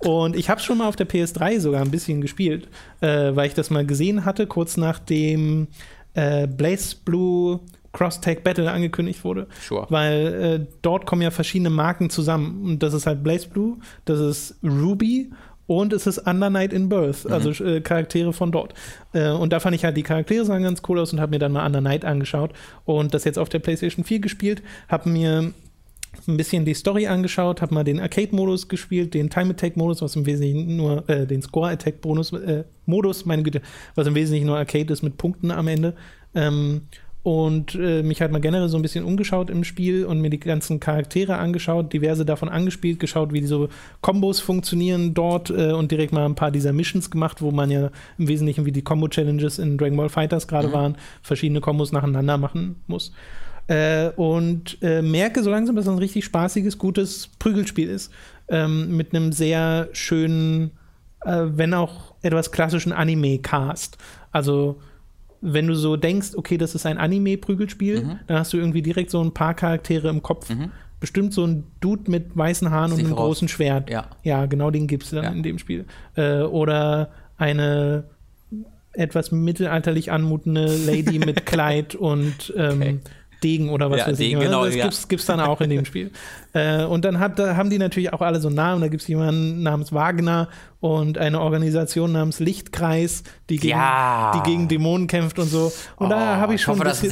Und ich habe es schon mal auf der PS3 sogar ein bisschen gespielt, äh, weil ich das mal gesehen hatte, kurz nachdem äh, Blaze Blue Cross-Tag Battle angekündigt wurde. Sure. Weil äh, dort kommen ja verschiedene Marken zusammen. Und das ist halt Blaze Blue, das ist Ruby und es ist Under Night in Birth, mhm. also äh, Charaktere von dort. Äh, und da fand ich halt die Charaktere sahen ganz cool aus und habe mir dann mal Under Night angeschaut und das jetzt auf der PlayStation 4 gespielt, habe mir ein bisschen die Story angeschaut, habe mal den Arcade-Modus gespielt, den Time-Attack-Modus, was im Wesentlichen nur, äh, den Score-Attack-Modus, äh, Modus, meine Güte, was im Wesentlichen nur Arcade ist mit Punkten am Ende. Ähm, und äh, mich halt mal generell so ein bisschen umgeschaut im Spiel und mir die ganzen Charaktere angeschaut, diverse davon angespielt, geschaut, wie die so Kombos funktionieren dort äh, und direkt mal ein paar dieser Missions gemacht, wo man ja im Wesentlichen wie die Combo-Challenges in Dragon Ball Fighters gerade mhm. waren, verschiedene Kombos nacheinander machen muss. Äh, und äh, merke so langsam, dass das ein richtig spaßiges, gutes Prügelspiel ist. Ähm, mit einem sehr schönen, äh, wenn auch etwas klassischen Anime-Cast. Also wenn du so denkst, okay, das ist ein Anime-Prügelspiel, mhm. dann hast du irgendwie direkt so ein paar Charaktere im Kopf. Mhm. Bestimmt so ein Dude mit weißen Haaren und einem voraus. großen Schwert. Ja, ja genau den gibt es dann ja. in dem Spiel. Äh, oder eine etwas mittelalterlich anmutende Lady mit Kleid und ähm, okay. Degen oder was ja, weiß Degen, ich. Genau, das ja. gibt es dann auch in dem Spiel. Äh, und dann hat, da haben die natürlich auch alle so Namen. Da gibt es jemanden namens Wagner und eine Organisation namens Lichtkreis, die gegen, ja. die gegen Dämonen kämpft und so. Und oh, da habe ich schon. Ich hoffe, ein bisschen,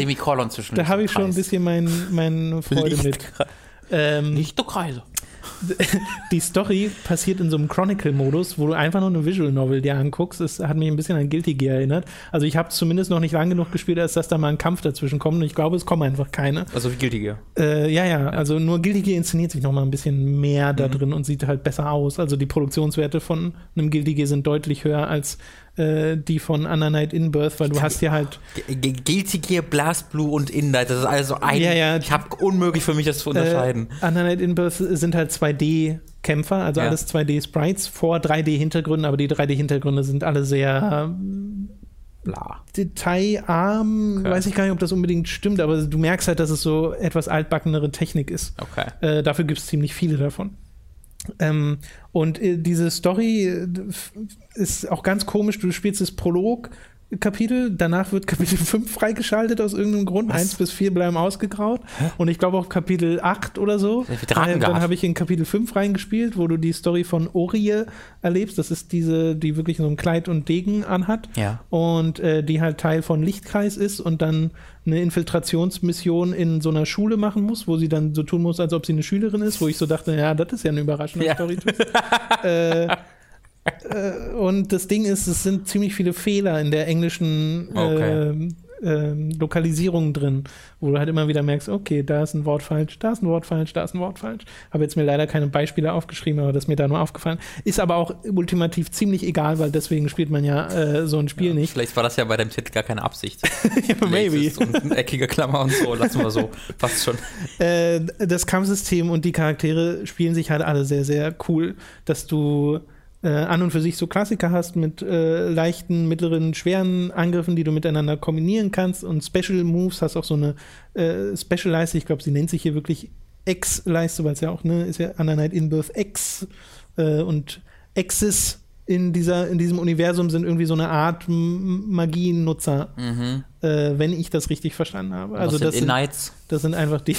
Da habe ich schon ein bisschen meine mein Freude mit. Ähm, Lichtkreise. die Story passiert in so einem Chronicle-Modus, wo du einfach nur eine Visual Novel dir anguckst. Es hat mich ein bisschen an Guilty Gear erinnert. Also ich habe zumindest noch nicht lang genug gespielt, als dass da mal ein Kampf dazwischen kommt. Und ich glaube, es kommen einfach keine. Also wie Guilty Gear. Äh, ja, ja, Also nur Guilty Gear inszeniert sich noch mal ein bisschen mehr da mhm. drin und sieht halt besser aus. Also die Produktionswerte von einem Guilty Gear sind deutlich höher als äh, die von Under Night in Birth, weil du hast ja halt. Guilty Gear, Blast Blue und In Night, das ist also ein. Ja, ja. Ich habe unmöglich für mich das zu unterscheiden. Äh, Under Night in Birth sind halt 2D-Kämpfer, also ja. alles 2D-Sprites vor 3D-Hintergründen, aber die 3D-Hintergründe sind alle sehr. Bla. Detailarm, okay. weiß ich gar nicht, ob das unbedingt stimmt, aber du merkst halt, dass es so etwas altbackenere Technik ist. Okay. Äh, dafür gibt es ziemlich viele davon. Ähm, und äh, diese Story äh, ist auch ganz komisch. Du spielst das Prolog Kapitel. Danach wird Kapitel 5 freigeschaltet aus irgendeinem Grund. Was? 1 bis 4 bleiben ausgegraut. Hä? Und ich glaube auch Kapitel 8 oder so. Äh, dann habe ich in Kapitel 5 reingespielt, wo du die Story von Orie erlebst. Das ist diese, die wirklich so ein Kleid und Degen anhat. Ja. Und äh, die halt Teil von Lichtkreis ist und dann eine Infiltrationsmission in so einer Schule machen muss, wo sie dann so tun muss, als ob sie eine Schülerin ist, wo ich so dachte, ja, das ist ja eine überraschende ja. Story. äh, und das Ding ist, es sind ziemlich viele Fehler in der englischen okay. äh, äh, Lokalisierung drin, wo du halt immer wieder merkst, okay, da ist ein Wort falsch, da ist ein Wort falsch, da ist ein Wort falsch. Habe jetzt mir leider keine Beispiele aufgeschrieben, aber das ist mir da nur aufgefallen. Ist aber auch ultimativ ziemlich egal, weil deswegen spielt man ja äh, so ein Spiel ja, nicht. Vielleicht war das ja bei dem Titel gar keine Absicht. ja, maybe. Und eckige Klammer und so, lassen wir so. Passt schon. Äh, das Kampfsystem und die Charaktere spielen sich halt alle sehr, sehr cool, dass du äh, an und für sich so Klassiker hast mit äh, leichten, mittleren, schweren Angriffen, die du miteinander kombinieren kannst und Special Moves, hast auch so eine äh, Special-Leiste, ich glaube, sie nennt sich hier wirklich X-Leiste, weil es ja auch, ne, ist ja Under Night in Birth X äh, und X's in, dieser, in diesem Universum sind irgendwie so eine Art Magiennutzer, mhm. äh, wenn ich das richtig verstanden habe. Also das sind, das sind einfach die,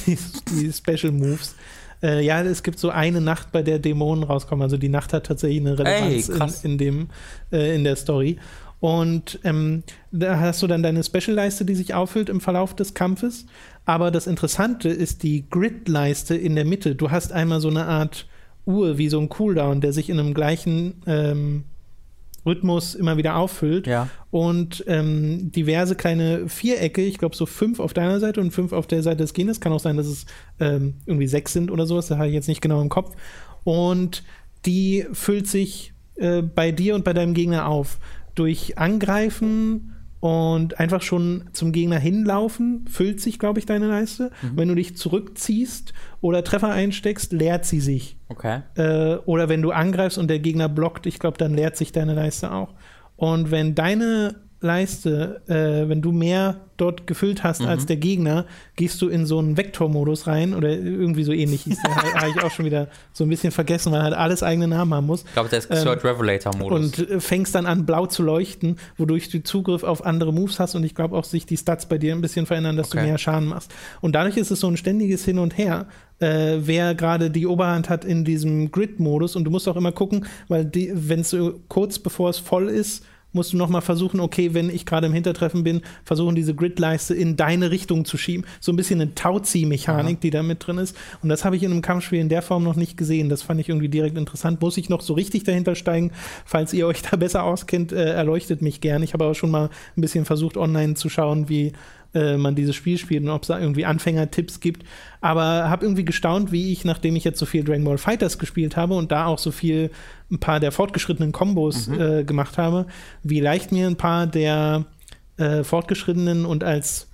die Special Moves. Äh, ja, es gibt so eine Nacht, bei der Dämonen rauskommen. Also die Nacht hat tatsächlich eine Relevanz Ey, in, in, dem, äh, in der Story. Und ähm, da hast du dann deine Special-Leiste, die sich auffüllt im Verlauf des Kampfes. Aber das Interessante ist die Grid-Leiste in der Mitte. Du hast einmal so eine Art Uhr wie so ein Cooldown, der sich in einem gleichen ähm, Rhythmus immer wieder auffüllt. Ja. Und ähm, diverse kleine Vierecke, ich glaube so fünf auf deiner Seite und fünf auf der Seite des Gegners. Kann auch sein, dass es ähm, irgendwie sechs sind oder sowas, da habe ich jetzt nicht genau im Kopf. Und die füllt sich äh, bei dir und bei deinem Gegner auf. Durch Angreifen, und einfach schon zum Gegner hinlaufen, füllt sich, glaube ich, deine Leiste. Mhm. Wenn du dich zurückziehst oder Treffer einsteckst, leert sie sich. Okay. Äh, oder wenn du angreifst und der Gegner blockt, ich glaube, dann leert sich deine Leiste auch. Und wenn deine Leiste, äh, wenn du mehr dort gefüllt hast mhm. als der Gegner, gehst du in so einen Vektormodus rein oder irgendwie so ähnlich hieß der. Habe ich auch schon wieder so ein bisschen vergessen, weil halt alles eigene Namen haben muss. Ich glaube, der ist ähm, Third Revelator-Modus. Und äh, fängst dann an, blau zu leuchten, wodurch du Zugriff auf andere Moves hast und ich glaube auch sich die Stats bei dir ein bisschen verändern, dass okay. du mehr Schaden machst. Und dadurch ist es so ein ständiges Hin und Her. Äh, wer gerade die Oberhand hat in diesem Grid-Modus und du musst auch immer gucken, weil wenn es so kurz bevor es voll ist, musst du nochmal versuchen, okay, wenn ich gerade im Hintertreffen bin, versuchen diese Gridleiste in deine Richtung zu schieben. So ein bisschen eine Tauzieh-Mechanik, die da mit drin ist. Und das habe ich in einem Kampfspiel in der Form noch nicht gesehen. Das fand ich irgendwie direkt interessant. Muss ich noch so richtig dahinter steigen? Falls ihr euch da besser auskennt, äh, erleuchtet mich gern. Ich habe aber schon mal ein bisschen versucht, online zu schauen, wie äh, man dieses Spiel spielt und ob es da irgendwie Anfängertipps gibt. Aber habe irgendwie gestaunt, wie ich, nachdem ich jetzt so viel Dragon Ball Fighters gespielt habe und da auch so viel ein paar der fortgeschrittenen Kombos mhm. äh, gemacht habe, wie leicht mir ein paar der äh, fortgeschrittenen und als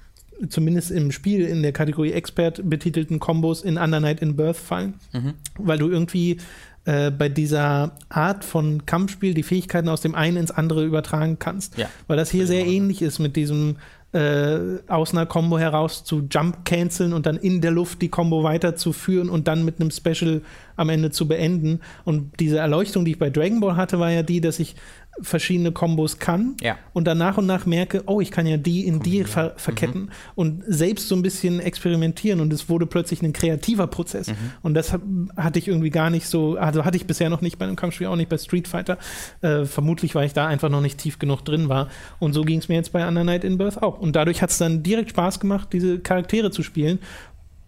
zumindest im Spiel in der Kategorie Expert betitelten Kombos in Under Night in Birth fallen, mhm. weil du irgendwie äh, bei dieser Art von Kampfspiel die Fähigkeiten aus dem einen ins andere übertragen kannst. Ja. Weil das hier sehr ähnlich ist mit diesem äh, aus einer Combo heraus zu Jump canceln und dann in der Luft die Combo weiterzuführen und dann mit einem Special am Ende zu beenden. Und diese Erleuchtung, die ich bei Dragon Ball hatte, war ja die, dass ich verschiedene Kombos kann ja. und dann nach und nach merke, oh, ich kann ja die in die ver verketten mhm. und selbst so ein bisschen experimentieren und es wurde plötzlich ein kreativer Prozess mhm. und das hatte ich irgendwie gar nicht so, also hatte ich bisher noch nicht bei einem Kampfspiel, auch nicht bei Street Fighter, äh, vermutlich, weil ich da einfach noch nicht tief genug drin war und so ging es mir jetzt bei Under Night in Birth auch und dadurch hat es dann direkt Spaß gemacht, diese Charaktere zu spielen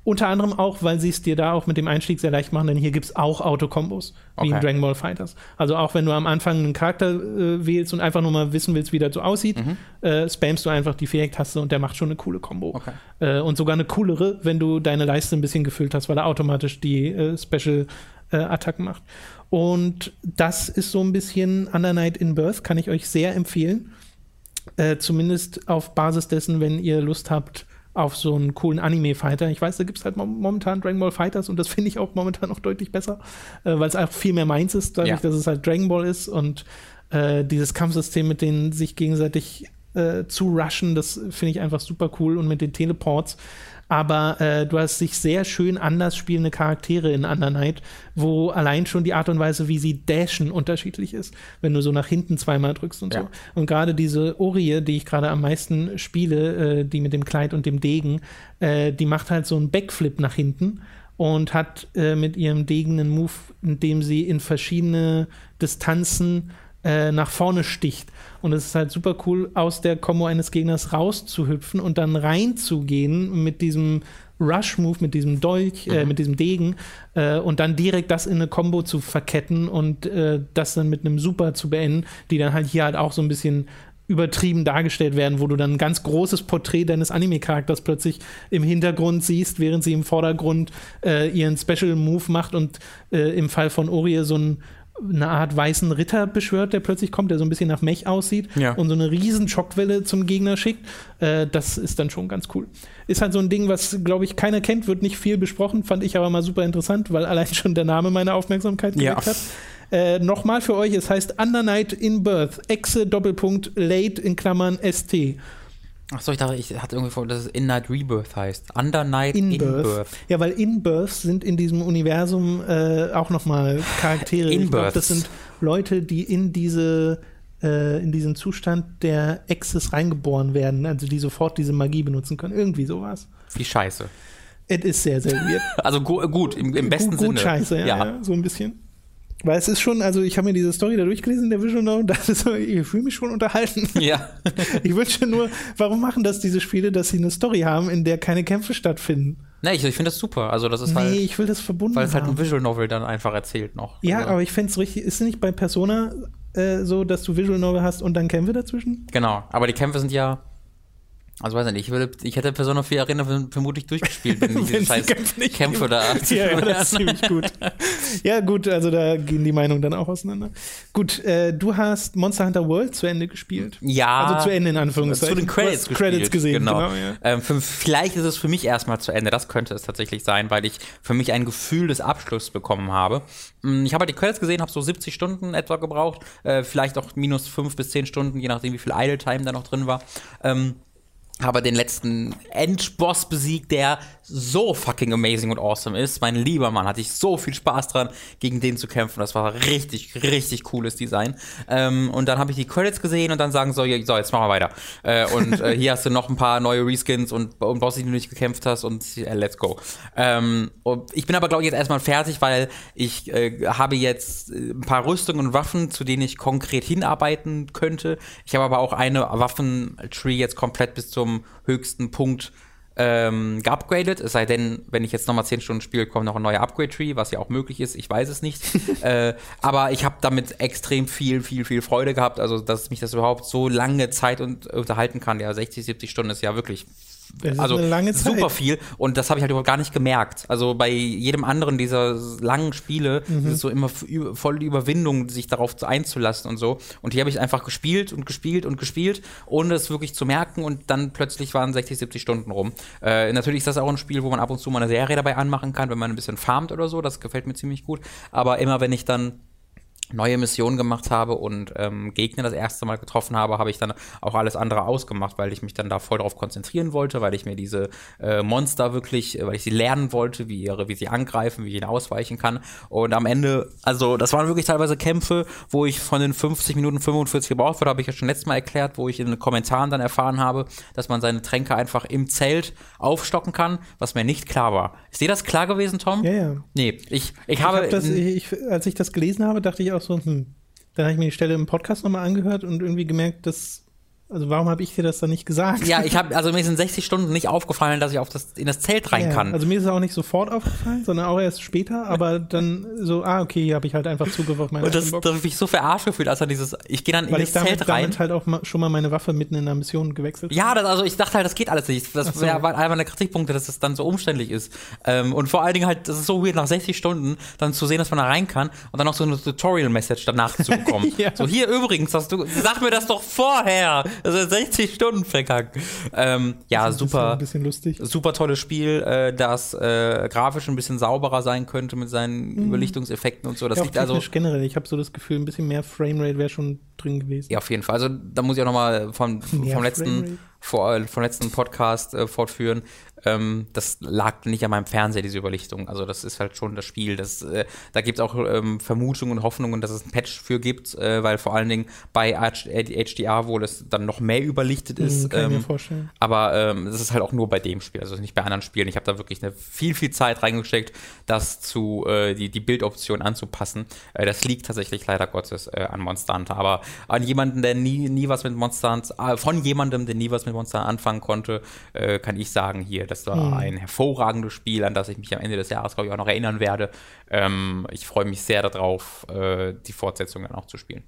unter anderem auch, weil sie es dir da auch mit dem Einstieg sehr leicht machen, denn hier gibt es auch Autokombos, wie okay. in Dragon Ball Fighters. Also auch wenn du am Anfang einen Charakter äh, wählst und einfach nur mal wissen willst, wie das so aussieht, mhm. äh, spammst du einfach die Viereck-Taste und der macht schon eine coole Combo. Okay. Äh, und sogar eine coolere, wenn du deine Leiste ein bisschen gefüllt hast, weil er automatisch die äh, Special-Attacken macht. Und das ist so ein bisschen Under Night in Birth, kann ich euch sehr empfehlen. Äh, zumindest auf Basis dessen, wenn ihr Lust habt, auf so einen coolen Anime-Fighter. Ich weiß, da gibt es halt momentan Dragon Ball Fighters und das finde ich auch momentan noch deutlich besser, äh, weil es einfach viel mehr meins ist, dadurch, ja. dass es halt Dragon Ball ist und äh, dieses Kampfsystem mit denen sich gegenseitig äh, zu rushen, das finde ich einfach super cool und mit den Teleports aber äh, du hast sich sehr schön anders spielende Charaktere in Under Night, wo allein schon die Art und Weise, wie sie dashen, unterschiedlich ist, wenn du so nach hinten zweimal drückst und ja. so. Und gerade diese Orie, die ich gerade am meisten spiele, äh, die mit dem Kleid und dem Degen, äh, die macht halt so einen Backflip nach hinten und hat äh, mit ihrem Degen einen Move, in dem sie in verschiedene Distanzen äh, nach vorne sticht. Und es ist halt super cool, aus der Kombo eines Gegners rauszuhüpfen und dann reinzugehen mit diesem Rush-Move, mit diesem Dolch, äh, mhm. mit diesem Degen äh, und dann direkt das in eine Combo zu verketten und äh, das dann mit einem Super zu beenden, die dann halt hier halt auch so ein bisschen übertrieben dargestellt werden, wo du dann ein ganz großes Porträt deines Anime-Charakters plötzlich im Hintergrund siehst, während sie im Vordergrund äh, ihren Special Move macht und äh, im Fall von Orie so ein eine Art weißen Ritter beschwört, der plötzlich kommt, der so ein bisschen nach Mech aussieht ja. und so eine riesen Schockwelle zum Gegner schickt. Äh, das ist dann schon ganz cool. Ist halt so ein Ding, was, glaube ich, keiner kennt, wird nicht viel besprochen, fand ich aber mal super interessant, weil allein schon der Name meine Aufmerksamkeit geweckt ja. hat. Äh, Nochmal für euch, es heißt Under Night in Birth, Exe Doppelpunkt Late in Klammern ST. Achso, ich dachte, ich hatte irgendwie vor, dass es In Night Rebirth heißt. Under Night In, Birth. Ja, weil In Birth sind in diesem Universum äh, auch nochmal Charaktere. In Births. das sind Leute, die in diese äh, in diesen Zustand der Exes reingeboren werden, also die sofort diese Magie benutzen können. Irgendwie sowas. Wie scheiße. Es ist sehr, sehr weird. Also gu gut, im, im besten gut, Sinne. Gut scheiße, ja, ja. so ein bisschen. Weil es ist schon, also ich habe mir diese Story da durchgelesen, der Visual Novel, das ist, ich fühle mich schon unterhalten. Ja. ich wünsche nur, warum machen das diese Spiele, dass sie eine Story haben, in der keine Kämpfe stattfinden? Nee, ich, ich finde das super. Also das ist nee, halt. ich will das verbunden Weil es halt ein. Visual Novel dann einfach erzählt noch. Ja, also, aber ich fände es richtig, ist es nicht bei Persona äh, so, dass du Visual Novel hast und dann Kämpfe dazwischen? Genau. Aber die Kämpfe sind ja. Also weiß ich nicht, ich, würde, ich hätte Persona 4 Arena vermutlich durchgespielt, wenn ich diese scheiß Kämpfe da. ja, ja, das ist ziemlich gut. Ja, gut, also da gehen die Meinungen dann auch auseinander. Gut, äh, du hast Monster Hunter World zu Ende gespielt. Ja. Also zu Ende in Anführungszeichen. Zu den Credits, gespielt, Credits gesehen, Genau. genau ja. ähm, für, vielleicht ist es für mich erstmal zu Ende. Das könnte es tatsächlich sein, weil ich für mich ein Gefühl des Abschlusses bekommen habe. Mm, Ich habe halt die Credits gesehen, habe so 70 Stunden etwa gebraucht. Äh, vielleicht auch minus 5 bis 10 Stunden, je nachdem, wie viel Idle Time da noch drin war. Ähm, habe den letzten Endboss besiegt, der so fucking amazing und awesome ist. Mein lieber Mann, hatte ich so viel Spaß dran, gegen den zu kämpfen. Das war richtig, richtig cooles Design. Ähm, und dann habe ich die Credits gesehen und dann sagen so, so jetzt machen wir weiter. Äh, und äh, hier hast du noch ein paar neue Reskins und, und Bosse, die du nicht gekämpft hast und äh, let's go. Ähm, ich bin aber, glaube ich, jetzt erstmal fertig, weil ich äh, habe jetzt äh, ein paar Rüstungen und Waffen, zu denen ich konkret hinarbeiten könnte. Ich habe aber auch eine Waffentree jetzt komplett bis zum höchsten Punkt ähm, geupgradet. Es sei denn, wenn ich jetzt nochmal 10 Stunden spiele, kommt noch ein neuer Upgrade-Tree, was ja auch möglich ist. Ich weiß es nicht. äh, aber ich habe damit extrem viel, viel, viel Freude gehabt. Also, dass mich das überhaupt so lange Zeit und, unterhalten kann. Ja, 60, 70 Stunden ist ja wirklich also super viel und das habe ich halt überhaupt gar nicht gemerkt. Also bei jedem anderen dieser langen Spiele Mhm. ist es so immer voll die Überwindung, sich darauf zu- einzulassen und so. Und hier habe ich einfach gespielt und gespielt und gespielt, ohne es wirklich zu merken und dann plötzlich waren 60, 70 Stunden rum. Äh, natürlich ist das auch ein Spiel, wo man ab und zu mal eine Serie dabei anmachen kann, wenn man ein bisschen farmt oder so. Das gefällt mir ziemlich gut. Aber immer wenn ich dann neue Missionen gemacht habe und ähm, Gegner das erste Mal getroffen habe, habe ich dann auch alles andere ausgemacht, weil ich mich dann da voll drauf konzentrieren wollte, weil ich mir diese äh, Monster wirklich, äh, weil ich sie lernen wollte, wie, ihre, wie sie angreifen, wie ich ihnen ausweichen kann. Und am Ende, also das waren wirklich teilweise Kämpfe, wo ich von den 50 Minuten 45 gebraucht wurde, habe ich ja schon letztes Mal erklärt, wo ich in den Kommentaren dann erfahren habe, dass man seine Tränke einfach im Zelt aufstocken kann, was mir nicht klar war. Ist dir das klar gewesen, Tom? Ja, ja. Nee, ich, ich, Ich habe. hab das, ich, als ich das gelesen habe, dachte ich auch so, hm. Dann habe ich mir die Stelle im Podcast nochmal angehört und irgendwie gemerkt, dass, also warum habe ich dir das dann nicht gesagt? Ja, ich habe also mir sind 60 Stunden nicht aufgefallen, dass ich auf das in das Zelt rein Ja, kann. Also mir ist es auch nicht sofort aufgefallen, sondern auch erst später, aber dann so, ah, okay, hier habe ich halt einfach Zugriff auf meine und das, da habe ich so verarscht gefühlt, als dann dieses, ich gehe dann in weil das ich damit, Zelt rein. damit halt auch ma- schon mal meine Waffe mitten in einer Mission gewechselt. Ja, das, also ich dachte halt, das geht alles nicht. Das so. war einer meiner Kritikpunkte, dass es dann so umständlich ist. Ähm, und vor allen Dingen halt, das ist so weird, nach 60 Stunden dann zu sehen, dass man da rein kann und dann noch so eine Tutorial-Message danach zu bekommen. Ja. So, hier übrigens, hast du, sag mir das doch vorher. Das ist 60 Stunden verkackt. Ähm, ja, Das ist super. Ein bisschen lustig. super tolles Spiel, äh, das äh, grafisch ein bisschen sauberer sein könnte mit seinen Überlichtungseffekten und so. Das Mhm. Ja, liegt also generell. Ich habe so das Gefühl, ein bisschen mehr Framerate wäre schon drin gewesen. ja auf jeden Fall. Also da muss ich auch nochmal vom, Mehr vom letzten vor, vom letzten Podcast äh, fortführen. Ähm, das lag nicht an meinem Fernseher, diese Überlichtung. Also das ist halt schon das Spiel. Das, äh, da gibt es auch ähm, Vermutungen und Hoffnungen, dass es ein Patch für gibt, äh, weil vor allen Dingen bei HDR wohl es dann noch mehr überlichtet ist. Hm, kann ich mir ähm, vorstellen. Aber ähm, das ist halt auch nur bei dem Spiel, also nicht bei anderen Spielen. Ich habe da wirklich eine viel, viel Zeit reingesteckt, das zu äh, die, die Bildoption anzupassen. Äh, das liegt tatsächlich leider Gottes äh, an Monster Hunter. Aber an jemanden, der nie, nie was mit Monster Hunter, äh, von jemandem, der nie was mit Monster Hunter anfangen konnte, kann ich sagen, hier, das war ein hervorragendes Spiel, an das ich mich am Ende des Jahres, glaube ich, auch noch erinnern werde. Ähm, ich freue mich sehr darauf, äh, die Fortsetzung dann auch zu spielen.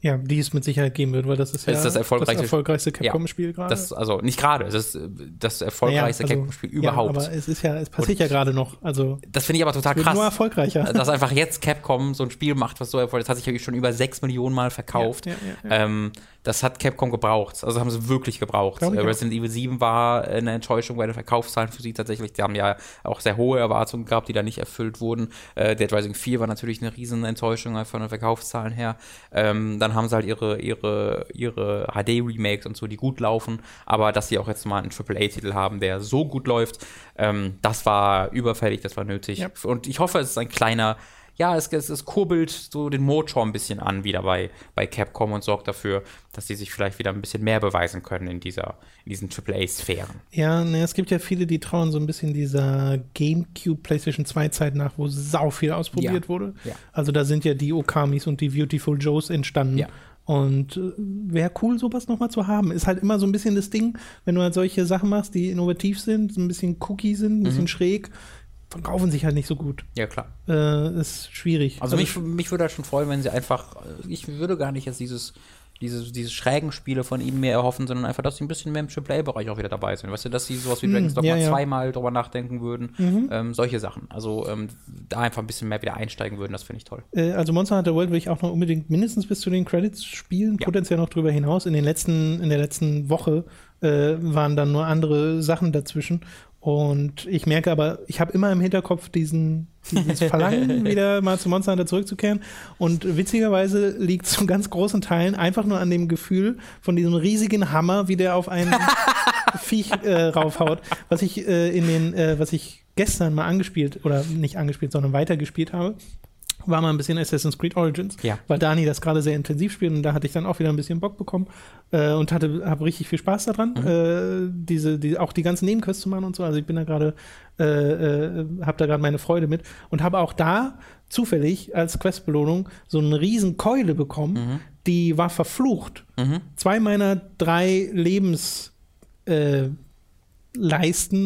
Ja, die es mit Sicherheit geben wird, weil das ist ja Das ist das erfolgreichste- erfolgreichste Capcom-Spiel gerade. Das, also nicht gerade, es ist äh, das erfolgreichste Naja, also, Capcom-Spiel überhaupt. Ja, aber es ist ja, es passiert ja gerade noch. Also Das finde ich aber total krass. nur erfolgreicher. dass einfach jetzt Capcom so ein Spiel macht, was so erfolgreich ist. Das hat sich wirklich schon über 6 Millionen Mal verkauft. Ja, ja, ja, Ähm, das hat Capcom gebraucht. Also haben sie wirklich gebraucht. Äh. Resident Evil 7 war eine Enttäuschung bei den Verkaufszahlen für sie tatsächlich. Die haben ja auch sehr hohe Erwartungen gehabt, die da nicht erfüllt wurden. Äh, Dead Rising 4 war natürlich eine riesen Enttäuschung von den Verkaufszahlen her. Ähm, dann haben sie halt ihre, ihre, ihre HD-Remakes und so, die gut laufen. Aber dass sie auch jetzt mal einen AAA-Titel haben, der so gut läuft, ähm, das war überfällig, das war nötig. Ja. Und ich hoffe, es ist ein kleiner ja, es, es, es kurbelt so den Motor ein bisschen an wieder bei, bei Capcom und sorgt dafür, dass sie sich vielleicht wieder ein bisschen mehr beweisen können in, dieser, in diesen AAA-Sphären. Ja, ne, es gibt ja viele, die trauen so ein bisschen dieser GameCube PlayStation 2 Zeit nach, wo sau viel ausprobiert ja. wurde. Ja. Also da sind ja die Okamis und die Beautiful Joes entstanden. Ja. Und äh, wäre cool, sowas nochmal zu haben. Ist halt immer so ein bisschen das Ding, wenn du halt solche Sachen machst, die innovativ sind, ein bisschen cookie sind, ein bisschen mhm. schräg verkaufen sich halt nicht so gut. Ja, klar. Äh, ist schwierig. Also, also mich, mich würde halt schon freuen, wenn sie einfach, äh, ich würde gar nicht jetzt dieses, diese, diese schrägen Spiele von ihnen mehr erhoffen, sondern einfach, dass sie ein bisschen mehr im AAA-Bereich auch wieder dabei sind. Weißt du, dass sie sowas wie Dragon's Dogma ja, ja. zweimal drüber nachdenken würden. Mhm. Ähm, solche Sachen. Also ähm, da einfach ein bisschen mehr wieder einsteigen würden, das finde ich toll. Äh, also Monster Hunter World will ich auch noch unbedingt mindestens bis zu den Credits spielen, ja. potenziell noch drüber hinaus. In den letzten, in der letzten Woche äh, waren dann nur andere Sachen dazwischen. Und ich merke aber, ich habe immer im Hinterkopf diesen, dieses Verlangen, wieder mal zu Monster Hunter zurückzukehren. Und witzigerweise liegt es zu ganz großen Teilen einfach nur an dem Gefühl von diesem riesigen Hammer, wie der auf einen Viech äh, raufhaut, was ich äh, in den, äh, was ich gestern mal angespielt oder nicht angespielt, sondern weitergespielt habe war mal ein bisschen Assassin's Creed Origins, ja. weil Dani das gerade sehr intensiv spielt und da hatte ich dann auch wieder ein bisschen Bock bekommen äh, und hatte habe richtig viel Spaß daran, mhm. äh, diese, die, auch die ganzen Nebenquests zu machen und so. Also ich bin da gerade, äh, äh habe da gerade meine Freude mit und habe auch da zufällig als Questbelohnung so eine riesen Keule bekommen, mhm. die war verflucht. Mhm. Zwei meiner drei Lebensleisten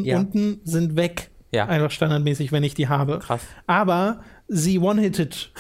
äh, ja. unten sind weg. Ja. Einfach standardmäßig, wenn ich die habe. Krass. Aber sie one-hitted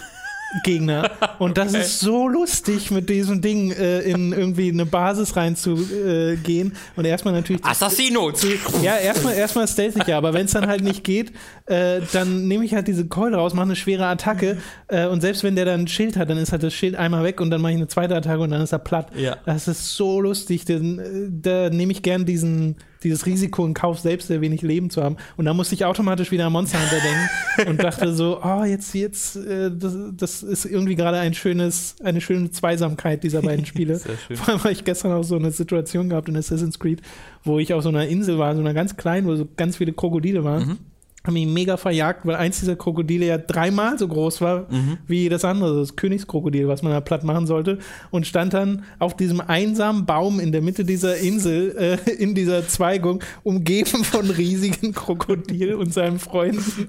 Gegner. Und das okay. ist so lustig, mit diesem Ding äh, in irgendwie eine Basis reinzugehen. Äh, und erstmal natürlich. Assassino! Zu, ja, erstmal erstmal stealth ja, aber wenn es dann halt nicht geht, äh, dann nehme ich halt diese Keule raus, mache eine schwere Attacke. Äh, und selbst wenn der dann ein Schild hat, dann ist halt das Schild einmal weg und dann mache ich eine zweite Attacke und dann ist er platt. Ja. Das ist so lustig. Den, äh, da nehme ich gern diesen dieses Risiko in Kauf, selbst sehr wenig Leben zu haben. Und da musste ich automatisch wieder an Monster Hunter denken und dachte so, oh, jetzt, jetzt, äh, das, das ist irgendwie gerade ein schönes, eine schöne Zweisamkeit dieser beiden Spiele. Vor allem habe ich gestern auch so eine Situation gehabt in Assassin's Creed, wo ich auf so einer Insel war, so einer ganz kleinen, wo so ganz viele Krokodile waren. Mhm haben ihn mega verjagt, weil eins dieser Krokodile ja dreimal so groß war mhm. wie das andere, das Königskrokodil, was man da platt machen sollte. Und stand dann auf diesem einsamen Baum in der Mitte dieser Insel, äh, in dieser Zweigung, umgeben von riesigen Krokodil und seinen Freunden.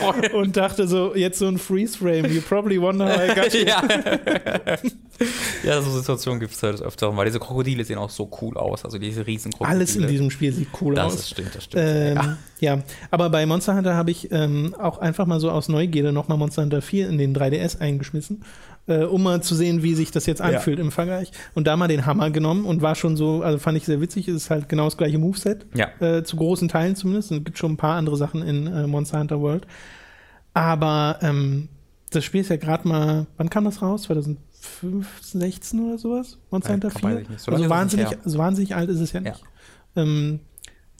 und, und, dachte so, jetzt so ein Freeze-Frame. You probably wonder how I got ja. ja, so Situationen gibt es halt öfter, weil diese Krokodile sehen auch so cool aus. Also diese riesen Krokodile. Alles in diesem Spiel sieht cool das aus. Das stimmt, das stimmt. Ähm, ja. Ja, aber bei Monster Hunter habe ich ähm, auch einfach mal so aus Neugierde nochmal Monster Hunter 4 in den 3DS eingeschmissen, äh, um mal zu sehen, wie sich das jetzt anfühlt ja. im Vergleich. Und da mal den Hammer genommen und war schon so, also fand ich sehr witzig, es ist halt genau das gleiche Moveset, ja. äh, zu großen Teilen zumindest. Es gibt schon ein paar andere Sachen in äh, Monster Hunter World. Aber ähm, das Spiel ist ja gerade mal, wann kam das raus? 2015, 16 oder sowas? Monster Hunter 4? So also wahnsinnig, so wahnsinnig alt ist es ja nicht. Ja. Ähm,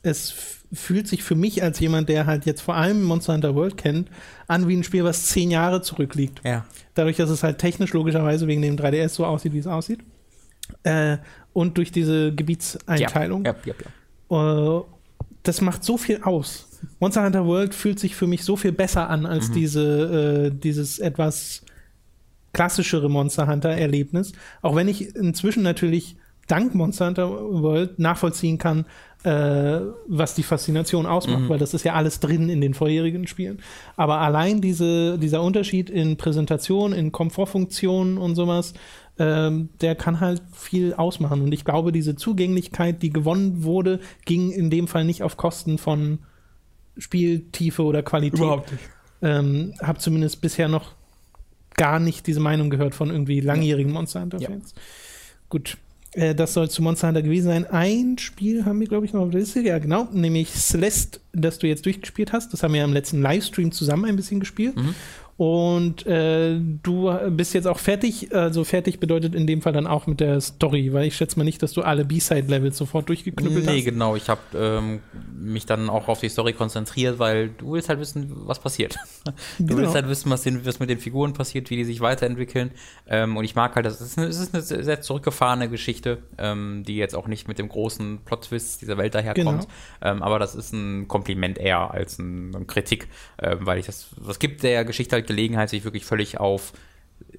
es fühlt sich für mich als jemand, der halt jetzt vor allem Monster Hunter World kennt, an wie ein Spiel, was zehn Jahre zurückliegt. Ja. Dadurch, dass es halt technisch logischerweise wegen dem 3DS so aussieht, wie es aussieht. Äh, und durch diese Gebietseinteilung. Ja, ja, ja, äh, das macht so viel aus. Monster Hunter World fühlt sich für mich so viel besser an als mhm. diese, äh, dieses etwas klassischere Monster Hunter-Erlebnis. Auch wenn ich inzwischen natürlich dank Monster Hunter World nachvollziehen kann, äh, was die Faszination ausmacht, mhm. weil das ist ja alles drin in den vorherigen Spielen. Aber allein diese, dieser Unterschied in Präsentation, in Komfortfunktionen und sowas, ähm, der kann halt viel ausmachen. Und ich glaube, diese Zugänglichkeit, die gewonnen wurde, ging in dem Fall nicht auf Kosten von Spieltiefe oder Qualität. Überhaupt nicht. Ähm, hab zumindest bisher noch gar nicht diese Meinung gehört von irgendwie langjährigen Monster Hunter-Fans. Ja. Gut, äh, das soll zu Monster Hunter gewesen sein. Ein Spiel haben wir, glaube ich, noch auf der Liste. Ja, genau. Nämlich Celeste, das du jetzt durchgespielt hast. Das haben wir ja im letzten Livestream zusammen ein bisschen gespielt. Mhm. Und äh, du bist jetzt auch fertig. Also fertig bedeutet in dem Fall dann auch mit der Story, weil ich schätze mal nicht, dass du alle B-Side-Levels sofort durchgeknüppelt nee, hast. Nee, genau. Ich habe ähm, mich dann auch auf die Story konzentriert, weil du willst halt wissen, was passiert. Du genau. willst halt wissen, was, den, was, mit den Figuren passiert, wie die sich weiterentwickeln. Ähm, und ich mag halt, das ist eine, es ist eine sehr zurückgefahrene Geschichte, ähm, die jetzt auch nicht mit dem großen Plot-Twist dieser Welt daherkommt. Genau. Ähm, aber das ist ein Kompliment eher als ein, eine Kritik, ähm, weil ich das, was gibt der Geschichte halt Gelegenheit, sich wirklich völlig auf,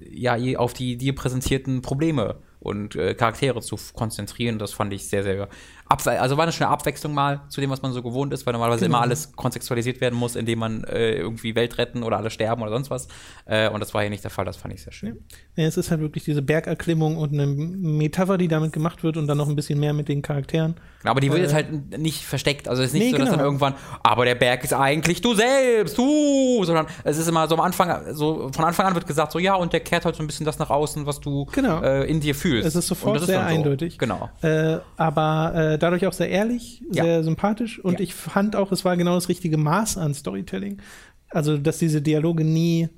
ja, auf die dir präsentierten Probleme und äh, Charaktere zu konzentrieren. Das fand ich sehr, sehr also war eine schöne Abwechslung mal zu dem, was man so gewohnt ist, weil normalerweise genau. immer alles kontextualisiert werden muss, indem man äh, irgendwie Welt retten oder alle sterben oder sonst was. Äh, und das war hier nicht der Fall, das fand ich sehr schön. Ja, es ist halt wirklich diese Bergerklimmung und eine Metapher, die damit gemacht wird und dann noch ein bisschen mehr mit den Charakteren. Genau, aber die wird äh, jetzt halt nicht versteckt. Also es ist nicht nee, so, dass genau. dann irgendwann, aber der Berg ist eigentlich du selbst, du, sondern es ist immer so am Anfang, so von Anfang an wird gesagt, so ja, und der kehrt halt so ein bisschen das nach außen, was du genau. äh, in dir fühlst. Es ist sofort sehr so. eindeutig. Genau. Äh, aber äh, dadurch auch sehr ehrlich, sehr ja. sympathisch und ja. ich fand auch, es war genau das richtige Maß an Storytelling. Also, dass diese Dialoge nie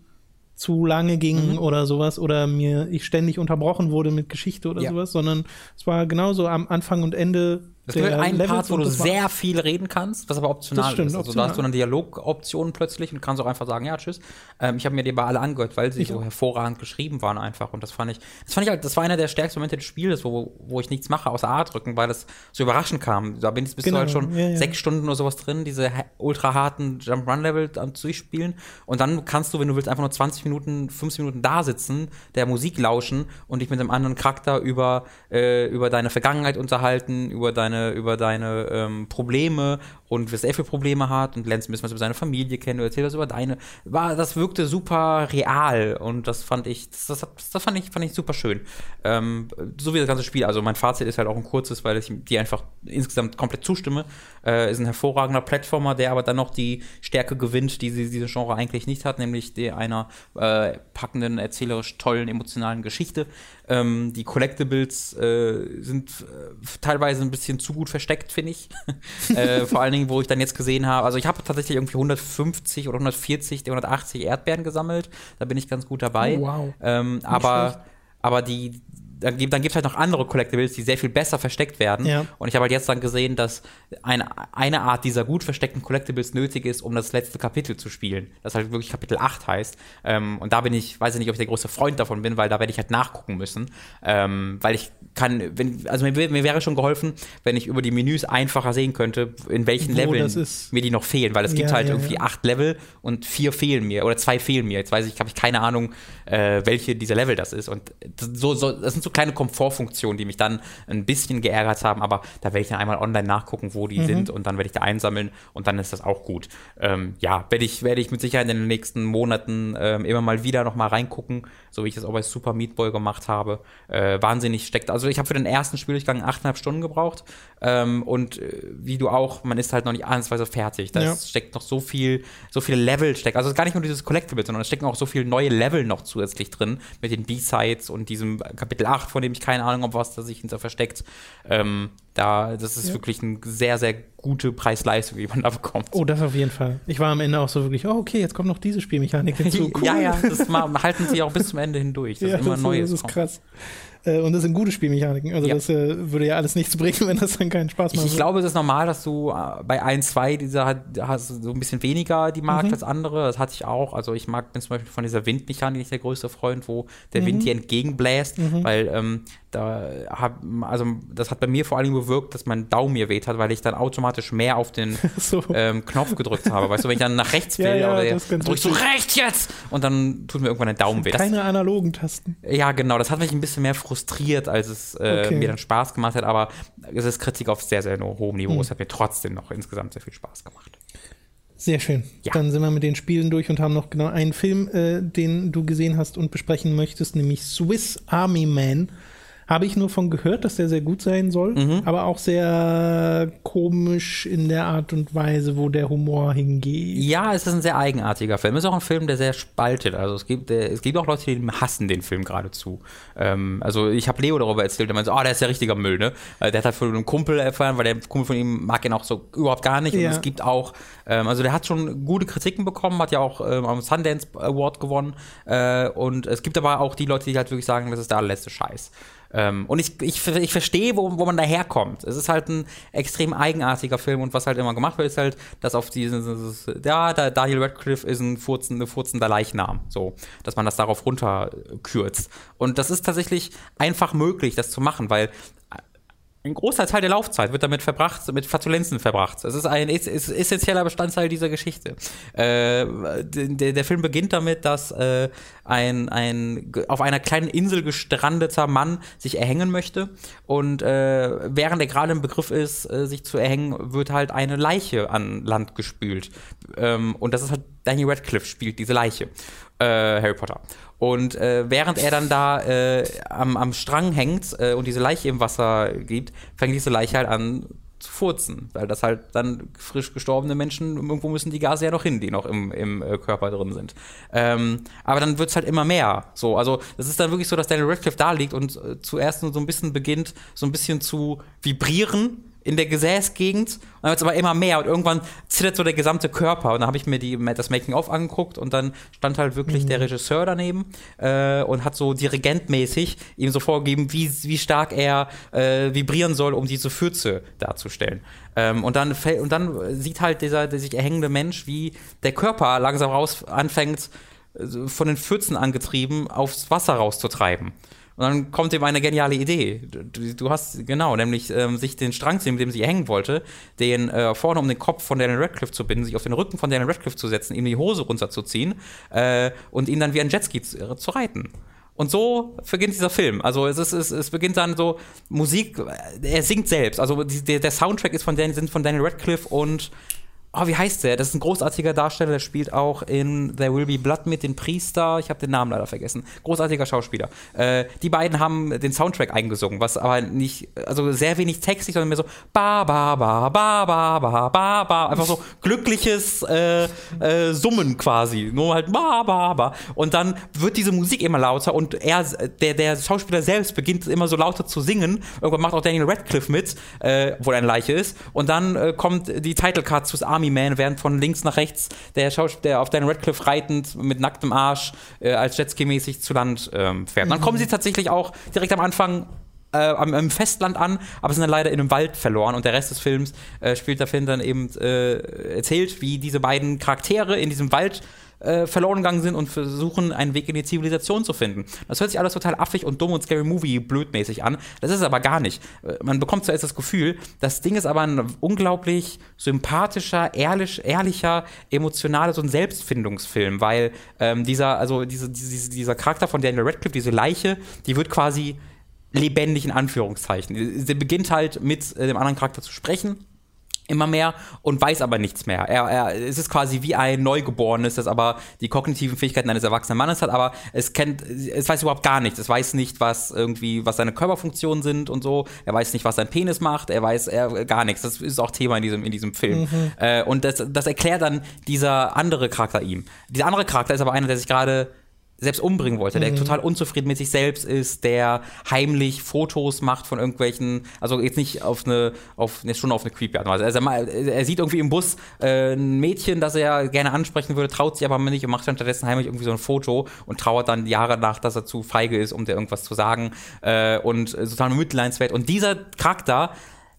zu lange gingen mhm. oder sowas oder mir ich ständig unterbrochen wurde mit Geschichte oder ja. sowas, sondern es war genauso am Anfang und Ende es gibt einen Levels Part, wo du sehr viel reden kannst, was aber optional stimmt, ist. Also optional. da hast du eine Dialogoption plötzlich und kannst auch einfach sagen, ja, tschüss. Ähm, ich habe mir die bei alle angehört, weil sie ich so auch. hervorragend geschrieben waren einfach. Und das fand ich, das fand ich halt, das war einer der stärksten Momente des Spiels, wo, wo ich nichts mache außer A drücken, weil das so überraschend kam. Da bin, bist genau. du halt schon ja, ja. sechs Stunden oder sowas drin, diese ultra harten Jump-Run-Level durchspielen. Und dann kannst du, wenn du willst, einfach nur 20 Minuten, 15 Minuten da sitzen, der Musik lauschen und dich mit einem anderen Charakter über, äh, über deine Vergangenheit unterhalten, über deine deine, über deine ähm, Probleme und was er für Probleme hat und lernst ein bisschen was über seine Familie kennen oder erzählst was über deine. War, das wirkte super real und das fand ich, das, das, das fand ich, fand ich super schön. Ähm, so wie das ganze Spiel. Also mein Fazit ist halt auch ein kurzes, weil ich dir einfach insgesamt komplett zustimme. Äh, ist ein hervorragender Plattformer, der aber dann noch die Stärke gewinnt, die sie, diese Genre eigentlich nicht hat, nämlich die einer äh, packenden, erzählerisch tollen, emotionalen Geschichte. Ähm, die Collectibles äh, sind äh, teilweise ein bisschen zu gut versteckt, finde ich. äh, vor allen Dingen, wo ich dann jetzt gesehen habe, also ich habe tatsächlich irgendwie 150 oder 140, 180 Erdbeeren gesammelt. Da bin ich ganz gut dabei. Oh, wow. Ähm, aber, aber die, dann gibt es halt noch andere Collectibles, die sehr viel besser versteckt werden. Ja. Und ich habe halt jetzt dann gesehen, dass eine, eine Art dieser gut versteckten Collectibles nötig ist, um das letzte Kapitel zu spielen. Das halt wirklich Kapitel 8 heißt. Ähm, und da bin ich, weiß ich nicht, ob ich der große Freund davon bin, weil da werde ich halt nachgucken müssen. Ähm, weil ich kann, wenn, also mir, mir, wäre schon geholfen, wenn ich über die Menüs einfacher sehen könnte, in welchen Wo Leveln mir die noch fehlen. Weil es gibt ja, halt ja, irgendwie acht Level und vier fehlen mir oder zwei fehlen mir. Jetzt weiß ich, habe ich keine Ahnung, äh, welche dieser Level das ist. Und so, so, das sind so kleine Komfortfunktionen, die mich dann ein bisschen geärgert haben, aber da werde ich dann einmal online nachgucken, wo die mhm. sind und dann werde ich da einsammeln und dann ist das auch gut. Ähm, ja, werde ich, werde ich mit Sicherheit in den nächsten Monaten ähm, immer mal wieder noch mal reingucken, so wie ich das auch bei Super Meat Boy gemacht habe. Äh, wahnsinnig steckt, also ich habe für den ersten Spieldurchgang achteinhalb Stunden gebraucht ähm, und äh, wie du auch, man ist halt noch nicht ansatzweise fertig. Da ja. steckt noch so viel, so viele Level steckt, also es ist gar nicht nur dieses Collectible, sondern es stecken auch so viele neue Level noch zusätzlich drin mit den B-Sides und diesem Kapitel 8, von dem ich keine Ahnung habe, was da sich hinter versteckt. Ähm, da, das ist ja. wirklich eine sehr, sehr gute Preis-Leistung, die man da bekommt. Oh, das auf jeden Fall. Ich war am Ende auch so wirklich, oh, okay, jetzt kommt noch diese Spielmechanik hinzu. Cool. ja, ja, das halten sie auch bis zum Ende hindurch. Das ja, ist immer das, Neues. Das ist krass. Und das sind gute Spielmechaniken. Also ja. das äh, würde ja alles nichts bringen, wenn das dann keinen Spaß macht. Ich, ich glaube, es ist normal, dass du äh, bei 1, 2 dieser hat, hast so ein bisschen weniger die magst mhm. als andere. Das hatte ich auch. Also ich mag bin zum Beispiel von dieser Windmechanik nicht der größte Freund, wo der mhm. Wind dir entgegenbläst, mhm. weil ähm, da hab, also das hat bei mir vor allem bewirkt, dass mein Daumen mir weht hat, weil ich dann automatisch mehr auf den so. ähm, Knopf gedrückt habe. Weißt du, wenn ich dann nach rechts will, ja, ja, oder drücke ich so rechts jetzt und dann tut mir irgendwann der Daumen weh. Keine analogen Tasten. Ja, genau. Das hat mich ein bisschen mehr frustriert, als es äh, okay. mir dann Spaß gemacht hat. Aber es ist Kritik auf sehr, sehr hohem Niveau. Hm. Es hat mir trotzdem noch insgesamt sehr viel Spaß gemacht. Sehr schön. Ja. Dann sind wir mit den Spielen durch und haben noch genau einen Film, äh, den du gesehen hast und besprechen möchtest, nämlich Swiss Army Man Habe ich nur von gehört, dass der sehr gut sein soll, mhm. aber auch sehr komisch in der Art und Weise, wo der Humor hingeht. Ja, es ist ein sehr eigenartiger Film. Es ist auch ein Film, der sehr spaltet. Also es gibt, es gibt auch Leute, die hassen den Film geradezu. Ähm, also ich habe Leo darüber erzählt, der meinte so, oh, der ist ja richtiger Müll, ne? Äh, der hat halt von einem Kumpel erfahren, weil der Kumpel von ihm mag ihn auch so überhaupt gar nicht. Ja. Und es gibt auch, ähm, also der hat schon gute Kritiken bekommen, hat ja auch ähm, am Sundance Award gewonnen. Äh, und es gibt aber auch die Leute, die halt wirklich sagen, das ist der allerletzte Scheiß. Ähm, und ich, ich, ich verstehe, wo, wo man daherkommt. Es ist halt ein extrem eigenartiger Film und was halt immer gemacht wird, ist halt, dass auf dieses, ja, da Daniel Radcliffe ist ein furzender, furzender Leichnam, so, dass man das darauf runterkürzt. Und das ist tatsächlich einfach möglich, das zu machen, weil ein großer Teil der Laufzeit wird damit verbracht, mit Flatulenzen verbracht. Es ist ein ist, essentieller Bestandteil dieser Geschichte. Äh, der, der, Film beginnt damit, dass äh, ein, ein auf einer kleinen Insel gestrandeter Mann sich erhängen möchte und äh, während er gerade im Begriff ist, äh, sich zu erhängen, wird halt eine Leiche an Land gespült. Ähm, und das ist halt Danny Radcliffe spielt diese Leiche. Äh, Harry Potter. Und äh, während er dann da äh, am, am Strang hängt äh, und diese Leiche im Wasser gibt, fängt diese Leiche halt an zu furzen, weil das halt dann frisch gestorbene Menschen, irgendwo müssen die Gase ja noch hin, die noch im, im äh, Körper drin sind. Ähm, aber dann wird es halt immer mehr. So, also das ist dann wirklich so, dass Daniel Radcliffe da liegt und äh, zuerst nur so ein bisschen beginnt, so ein bisschen zu vibrieren in der Gesäßgegend und dann wird es aber immer mehr und irgendwann zittert so der gesamte Körper und dann habe ich mir die, das Making-of angeguckt und dann stand halt wirklich mhm. der Regisseur daneben äh, und hat so dirigentmäßig ihm so vorgegeben, wie, wie stark er äh, vibrieren soll, um diese Fürze darzustellen. Ähm, und, dann, und dann sieht halt dieser der sich erhängende Mensch, wie der Körper langsam raus anfängt, äh, von den Pfützen angetrieben, aufs Wasser rauszutreiben. Und dann kommt ihm eine geniale Idee. Du, du hast, genau, nämlich ähm, sich den Strang zu nehmen, mit dem sie hängen wollte, den äh, vorne um den Kopf von Daniel Radcliffe zu binden, sich auf den Rücken von Daniel Radcliffe zu setzen, ihm die Hose runterzuziehen äh, und ihn dann wie ein Jetski zu, äh, zu reiten. Und so beginnt dieser Film. Also es, ist, es, es beginnt dann so Musik, äh, er singt selbst. Also die, der, der Soundtrack ist von, Dan, sind von Daniel Radcliffe und oh, wie heißt der? Das ist ein großartiger Darsteller, der spielt auch in There Will Be Blood mit den Priester. Ich habe den Namen leider vergessen. Großartiger Schauspieler. Äh, die beiden haben den Soundtrack eingesungen, was aber nicht, also sehr wenig textig, sondern mehr so ba ba ba ba ba ba ba ba, einfach so glückliches äh, äh, Summen quasi, nur halt ba ba ba. Und dann wird diese Musik immer lauter und er, der der Schauspieler selbst beginnt immer so lauter zu singen. Irgendwann macht auch Daniel Radcliffe mit, äh, wo er eine Leiche ist. Und dann äh, kommt die Title Card zu Army Man, während von links nach rechts der Schauspieler, der auf Daniel Radcliffe reitend mit nacktem Arsch äh, als Jetski-mäßig zu Land ähm, fährt. Mhm. Dann kommen sie tatsächlich auch direkt am Anfang äh, am, am, Festland an, aber sind dann leider in einem Wald verloren und der Rest des Films äh, spielt dafür dann eben äh, erzählt, wie diese beiden Charaktere in diesem Wald äh, verloren gegangen sind und versuchen, einen Weg in die Zivilisation zu finden. Das hört sich alles total affig und dumm und Scary Movie blödmäßig an. Das ist es aber gar nicht. Äh, man bekommt zuerst das Gefühl, das Ding ist aber ein unglaublich sympathischer, ehrlich, ehrlicher, emotionaler, so ein Selbstfindungsfilm, weil ähm, dieser, also diese, diese, dieser Charakter von Daniel Radcliffe, diese Leiche, die wird quasi lebendig in Anführungszeichen. Sie beginnt halt mit äh, dem anderen Charakter zu sprechen immer mehr und weiß aber nichts mehr. Er, er, es ist quasi wie ein Neugeborenes, das aber die kognitiven Fähigkeiten eines erwachsenen Mannes hat, aber es kennt, es weiß überhaupt gar nichts. Es weiß nicht, was irgendwie, was seine Körperfunktionen sind und so. Er weiß nicht, was sein Penis macht. Er weiß er, gar nichts. Das ist auch Thema in diesem, in diesem Film. Mhm. Äh, und das, das erklärt dann dieser andere Charakter ihm. Dieser andere Charakter ist aber einer, der sich gerade selbst umbringen wollte, der mhm. total unzufrieden mit sich selbst ist, der heimlich Fotos macht von irgendwelchen, also jetzt nicht auf eine, auf, ne, schon auf eine creepy Art Also er, er, sieht irgendwie im Bus äh, ein Mädchen, das er gerne ansprechen würde, traut sich aber nicht und macht dann stattdessen heimlich irgendwie so ein Foto und trauert dann Jahre nach, dass er zu feige ist, um dir irgendwas zu sagen äh, und äh, total mitleidswert. Und dieser Charakter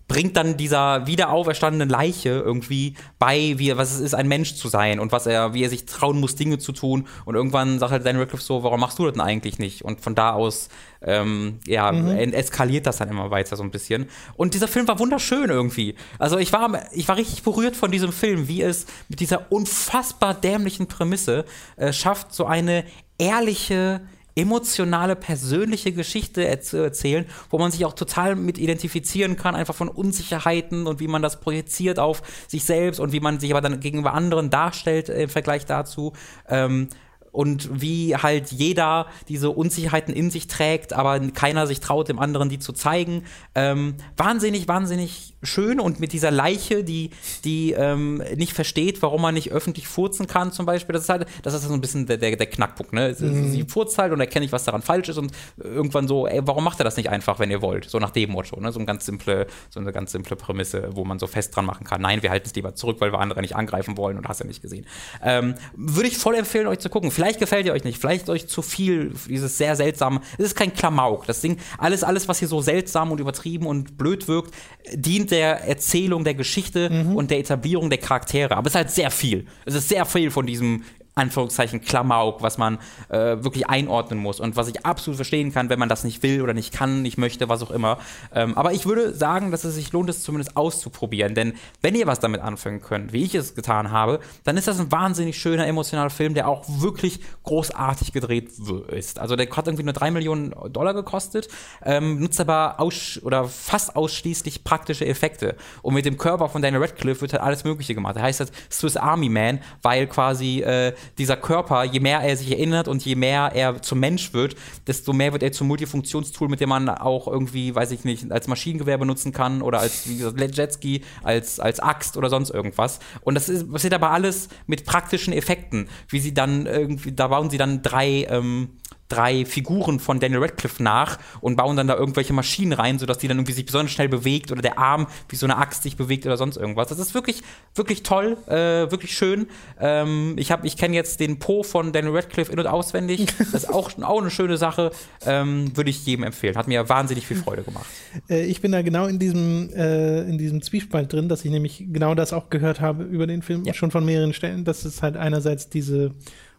bringt dann dieser wiederauferstandenen Leiche irgendwie bei, wie, was es ist, ein Mensch zu sein und was er, wie er sich trauen muss, Dinge zu tun. Und irgendwann sagt halt Daniel Radcliffe so, warum machst du das denn eigentlich nicht? Und von da aus, ähm, ja, mhm. eskaliert das dann immer weiter so ein bisschen. Und dieser Film war wunderschön irgendwie. Also ich war, ich war richtig berührt von diesem Film, wie es mit dieser unfassbar dämlichen Prämisse äh, schafft, so eine ehrliche, emotionale, persönliche Geschichte zu erzählen, wo man sich auch total mit identifizieren kann, einfach von Unsicherheiten und wie man das projiziert auf sich selbst und wie man sich aber dann gegenüber anderen darstellt im Vergleich dazu. Ähm, und wie halt jeder diese Unsicherheiten in sich trägt, aber keiner sich traut, dem anderen die zu zeigen. Ähm, wahnsinnig, wahnsinnig schön und mit dieser Leiche, die, die ähm, nicht versteht, warum man nicht öffentlich furzen kann, zum Beispiel. Das ist halt, das ist so ein bisschen der, der, der Knackpunkt. Ne? Mhm. Sie furzt halt und erkenne ich, was daran falsch ist und irgendwann so, ey, warum macht er das nicht einfach, wenn ihr wollt? So nach dem Motto. Ne? So, ein ganz simple, so eine ganz simple Prämisse, wo man so fest dran machen kann. Nein, wir halten es lieber zurück, weil wir andere nicht angreifen wollen und hast ja nicht gesehen. Ähm, Würde ich voll empfehlen, euch zu gucken. Vielleicht gefällt ihr euch nicht, vielleicht ist euch zu viel dieses sehr seltsame. Es ist kein Klamauk. Das Ding, alles, alles, was hier so seltsam und übertrieben und blöd wirkt, dient der Erzählung der Geschichte mhm. und der Etablierung der Charaktere. Aber es ist halt sehr viel. Es ist sehr viel von diesem Anführungszeichen Klamauk, was man äh, wirklich einordnen muss und was ich absolut verstehen kann, wenn man das nicht will oder nicht kann, nicht möchte, was auch immer. Ähm, aber ich würde sagen, dass es sich lohnt, es zumindest auszuprobieren, denn wenn ihr was damit anfangen könnt, wie ich es getan habe, dann ist das ein wahnsinnig schöner, emotionaler Film, der auch wirklich großartig gedreht ist. Also der hat irgendwie nur drei Millionen Dollar gekostet, ähm, nutzt aber aus oder fast ausschließlich praktische Effekte und mit dem Körper von Daniel Radcliffe wird halt alles Mögliche gemacht. Er heißt halt Swiss Army Man, weil quasi äh, dieser Körper, je mehr er sich erinnert und je mehr er zum Mensch wird, desto mehr wird er zum Multifunktionstool, mit dem man auch irgendwie, weiß ich nicht, als Maschinengewehr benutzen kann oder als wie gesagt, Jetski, als, als Axt oder sonst irgendwas. Und das ist, passiert aber alles mit praktischen Effekten, wie sie dann irgendwie, da bauen sie dann drei ähm, drei Figuren von Daniel Radcliffe nach und bauen dann da irgendwelche Maschinen rein, sodass die dann irgendwie sich besonders schnell bewegt oder der Arm wie so eine Axt sich bewegt oder sonst irgendwas. Das ist wirklich, wirklich toll, äh, wirklich schön. Ähm, ich ich kenne jetzt den Po von Daniel Radcliffe in- und auswendig. Das ist auch, auch eine schöne Sache. Ähm, Würde ich jedem empfehlen. Hat mir wahnsinnig viel Freude gemacht. Äh, ich bin da genau in diesem, äh, in diesem Zwiespalt drin, dass ich nämlich genau das auch gehört habe über den Film, ja. schon von mehreren Stellen, dass es halt einerseits diese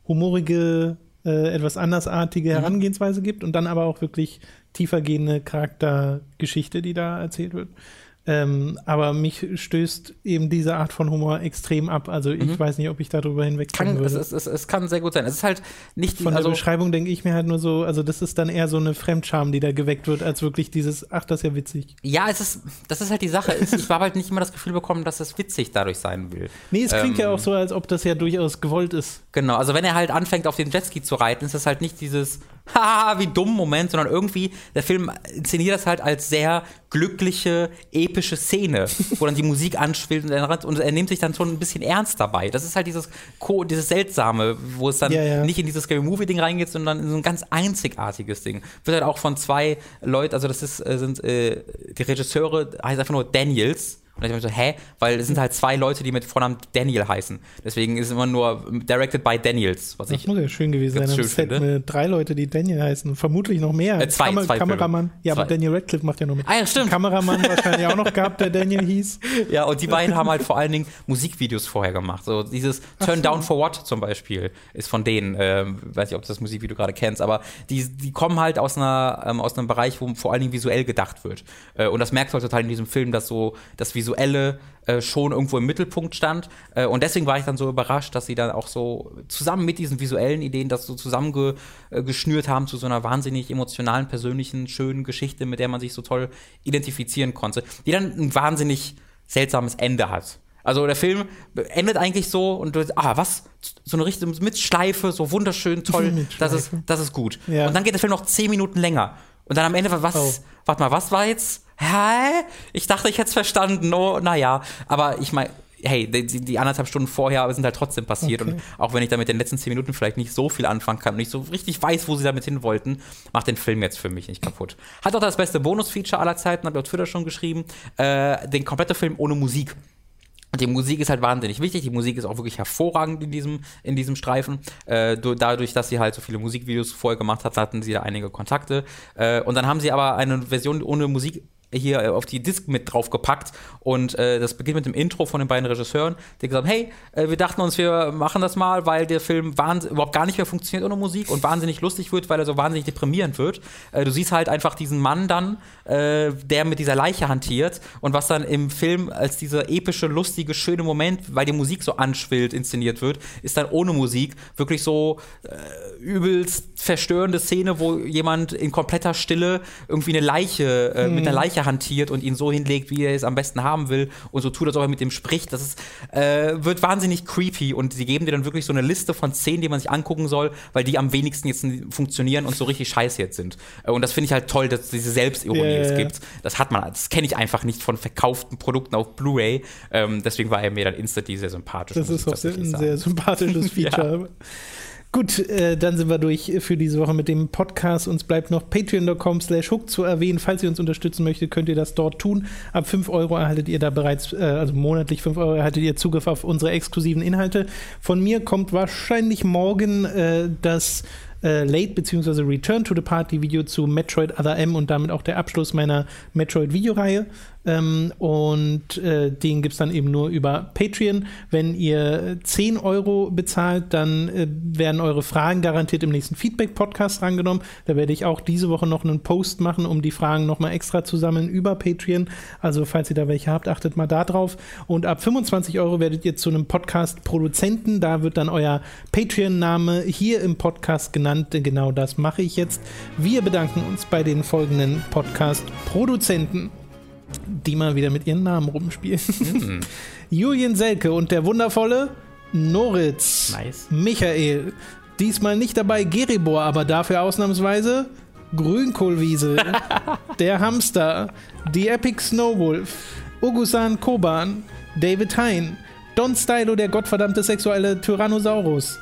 humorige äh, etwas andersartige mhm. Herangehensweise gibt und dann aber auch wirklich tiefergehende Charaktergeschichte, die da erzählt wird. Ähm, aber mich stößt eben diese Art von Humor extrem ab. Also ich mhm. weiß nicht, ob ich darüber hinwegkommen würde. Es, es, es, kann sehr gut sein. Es ist halt nicht Von also der Beschreibung denke ich mir halt nur so, also das ist dann eher so eine Fremdscham, die da geweckt wird, als wirklich dieses, ach, das ist ja witzig. Ja, es ist, das ist halt die Sache. ich habe halt nicht immer das Gefühl bekommen, dass es witzig dadurch sein will. Nee, es klingt ähm, ja auch so, als ob das ja durchaus gewollt ist. Genau, also wenn er halt anfängt, auf den Jetski zu reiten, ist das halt nicht dieses, haha, wie dumm Moment, sondern irgendwie, der Film inszeniert das halt als sehr glückliche, epische Szene, wo dann die Musik anschwillt und er, und er nimmt sich dann schon ein bisschen ernst dabei. Das ist halt dieses, dieses Seltsame, wo es dann ja, ja. nicht in dieses Scary Movie-Ding reingeht, sondern in so ein ganz einzigartiges Ding. Wird halt auch von zwei Leuten, also das ist, äh, sind äh, die Regisseure, heißt einfach nur Daniels und ich habe so, hä? Weil es sind halt zwei Leute, die mit Vornamen Daniel heißen. Deswegen ist es immer nur directed by Daniels, was das ich. muss ja schön gewesen sein. Schön Set mit drei Leute, die Daniel heißen. Vermutlich noch mehr. Äh, zwei, Kam zwei Kameramann. Filme. Ja, zwei. aber Daniel Radcliffe macht ja noch mit. Ah, ja, stimmt. Kameramann wahrscheinlich auch noch gehabt, der Daniel hieß. Ja, und die beiden haben halt vor allen Dingen Musikvideos vorher gemacht. So dieses Turn so. Down for What zum Beispiel ist von denen. Ähm, weiß nicht, ob du das Musikvideo gerade kennst, aber die, die kommen halt aus, einer, ähm, aus einem Bereich, wo vor allen Dingen visuell gedacht wird. Äh, und das merkst du halt total in diesem Film, dass so das Visuelle äh, schon irgendwo im Mittelpunkt stand. Äh, und deswegen war ich dann so überrascht, dass sie dann auch so zusammen mit diesen visuellen Ideen das so zusammengeschnürt haben zu so einer wahnsinnig emotionalen, persönlichen, schönen Geschichte, mit der man sich so toll identifizieren konnte, die dann ein wahnsinnig seltsames Ende hat. Also der Film endet eigentlich so und du, ah, was? So eine richtige Mitschleife, so wunderschön, toll, das ist, das ist gut. Ja. Und dann geht der Film noch zehn Minuten länger. Und dann am Ende, was, oh. warte mal, was war jetzt? hä? Ich dachte, ich hätte es verstanden. Oh, naja. Aber ich meine, hey, die, die, anderthalb Stunden vorher sind halt trotzdem passiert. Okay. Und auch wenn ich da mit den letzten zehn Minuten vielleicht nicht so viel anfangen kann und nicht so richtig weiß, wo sie damit hin wollten, macht den Film jetzt für mich nicht kaputt. Hat auch das beste Bonus-Feature aller Zeiten, ich auf Twitter schon geschrieben. Äh, den kompletten Film ohne Musik. Die Musik ist halt wahnsinnig wichtig. Die Musik ist auch wirklich hervorragend in diesem, in diesem Streifen. Äh, dadurch, dass sie halt so viele Musikvideos vorher gemacht hat, hatten sie da einige Kontakte. Äh, und dann haben sie aber eine Version ohne Musik hier äh, auf die Disc mit draufgepackt und äh, das beginnt mit dem Intro von den beiden Regisseuren, die gesagt haben, hey, äh, wir dachten uns, wir machen das mal, weil der Film überhaupt gar nicht mehr funktioniert ohne Musik und wahnsinnig lustig wird, weil er so wahnsinnig deprimierend wird. Äh, du siehst halt einfach diesen Mann dann, äh, der mit dieser Leiche hantiert und was dann im Film als dieser epische, lustige, schöne Moment, weil die Musik so anschwillt, inszeniert wird, ist dann ohne Musik wirklich so äh, übelst verstörende Szene, wo jemand in kompletter Stille irgendwie eine Leiche, mhm. mit einer Leiche hantiert und ihn so hinlegt, wie er es am besten haben will und so tut, als ob er mit dem spricht. Das ist, äh, wird wahnsinnig creepy und sie geben dir dann wirklich so eine Liste von zehn, die man sich angucken soll, weil die am wenigsten jetzt funktionieren und so richtig scheiße jetzt sind. Äh, und das finde ich halt toll, dass es diese Selbstironie yeah, es gibt. Das hat man, das kenne ich einfach nicht von verkauften Produkten auf Blu-ray. Ähm, deswegen war er mir dann instantly sehr sympathisch. Das ist auch ein sehr sympathisches Feature. ja. Gut, äh, dann sind wir durch für diese Woche mit dem Podcast. Uns bleibt noch patreon.com slash hook zu erwähnen. Falls ihr uns unterstützen möchtet, könnt ihr das dort tun. Ab 5 Euro erhaltet ihr da bereits, äh, also monatlich 5 Euro erhaltet ihr Zugriff auf unsere exklusiven Inhalte. Von mir kommt wahrscheinlich morgen äh, das äh, Late bzw. Return to the Party Video zu Metroid Other M und damit auch der Abschluss meiner Metroid-Videoreihe. Ähm, und äh, den gibt es dann eben nur über Patreon. Wenn ihr 10 Euro bezahlt, dann äh, werden eure Fragen garantiert im nächsten Feedback-Podcast rangenommen. Da werde ich auch diese Woche noch einen Post machen, um die Fragen nochmal extra zu sammeln über Patreon. Also falls ihr da welche habt, achtet mal da drauf. Und ab 25 Euro werdet ihr zu einem Podcast-Produzenten. Da wird dann euer Patreon-Name hier im Podcast genannt. Genau das mache ich jetzt. Wir bedanken uns bei den folgenden Podcast-Produzenten die mal wieder mit ihren Namen rumspielen. Mhm. Julian Selke und der wundervolle Noritz. Nice. Michael. Diesmal nicht dabei Geribor, aber dafür ausnahmsweise Grünkohlwiese. der Hamster. Die Epic Snowwolf. Ugusan Koban. David Hein. Don Stylo, der gottverdammte sexuelle Tyrannosaurus.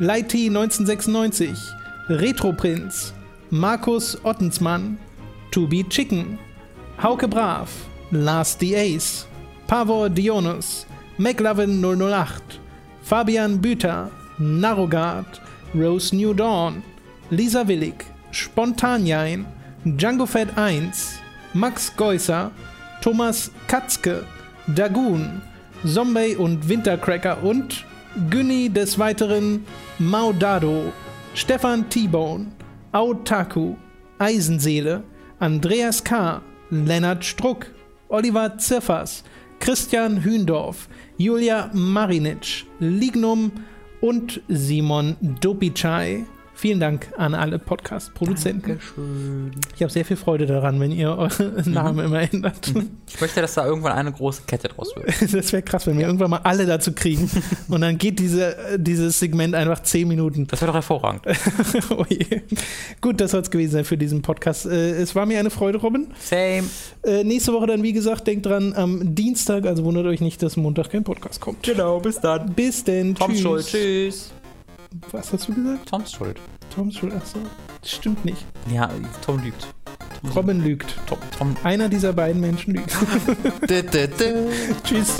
Lighty 1996. Retro Prinz. Markus Ottensmann. To Be Chicken. Hauke Brav, Lars the Ace, Pavor Dionus, McLovin 008, Fabian Büter, Narogard, Rose New Dawn, Lisa Willig, Spontanjain, Django Fett 1, Max Geusser, Thomas Katzke, Dagoon, Zombie und Wintercracker und Günni des Weiteren Maudado, Stefan T-Bone, Autaku, Eisenseele, Andreas K., Lennart Struck, Oliver Ziffers, Christian Hühndorf, Julia Marinic, Lignum und Simon Dopicai. Vielen Dank an alle Podcast-Produzenten. Dankeschön. Ich habe sehr viel Freude daran, wenn ihr eure mhm. Namen immer ändert. Mhm. Ich möchte, dass da irgendwann eine große Kette draus wird. Das wäre krass, wenn wir irgendwann mal alle dazu kriegen. und dann geht diese, dieses Segment einfach zehn Minuten. Das wäre doch hervorragend. oh je. Gut, das soll es gewesen sein für diesen Podcast. Äh, es war mir eine Freude, Robin. Same. Äh, nächste Woche dann, wie gesagt, denkt dran, am Dienstag, also wundert euch nicht, dass Montag kein Podcast kommt. Genau, bis dann. Bis denn. Tschüss. Schuld. Tschüss. Was hast du gesagt? Toms Schuld. Toms Schuld, ach so. Das stimmt nicht. Ja, Tom lügt. Tom Robin lügt. Tom, Tom. Einer dieser beiden Menschen lügt. Tschüss.